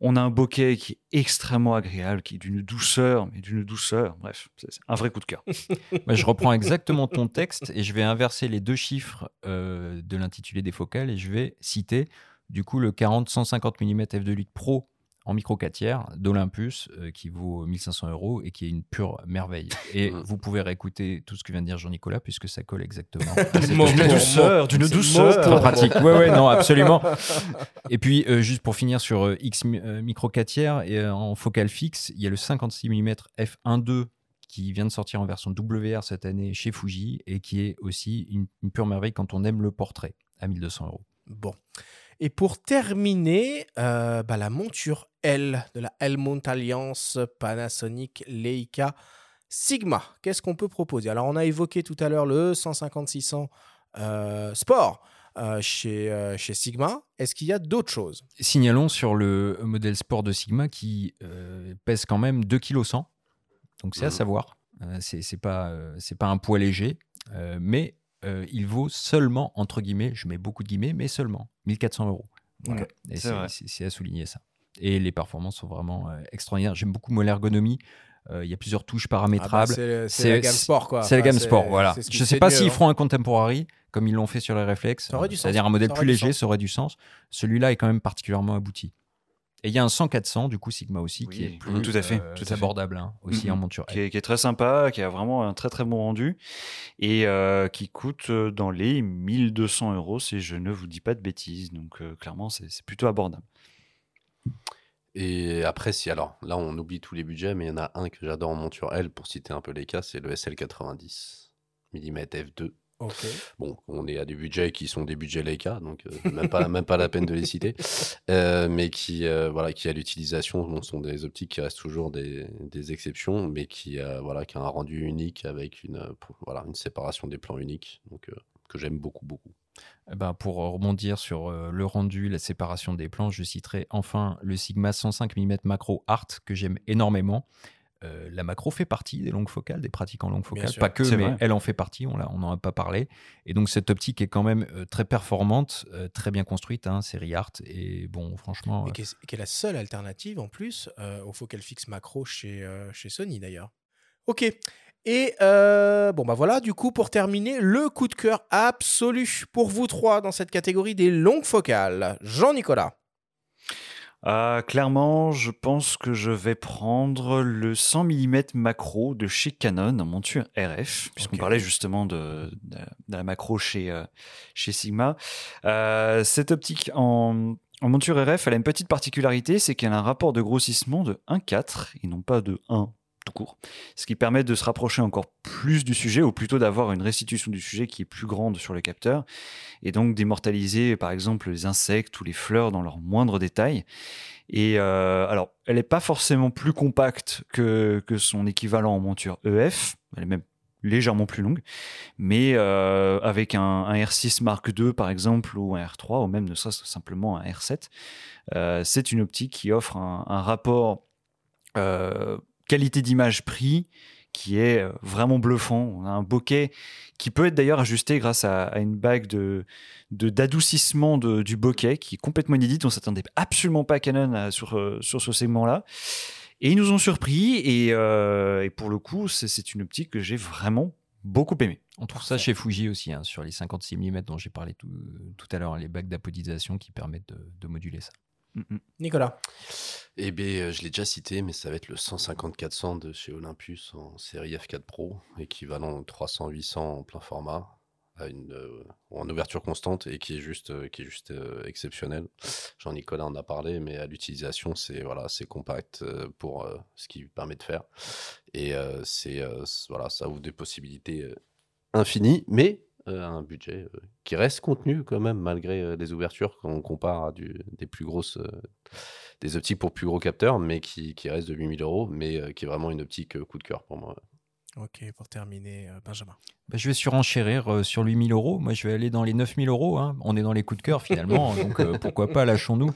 On a un bokeh qui est extrêmement agréable, qui est d'une douceur, mais d'une douceur. Bref, c'est un vrai coup de cœur. Bah, je reprends exactement ton texte et je vais inverser les deux chiffres euh, de l'intitulé des focales et je vais citer du coup le 40-150 mm f2.8 Pro en micro 4 tiers d'Olympus euh, qui vaut 1500 euros et qui est une pure merveille. Et vous pouvez réécouter tout ce que vient de dire Jean-Nicolas puisque ça colle exactement. pour douceur, d'une douceur. Très pratique. Ouais, ouais, non, absolument. Et puis, euh, juste pour finir sur euh, X mi- micro 4 tiers et en focale fixe, il y a le 56 mm f1.2 qui vient de sortir en version WR cette année chez Fuji et qui est aussi une, une pure merveille quand on aime le portrait à 1200 euros. Bon. Et pour terminer, euh, bah, la monture L de la Helmont Alliance Panasonic Leica Sigma. Qu'est-ce qu'on peut proposer? Alors, on a évoqué tout à l'heure le 150-600 euh, Sport euh, chez, euh, chez Sigma. Est-ce qu'il y a d'autres choses? Signalons sur le modèle sport de Sigma qui euh, pèse quand même 2 kg 100. Donc c'est à Mhm. savoir. C'est pas, c'est pas un poids léger, mais euh, il vaut seulement, entre guillemets, je mets beaucoup de guillemets, mais seulement 1400 euros. Voilà. Et c'est à souligner ça. Et les performances sont vraiment euh, extraordinaires. J'aime beaucoup moi, l'ergonomie. Euh, Il y a plusieurs touches Ah bah, paramétrables. C'est la gamme sport, quoi. C'est la Enfin, gamme sport, voilà. Je se sais pas s'ils hein. feront un contemporary comme ils l'ont fait sur les réflexes. C'est-à-dire un modèle plus léger, ça aurait du sens. Celui-là est quand même particulièrement abouti. Et il y a un 100-400, du coup, Sigma aussi, qui est plus tout à fait, euh, tout à fait. abordable, hein, aussi Mhm. en monture. qui est, qui est très sympa, qui a vraiment un très très bon rendu et euh, qui coûte euh, dans les 1200 euros si je ne vous dis pas de bêtises. Donc euh, clairement, c'est c'est plutôt abordable. Et après, si alors là, on oublie tous les budgets, mais il y en a un que j'adore en monture L pour citer un peu les cas, c'est le SL90 mm f2. Bon, on est à des budgets qui sont des budgets Leica, donc euh, même, pas, même pas la peine de les citer, Euh, mais qui, euh, voilà, qui à l'utilisation bon, sont des optiques qui restent toujours des, des exceptions, mais qui, voilà, qui a un rendu unique avec une, voilà, une séparation des plans unique, donc que j'aime beaucoup, beaucoup. Eh ben, pour rebondir sur le rendu, la séparation des plans, je citerai enfin le Sigma 105 mm macro Art que j'aime énormément. Euh, la macro fait partie des longues focales, des pratiques en longue focale. sûr. Pas que, mais vrai. elle en fait partie, on n'en a pas parlé. Et donc cette optique est quand même euh, très performante, euh, très bien construite, hein, série Art. Et bon, franchement, Et euh, qui est, est la seule alternative en plus euh, au focal fixe macro chez, euh, chez Sony d'ailleurs. Ok. Et euh, bon bah voilà, du coup pour terminer, le coup de cœur absolu pour vous trois dans cette catégorie des longues focales. Jean-Nicolas. Ah, clairement, je pense que je vais prendre le 100 mm macro de chez Canon en monture RF, puisqu'on parlait justement de, de- de la macro chez, euh, chez Sigma. Euh, cette optique en, en monture RF, elle a une petite particularité, c'est qu'elle a un rapport de grossissement de 1,4 et non pas de 1 tout court. Ce qui permet de se rapprocher encore plus du sujet, ou plutôt d'avoir une restitution du sujet qui est plus grande sur le capteur, et donc d'immortaliser par exemple les insectes ou les fleurs dans leurs moindres détails. Et euh, alors, elle n'est pas forcément plus compacte que, que son équivalent en monture EF, elle est même légèrement plus longue, mais euh, avec un, un R6 Mark II par exemple, ou un R3, ou même ne serait-ce simplement un R7, euh, c'est une optique qui offre un, rapport qualité d'image-prix qui est euh, vraiment bluffant. On a un bokeh qui peut être d'ailleurs ajusté grâce à, à une bague de d'adoucissement du bokeh qui est complètement inédite. On s'attendait absolument pas à Canon à- sur, euh, sur ce segment-là. Et ils nous ont surpris. Et, euh, et pour le coup, c'est- une optique que j'ai vraiment beaucoup aimée. on trouve ça chez Fuji aussi, hein, sur les 56 mm dont j'ai parlé tout, tout à l'heure, hein, les bagues d'apodisation qui permettent de, de moduler ça. Mm, mm. Nicolas. Eh bien, je l'ai déjà cité, mais ça va être le 150-400 de chez Olympus en série F4 Pro, équivalent 300-800 en plein format, à euh, en ouverture constante et qui est juste, euh, qui est juste euh, exceptionnel. Jean-Nicolas en a parlé, mais à l'utilisation, c'est voilà, c'est compact euh, pour euh, ce qu'il permet de faire. Et euh, c'est euh, voilà, ça ouvre des possibilités euh, infinies, mais euh, un budget euh, qui reste contenu quand même, malgré euh, les ouvertures, quand on compare à des plus grosses, euh, des optiques pour plus gros capteurs, mais qui, qui reste de 8000 euros, mais euh, qui est vraiment une optique euh, coup de cœur pour moi. Ok, pour terminer, euh, Benjamin. Bah, je vais surenchérir euh, sur 8000 euros. Moi, je vais aller dans les 9000 euros. hein. On est dans les coups de cœur finalement, donc euh, pourquoi pas, lâchons-nous.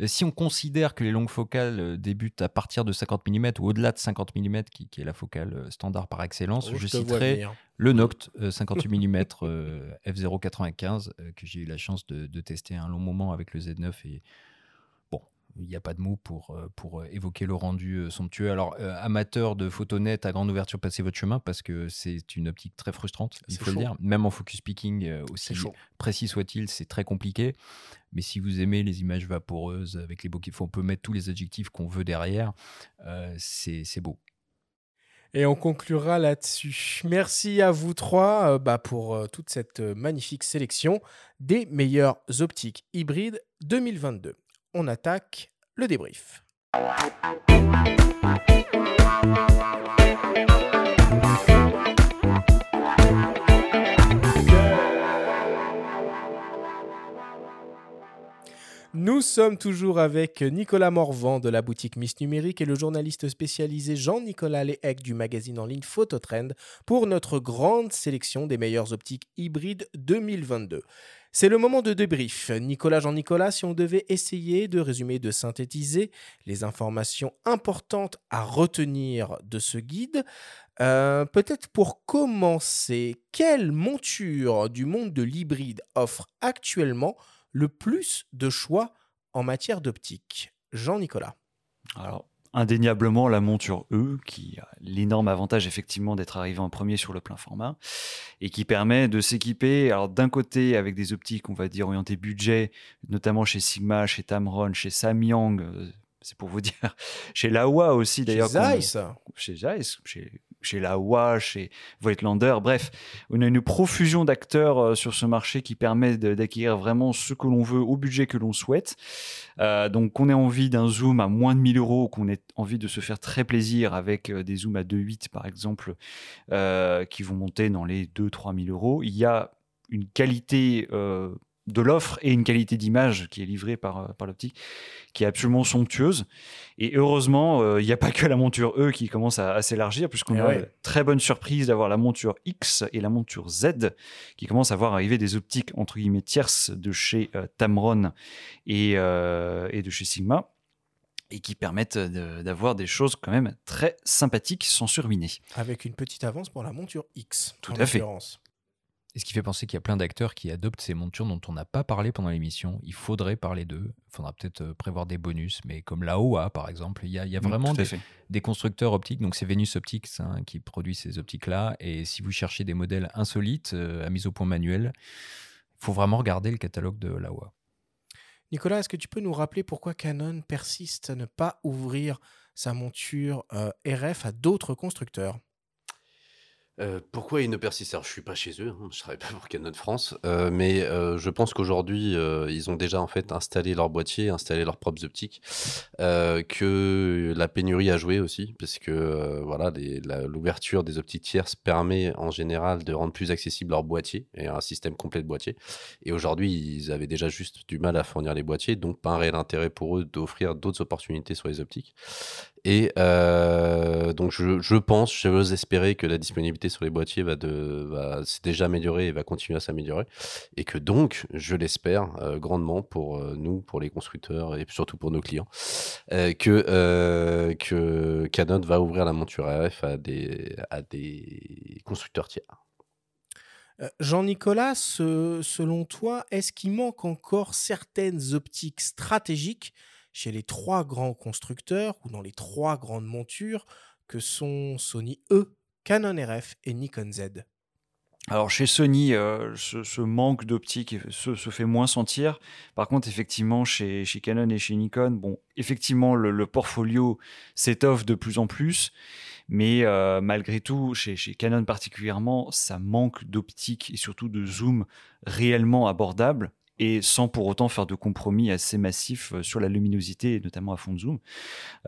Euh, si on considère que les longues focales débutent à partir de 50 mm ou au-delà de 50 mm, qui, qui est la focale standard par excellence, Oh, je citerai le Noct euh, 58 mm euh, f095 euh, que j'ai eu la chance de, de tester un long moment avec le Z9 et il n'y a pas de mots pour, euh, pour euh, évoquer le rendu euh, somptueux. Alors, euh, amateur de photos nettes à grande ouverture, passez votre chemin parce que c'est une optique très frustrante, il faut chaud. le dire. Même en focus picking, euh, aussi précis soit-il, c'est très compliqué. Mais si vous aimez les images vaporeuses avec les bokeh, on peut mettre tous les adjectifs qu'on veut derrière, euh, c'est beau. Et on conclura là-dessus. Merci à vous trois bah, pour toute cette magnifique sélection des meilleures optiques hybrides 2022. On attaque le débrief. Nous sommes toujours avec Nicolas Morvan de la boutique Miss Numérique et le journaliste spécialisé Jean-Nicolas Léhec du magazine en ligne Phototrend pour notre grande sélection des meilleures optiques hybrides 2022. C'est le moment de débrief. Nicolas Jean-Nicolas, si on devait essayer de résumer, de synthétiser les informations importantes à retenir de ce guide, euh, peut-être pour commencer, quelle monture du monde de l'hybride offre actuellement le plus de choix en matière d'optique Jean-Nicolas. Alors, indéniablement, la monture E, qui a l'énorme avantage effectivement d'être arrivé en premier sur le plein format, et qui permet de s'équiper, alors d'un côté avec des optiques, on va dire, orientées budget, notamment chez Sigma, chez Tamron, chez Samyang, euh, c'est pour vous dire, chez Laowa aussi d'ailleurs. qu'on- Zeiss. Chez Zeiss, chez, chez Laowa, chez Voigtlander, bref, on a une profusion d'acteurs euh, sur ce marché qui permet d'acquérir vraiment ce que l'on veut au budget que l'on souhaite. Euh, donc, qu'on ait envie d'un zoom à moins de 1000 euros, qu'on ait envie de se faire très plaisir avec euh, des zooms à 2.8 par exemple, qui vont monter dans les 2-3 000 euros, il y a une qualité de l'offre et une qualité d'image qui est livrée par, euh, par l'optique qui est absolument somptueuse. Et heureusement, euh, il n'y a pas que la monture E qui commence à, à s'élargir, puisqu'on Eh a ouais. très bonne surprise d'avoir la monture X et la monture Z qui commencent à voir arriver des optiques entre guillemets tierces de chez euh, Tamron et, euh, et de chez Sigma et qui permettent de- d'avoir des choses quand même très sympathiques sans surminer. Avec une petite avance pour la monture X. Tout à fait. Et ce qui fait penser qu'il y a plein d'acteurs qui adoptent ces montures dont on n'a pas parlé pendant l'émission. Il faudrait parler d'eux. Il faudra peut-être euh, prévoir des bonus, mais comme la OA par exemple, il y a, il y a Mm, vraiment des, constructeurs optiques. Donc c'est Venus Optics hein, qui produit ces optiques-là. Et si vous cherchez des modèles insolites euh, à mise au point manuel, il faut vraiment regarder le catalogue de la OA. Nicolas, est-ce que tu peux nous rappeler pourquoi Canon persiste à ne pas ouvrir sa monture euh, RF à d'autres constructeurs? Euh, pourquoi ils ne persistent? Alors, je suis pas chez eux, hein, je travaille pas pour Canon France, euh, mais euh, je pense qu'aujourd'hui, ils ont déjà en fait installé leur boîtier, installé leurs propres optiques, que la pénurie a joué aussi, parce que voilà, l'ouverture des optiques tierces permet en général de rendre plus accessible leur boîtier et un système complet de boîtier. Et aujourd'hui, ils avaient déjà juste du mal à fournir les boîtiers, donc pas un réel intérêt pour eux d'offrir d'autres opportunités sur les optiques. Et euh, donc je, je pense, j'ose espérer que la disponibilité sur les boîtiers va, va s'est déjà améliorée et va continuer à s'améliorer. Et que donc, je l'espère euh, grandement pour euh, nous, pour les constructeurs et surtout pour nos clients, que, que Canon va ouvrir la monture RF à des, à des constructeurs tiers. Jean-Nicolas, selon toi, est-ce qu'il manque encore certaines optiques stratégiques chez les trois grands constructeurs ou dans les trois grandes montures que sont Sony E, Canon RF et Nikon Z Alors chez Sony, euh, ce, manque d'optique se, fait moins sentir. Par contre, effectivement, chez, Canon et chez Nikon, bon, effectivement, le, le portfolio s'étoffe de plus en plus. Mais euh, malgré tout, chez, chez Canon particulièrement, ça manque d'optique et surtout de zoom réellement abordable et sans pour autant faire de compromis assez massifs euh, sur la luminosité, notamment à fond de zoom.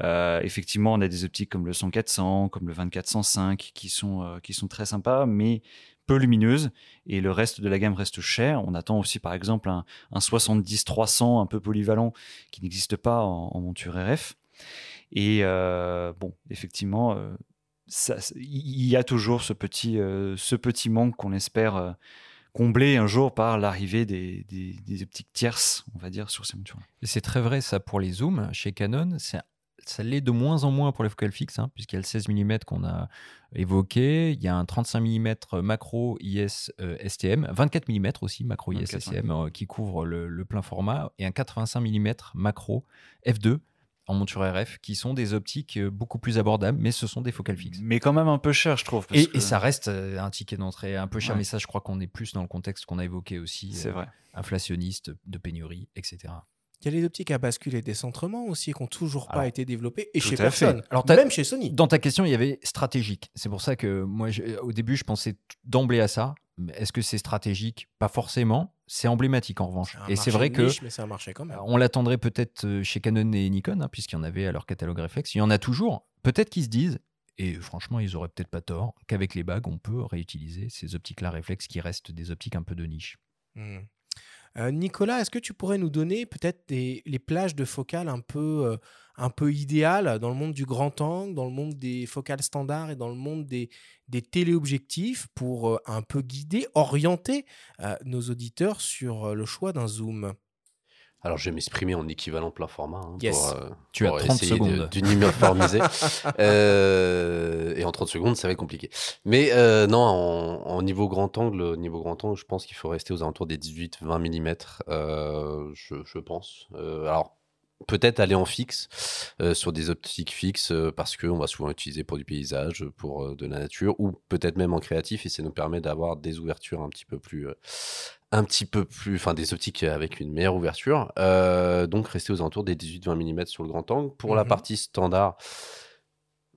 Euh, effectivement, on a des optiques comme le 100-400, comme le 24-105, qui sont, euh, qui sont très sympas, mais peu lumineuses et le reste de la gamme reste cher. On attend aussi par exemple un, un 70-300 un peu polyvalent qui n'existe pas en, monture RF. Et bon, effectivement, il y a toujours ce petit, ce petit manque qu'on espère euh, combler un jour par l'arrivée des, des, des, optiques tierces, on va dire, sur ces montures. C'est très vrai ça pour les zooms. Chez Canon, ça l'est de moins en moins pour les focales fixes, hein, puisqu'il y a le 16 mm qu'on a évoqué, il y a un 35 mm macro IS euh, STM, 24 mm aussi macro IS STM euh, qui couvre le, le, plein format, et un 85 mm macro F2 en monture RF, qui sont des optiques euh, beaucoup plus abordables, mais ce sont des focales fixes. Mais quand même un peu cher, je trouve. et, que... et, ça reste un ticket d'entrée un peu cher, ouais. mais ça, je crois qu'on est plus dans le contexte qu'on a évoqué aussi. C'est euh, vrai. Inflationniste, de pénurie, etc. Il y a les optiques à bascule et décentrement aussi qui n'ont toujours pas Alors, été développées et chez personne. Fait. Alors, même chez Sony. Dans ta question, il y avait stratégique. C'est pour ça que moi, je, au début, je pensais d'emblée à ça. Est-ce que c'est stratégique? Pas forcément. C'est emblématique en revanche. Et c'est vrai que niche, mais un marché quand même. on l'attendrait peut-être euh, chez Canon et Nikon, hein, puisqu'il y en avait à leur catalogue réflexe. Il y en a toujours. Peut-être qu'ils se disent, et franchement, ils auraient peut-être pas tort, qu'avec les bagues, on peut réutiliser ces optiques-là réflexes qui restent des optiques un peu de niche. Mmh. Euh, Nicolas, est-ce que tu pourrais nous donner peut-être les plages de focales un peu, euh, un peu idéales dans le monde du grand angle, dans le monde des focales standards et dans le monde des, des téléobjectifs pour euh, un peu guider, orienter euh, nos auditeurs sur euh, le choix d'un zoom alors, je vais m'exprimer en équivalent plein format. Hein, yes. pour, euh, tu pour as 30 secondes. D'uniformiser. euh, et en 30 secondes, ça va être compliqué. Mais euh, non, en, en, niveau grand angle, niveau grand angle, je pense qu'il faut rester aux alentours des 18-20 mm. Euh, je, je, pense. Euh, alors, peut-être aller en fixe euh, sur des optiques fixes euh, parce qu'on va souvent utiliser pour du paysage, pour euh, de la nature ou peut-être même en créatif et ça nous permet d'avoir des ouvertures un petit peu plus un petit peu plus, enfin des optiques avec une meilleure ouverture. Donc rester aux alentours des 18-20 mm sur le grand angle. Pour Mhm. mmh. la partie standard,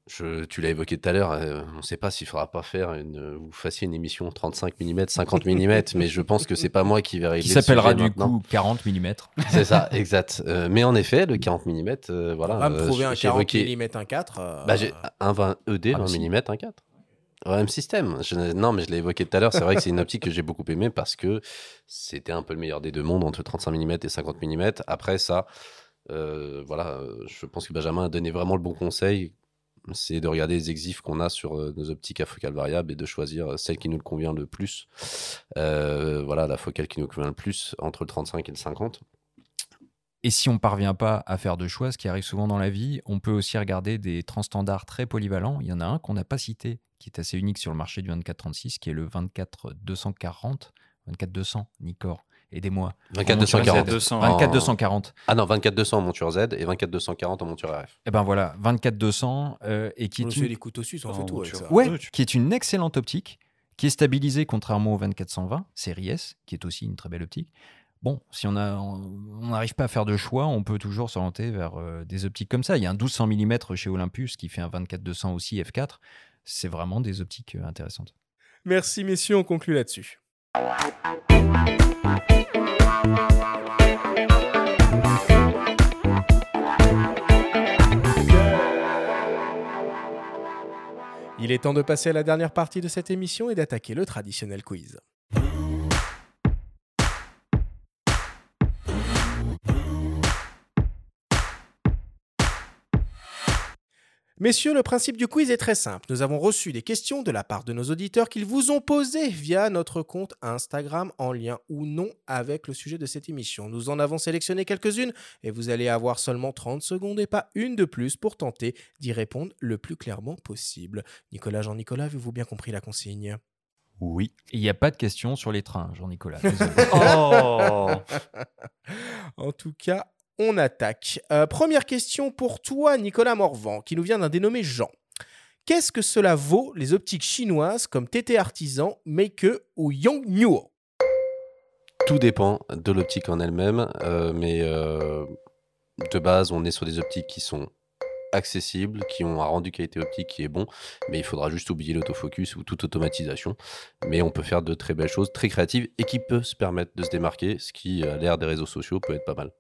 je, tu l'as évoqué tout à l'heure, euh, on ne sait pas s'il faudra pas faire une, vous fassiez une émission 35 mm, 50 mm, mais je pense que c'est pas moi qui vais régler. Qui s'appellera du coup 40 mm. C'est ça, exact. Euh, mais en effet, le 40 mm, euh, voilà. On va me trouver un 40 évoqué... mm, un 4. euh, Bah, j'ai un 20 ED, Ah, 20 si. mm, un 4. Ouais, même système. Je, non, mais je l'ai évoqué tout à l'heure. C'est vrai que c'est une optique que j'ai beaucoup aimée parce que c'était un peu le meilleur des deux mondes entre 35 mm et 50 mm. Après ça, euh, voilà, je pense que Benjamin a donné vraiment le bon conseil. C'est de regarder les exifs qu'on a sur euh, nos optiques à focale variable et de choisir celle qui nous convient le plus. Euh, voilà, la focale qui nous convient le plus entre le 35 et le 50. Et si on parvient pas à faire de choix, ce qui arrive souvent dans la vie, on peut aussi regarder des transstandards très polyvalents. Il y en a un qu'on n'a pas cité, qui est assez unique sur le marché du 24-36, qui est le 24-240, 24-200, Nikkor. Aidez-moi. 24-240. 24-240. Ah non, 24-200 en monture Z et 24-240 en monture RF. Et ben voilà, 24-200 euh, et qui on est une... les couteaux suisses, on fait tout avec ça. Ouais, qui est une excellente optique, qui est stabilisée contrairement au 24-120, série S, qui est aussi une très belle optique. Bon, si on n'arrive pas à faire de choix, on peut toujours s'orienter vers euh, des optiques comme ça. Il y a un 1200 mm chez Olympus qui fait un 24-200 aussi F4. C'est vraiment des optiques euh, intéressantes. Merci messieurs, on conclut là-dessus. Il est temps de passer à la dernière partie de cette émission et d'attaquer le traditionnel quiz. Messieurs, le principe du quiz est très simple. Nous avons reçu des questions de la part de nos auditeurs qu'ils vous ont posées via notre compte Instagram en lien ou non avec le sujet de cette émission. Nous en avons sélectionné quelques-unes et vous allez avoir seulement 30 secondes et pas une de plus pour tenter d'y répondre le plus clairement possible. Nicolas, Jean-Nicolas, avez-vous bien compris la consigne? Oui. Il n'y a pas de questions sur les trains, Jean-Nicolas. oh en tout cas, on attaque. Euh, première question pour toi, Nicolas Morvan, qui nous vient d'un dénommé Jean. Qu'est-ce que cela vaut les optiques chinoises comme TT Artisan, Make ou Yongnuo? Tout dépend de l'optique en elle-même, euh, mais euh, de base, on est sur des optiques qui sont accessibles, qui ont un rendu qualité optique qui est bon, mais il faudra juste oublier l'autofocus ou toute automatisation. Mais on peut faire de très belles choses, très créatives, et qui peut se permettre de se démarquer, ce qui, à l'ère des réseaux sociaux, peut être pas mal.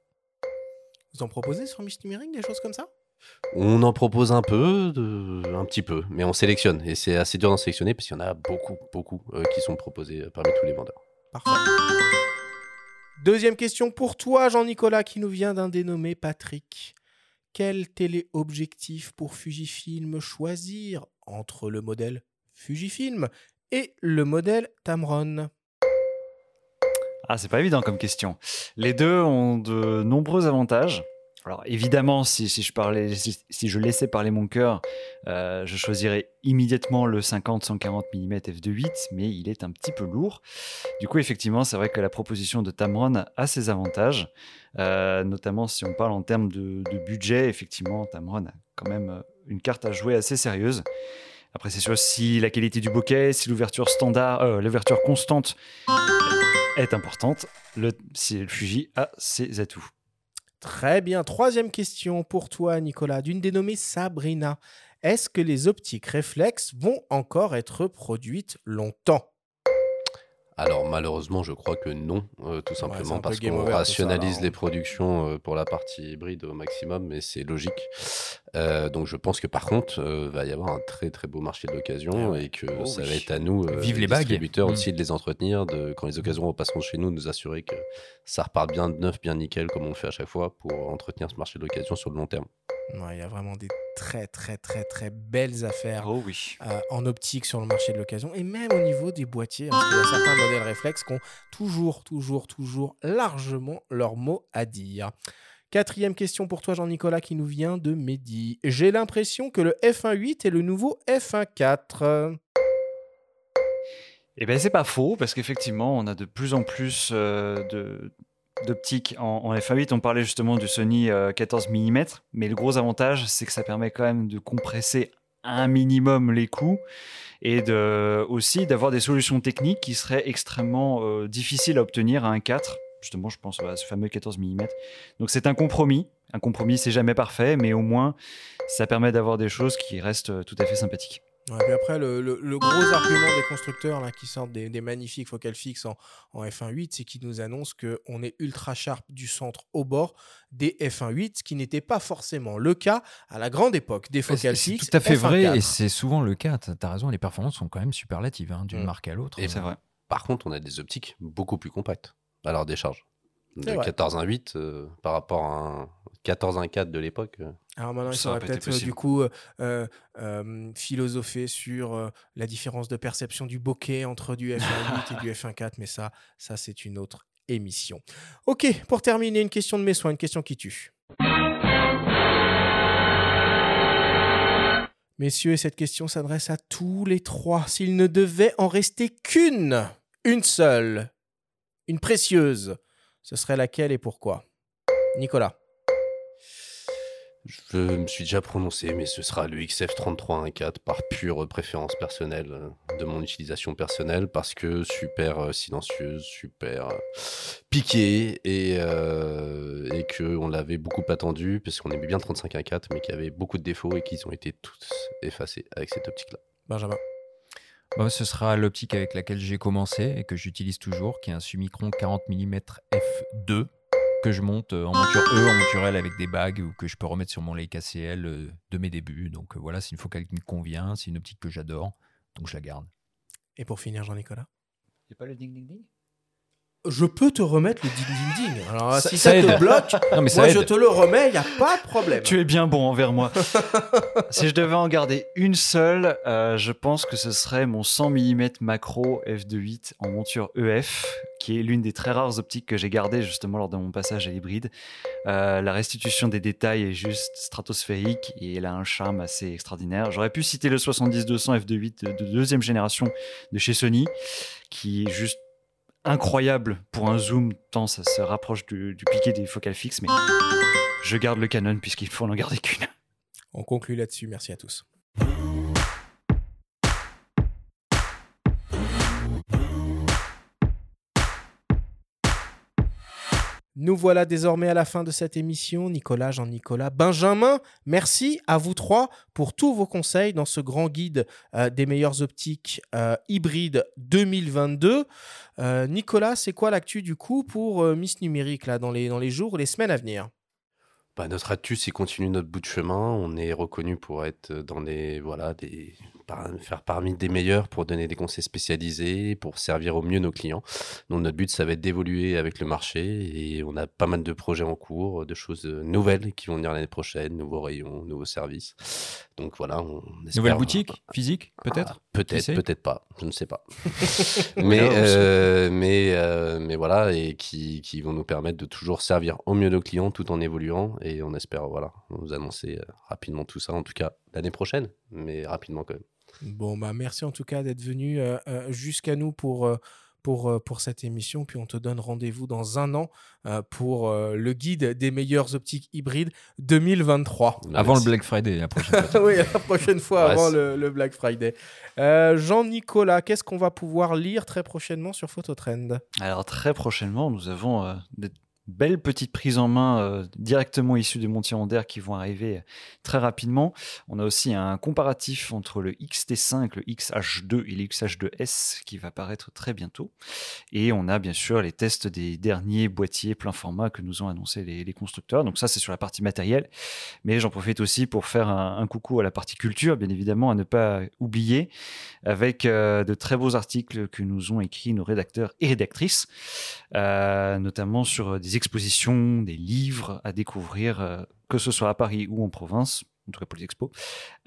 Vous en proposez sur Numérique des choses comme ça? On en propose un peu, de- un petit peu, mais on sélectionne. Et c'est assez dur d'en sélectionner parce qu'il y en a beaucoup, beaucoup euh, qui sont proposés euh, parmi tous les vendeurs. Parfait. Deuxième question pour toi, Jean-Nicolas, qui nous vient d'un dénommé Patrick. Quel téléobjectif pour Fujifilm choisir entre le modèle Fujifilm et le modèle Tamron? Ah, c'est pas évident comme question. Les deux ont de nombreux avantages. Alors évidemment, si, je parlais, si, je laissais parler mon cœur, euh, je choisirais immédiatement le 50-140 mm f2.8, mais il est un petit peu lourd. Du coup, effectivement, c'est vrai que la proposition de Tamron a ses avantages, euh, notamment si on parle en termes de, budget. Effectivement, Tamron a quand même euh, une carte à jouer assez sérieuse. Après, c'est sûr, si la qualité du bokeh, si l'ouverture standard, l'ouverture constante est importante, le, Fuji a ses atouts. Très bien. Troisième question pour toi, Nicolas, d'une dénommée Sabrina. Est-ce que les optiques réflexes vont encore être produites longtemps? Alors malheureusement, je crois que non, euh, tout simplement parce qu'on ça, rationalise là, les hein. productions euh, pour la partie hybride au maximum, mais c'est logique. Euh, donc je pense que par contre, euh, va y avoir un très très beau marché de l'occasion et que Oh ça oui. va être à nous, euh, Vive les bagues. distributeurs Mm. aussi, de les entretenir, de quand les occasions repasseront chez nous, nous assurer que ça repart bien de neuf, bien nickel, comme on le fait à chaque fois, pour entretenir ce marché de l'occasion sur le long terme. Ouais, Il y a vraiment des très très très très belles affaires Oh oui. euh, en optique sur le marché de l'occasion et même au niveau des boîtiers, hein, parce qu'il y a certains modèles réflexes qui ont toujours, toujours, toujours largement leur mot à dire. Quatrième question pour toi, Jean-Nicolas, qui nous vient de Mehdi. J'ai l'impression que le F1.8 est le nouveau F1.4. Eh bien, c'est pas faux, parce qu'effectivement, on a de plus en plus euh, de d'optiques en, en f1.8. On parlait justement du Sony euh, 14 mm, mais le gros avantage, c'est que ça permet quand même de compresser un minimum les coûts et de, aussi d'avoir des solutions techniques qui seraient extrêmement euh, difficiles à obtenir à un 4. Justement, je pense à ce fameux 14 mm. Donc c'est un compromis. Un compromis, c'est jamais parfait, mais au moins, ça permet d'avoir des choses qui restent euh, tout à fait sympathiques. Ouais, puis après, le, le- le gros argument des constructeurs là, qui sortent des, des magnifiques focales fixes en, en F1.8, c'est qu'ils nous annoncent qu'on est ultra sharp du centre au bord des F1.8, ce qui n'était pas forcément le cas à la grande époque des focales c'est- fixes. C'est tout à fait vrai F1.4. et c'est souvent le cas. T'as as raison, les performances sont quand même superlatives hein, d'une Mm. marque à l'autre. Et C'est vrai. Par contre, on a des optiques beaucoup plus compactes à leur décharge. De vrai. 14-1.8 euh, par rapport à un 14-1.4 de l'époque. Alors maintenant, il faudrait peut-être euh, du coup euh, philosopher sur euh, la différence de perception du bokeh entre du F1.8 et du F1.4, mais ça, ça c'est une autre émission. Ok, pour terminer, une question de mes soins, une question qui tue. Messieurs, cette question s'adresse à tous les trois. S'il ne devait en rester qu'une, une seule, une précieuse, ce serait laquelle et pourquoi? Nicolas. Je me suis déjà prononcé, mais ce sera le XF3314 par pure préférence personnelle euh, de mon utilisation personnelle parce que super euh, silencieuse, super euh, piquée et, euh, et que on l'avait beaucoup attendu parce qu'on aimait bien le 3514 mais qu'il y avait beaucoup de défauts et qu'ils ont été tous effacés avec cette optique-là. Benjamin. Bah, ce sera l'optique avec laquelle j'ai commencé et que j'utilise toujours, qui est un Summicron 40 mm f2 que je monte euh, en monture E, en monture L avec des bagues ou que je peux remettre sur mon Leica CL euh, de mes débuts. Donc euh, voilà, c'est une focale qui me convient, c'est une optique que j'adore, donc je la garde. Et pour finir, Jean-Nicolas? Il a pas le ding ding ding Je peux te remettre le ding ding ding. Alors Ça- si ça ça, te bloque, Non mais ça moi aide. je te le remets, il n'y a pas de problème. Tu es bien bon envers moi. si je devais en garder une seule, euh, je pense que ce serait mon 100 mm macro f2.8 en monture EF, qui est l'une des très rares optiques que j'ai gardées justement lors de mon passage à l'hybride. Euh, la restitution des détails est juste stratosphérique et elle a un charme assez extraordinaire. J'aurais pu citer le 70-200 f2.8 de, de deuxième génération de chez Sony, qui est juste incroyable pour un zoom tant ça se rapproche du, du piqué des focales fixes, mais je garde le Canon puisqu'il faut en garder qu'une. On conclut là-dessus. Merci à tous. Nous voilà désormais à la fin de cette émission. Nicolas, Jean-Nicolas, Benjamin, merci à vous trois pour tous vos conseils dans ce grand guide euh, des meilleures optiques euh, hybrides 2022. Euh, Nicolas, c'est quoi l'actu du coup pour Miss Numérique là, dans, les, dans les jours ou les semaines à venir? Bah, notre actus, il continue notre bout de chemin. On est reconnu pour être dans les voilà des par- faire parmi des meilleurs pour donner des conseils spécialisés, pour servir au mieux nos clients. Donc notre but, ça va être d'évoluer avec le marché et on a pas mal de projets en cours, de choses nouvelles qui vont venir l'année prochaine, nouveaux rayons, nouveaux services. Donc voilà, on espère- Nouvelle boutique physique, peut-être? Ah, Peut-être, peut-être pas, je ne sais pas. mais, euh, mais, euh, mais voilà, et qui, qui vont nous permettre de toujours servir au mieux nos clients tout en évoluant. Et on espère voilà, vous annoncer euh, rapidement tout ça, en tout cas l'année prochaine, mais rapidement quand même. Bon, bah merci en tout cas d'être venu euh, jusqu'à nous pour, pour, euh, pour cette émission. Puis on te donne rendez-vous dans un an euh, pour euh, le guide des meilleures optiques hybrides 2023. Avant le. Black Friday, la prochaine fois. oui, la prochaine fois avant le, le Black Friday. Euh, Jean-Nicolas, qu'est-ce qu'on va pouvoir lire très prochainement sur Phototrend? Alors très prochainement, nous avons euh, de belles petites prises en main euh, directement issues de Montier qui vont arriver très rapidement. On a aussi un comparatif entre le XT5, le XH2 et le XH2S qui va paraître très bientôt. Et on a bien sûr les tests des derniers boîtiers plein format que nous ont annoncé les, constructeurs. Donc ça, c'est sur la partie matérielle. Mais j'en profite aussi pour faire un, un coucou à la partie culture, bien évidemment, à ne pas oublier, avec euh, de très beaux articles que nous ont écrits nos rédacteurs et rédactrices, euh, notamment sur des expositions, des livres à découvrir, euh, que ce soit à Paris ou en province, en tout cas pour les expos,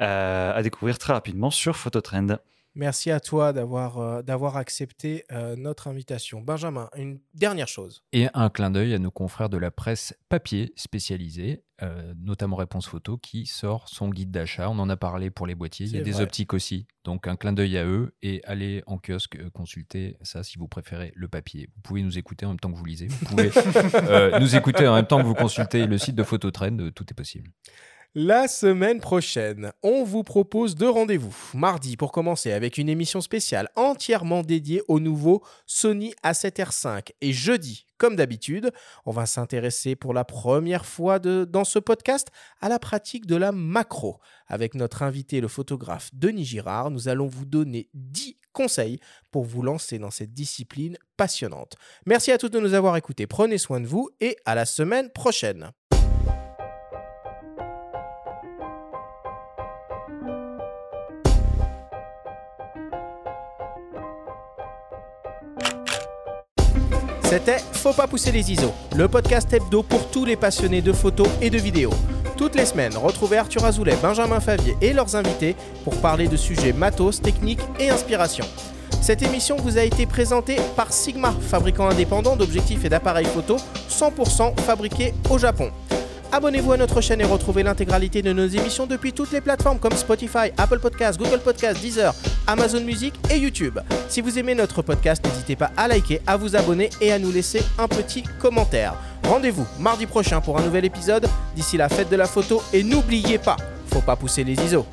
euh, à découvrir très rapidement sur Phototrend. Merci à toi d'avoir euh, d'avoir accepté euh, notre invitation. Benjamin, une dernière chose. Et un clin d'œil à nos confrères de la presse papier spécialisée, euh, notamment Réponse Photo, qui sort son guide d'achat. On en a parlé pour les boîtiers. Il y a des optiques aussi. Donc un clin d'œil à eux et allez en kiosque consulter ça si vous préférez le papier. Vous pouvez nous écouter en même temps que vous lisez. Vous pouvez nous écouter en même temps que vous consultez le site de Phototrend. Tout est possible. La semaine prochaine, on vous propose deux rendez-vous. Mardi, pour commencer, avec une émission spéciale entièrement dédiée au nouveau Sony A7R5. Et jeudi, comme d'habitude, on va s'intéresser pour la première fois dans ce podcast à la pratique de la macro. Avec notre invité, le photographe Denis Girard, nous allons vous donner 10 conseils pour vous lancer dans cette discipline passionnante. Merci à tous de nous avoir écoutés. Prenez soin de vous et à la semaine prochaine. C'était Faut pas pousser les ISO, le podcast hebdo pour tous les passionnés de photos et de vidéos. Toutes les semaines, retrouvez Arthur Azoulay, Benjamin Favier et leurs invités pour parler de sujets matos, techniques et inspiration. Cette émission vous a été présentée par Sigma, fabricant indépendant d'objectifs et d'appareils photo 100% fabriqués au Japon. Abonnez-vous à notre chaîne et retrouvez l'intégralité de nos émissions depuis toutes les plateformes comme Spotify, Apple Podcasts, Google Podcasts, Deezer, Amazon Music et YouTube. Si vous aimez notre podcast, n'hésitez pas à liker, à vous abonner et à nous laisser un petit commentaire. Rendez-vous mardi prochain pour un nouvel épisode. D'ici la fête de la photo et n'oubliez pas, faut pas pousser les ISO.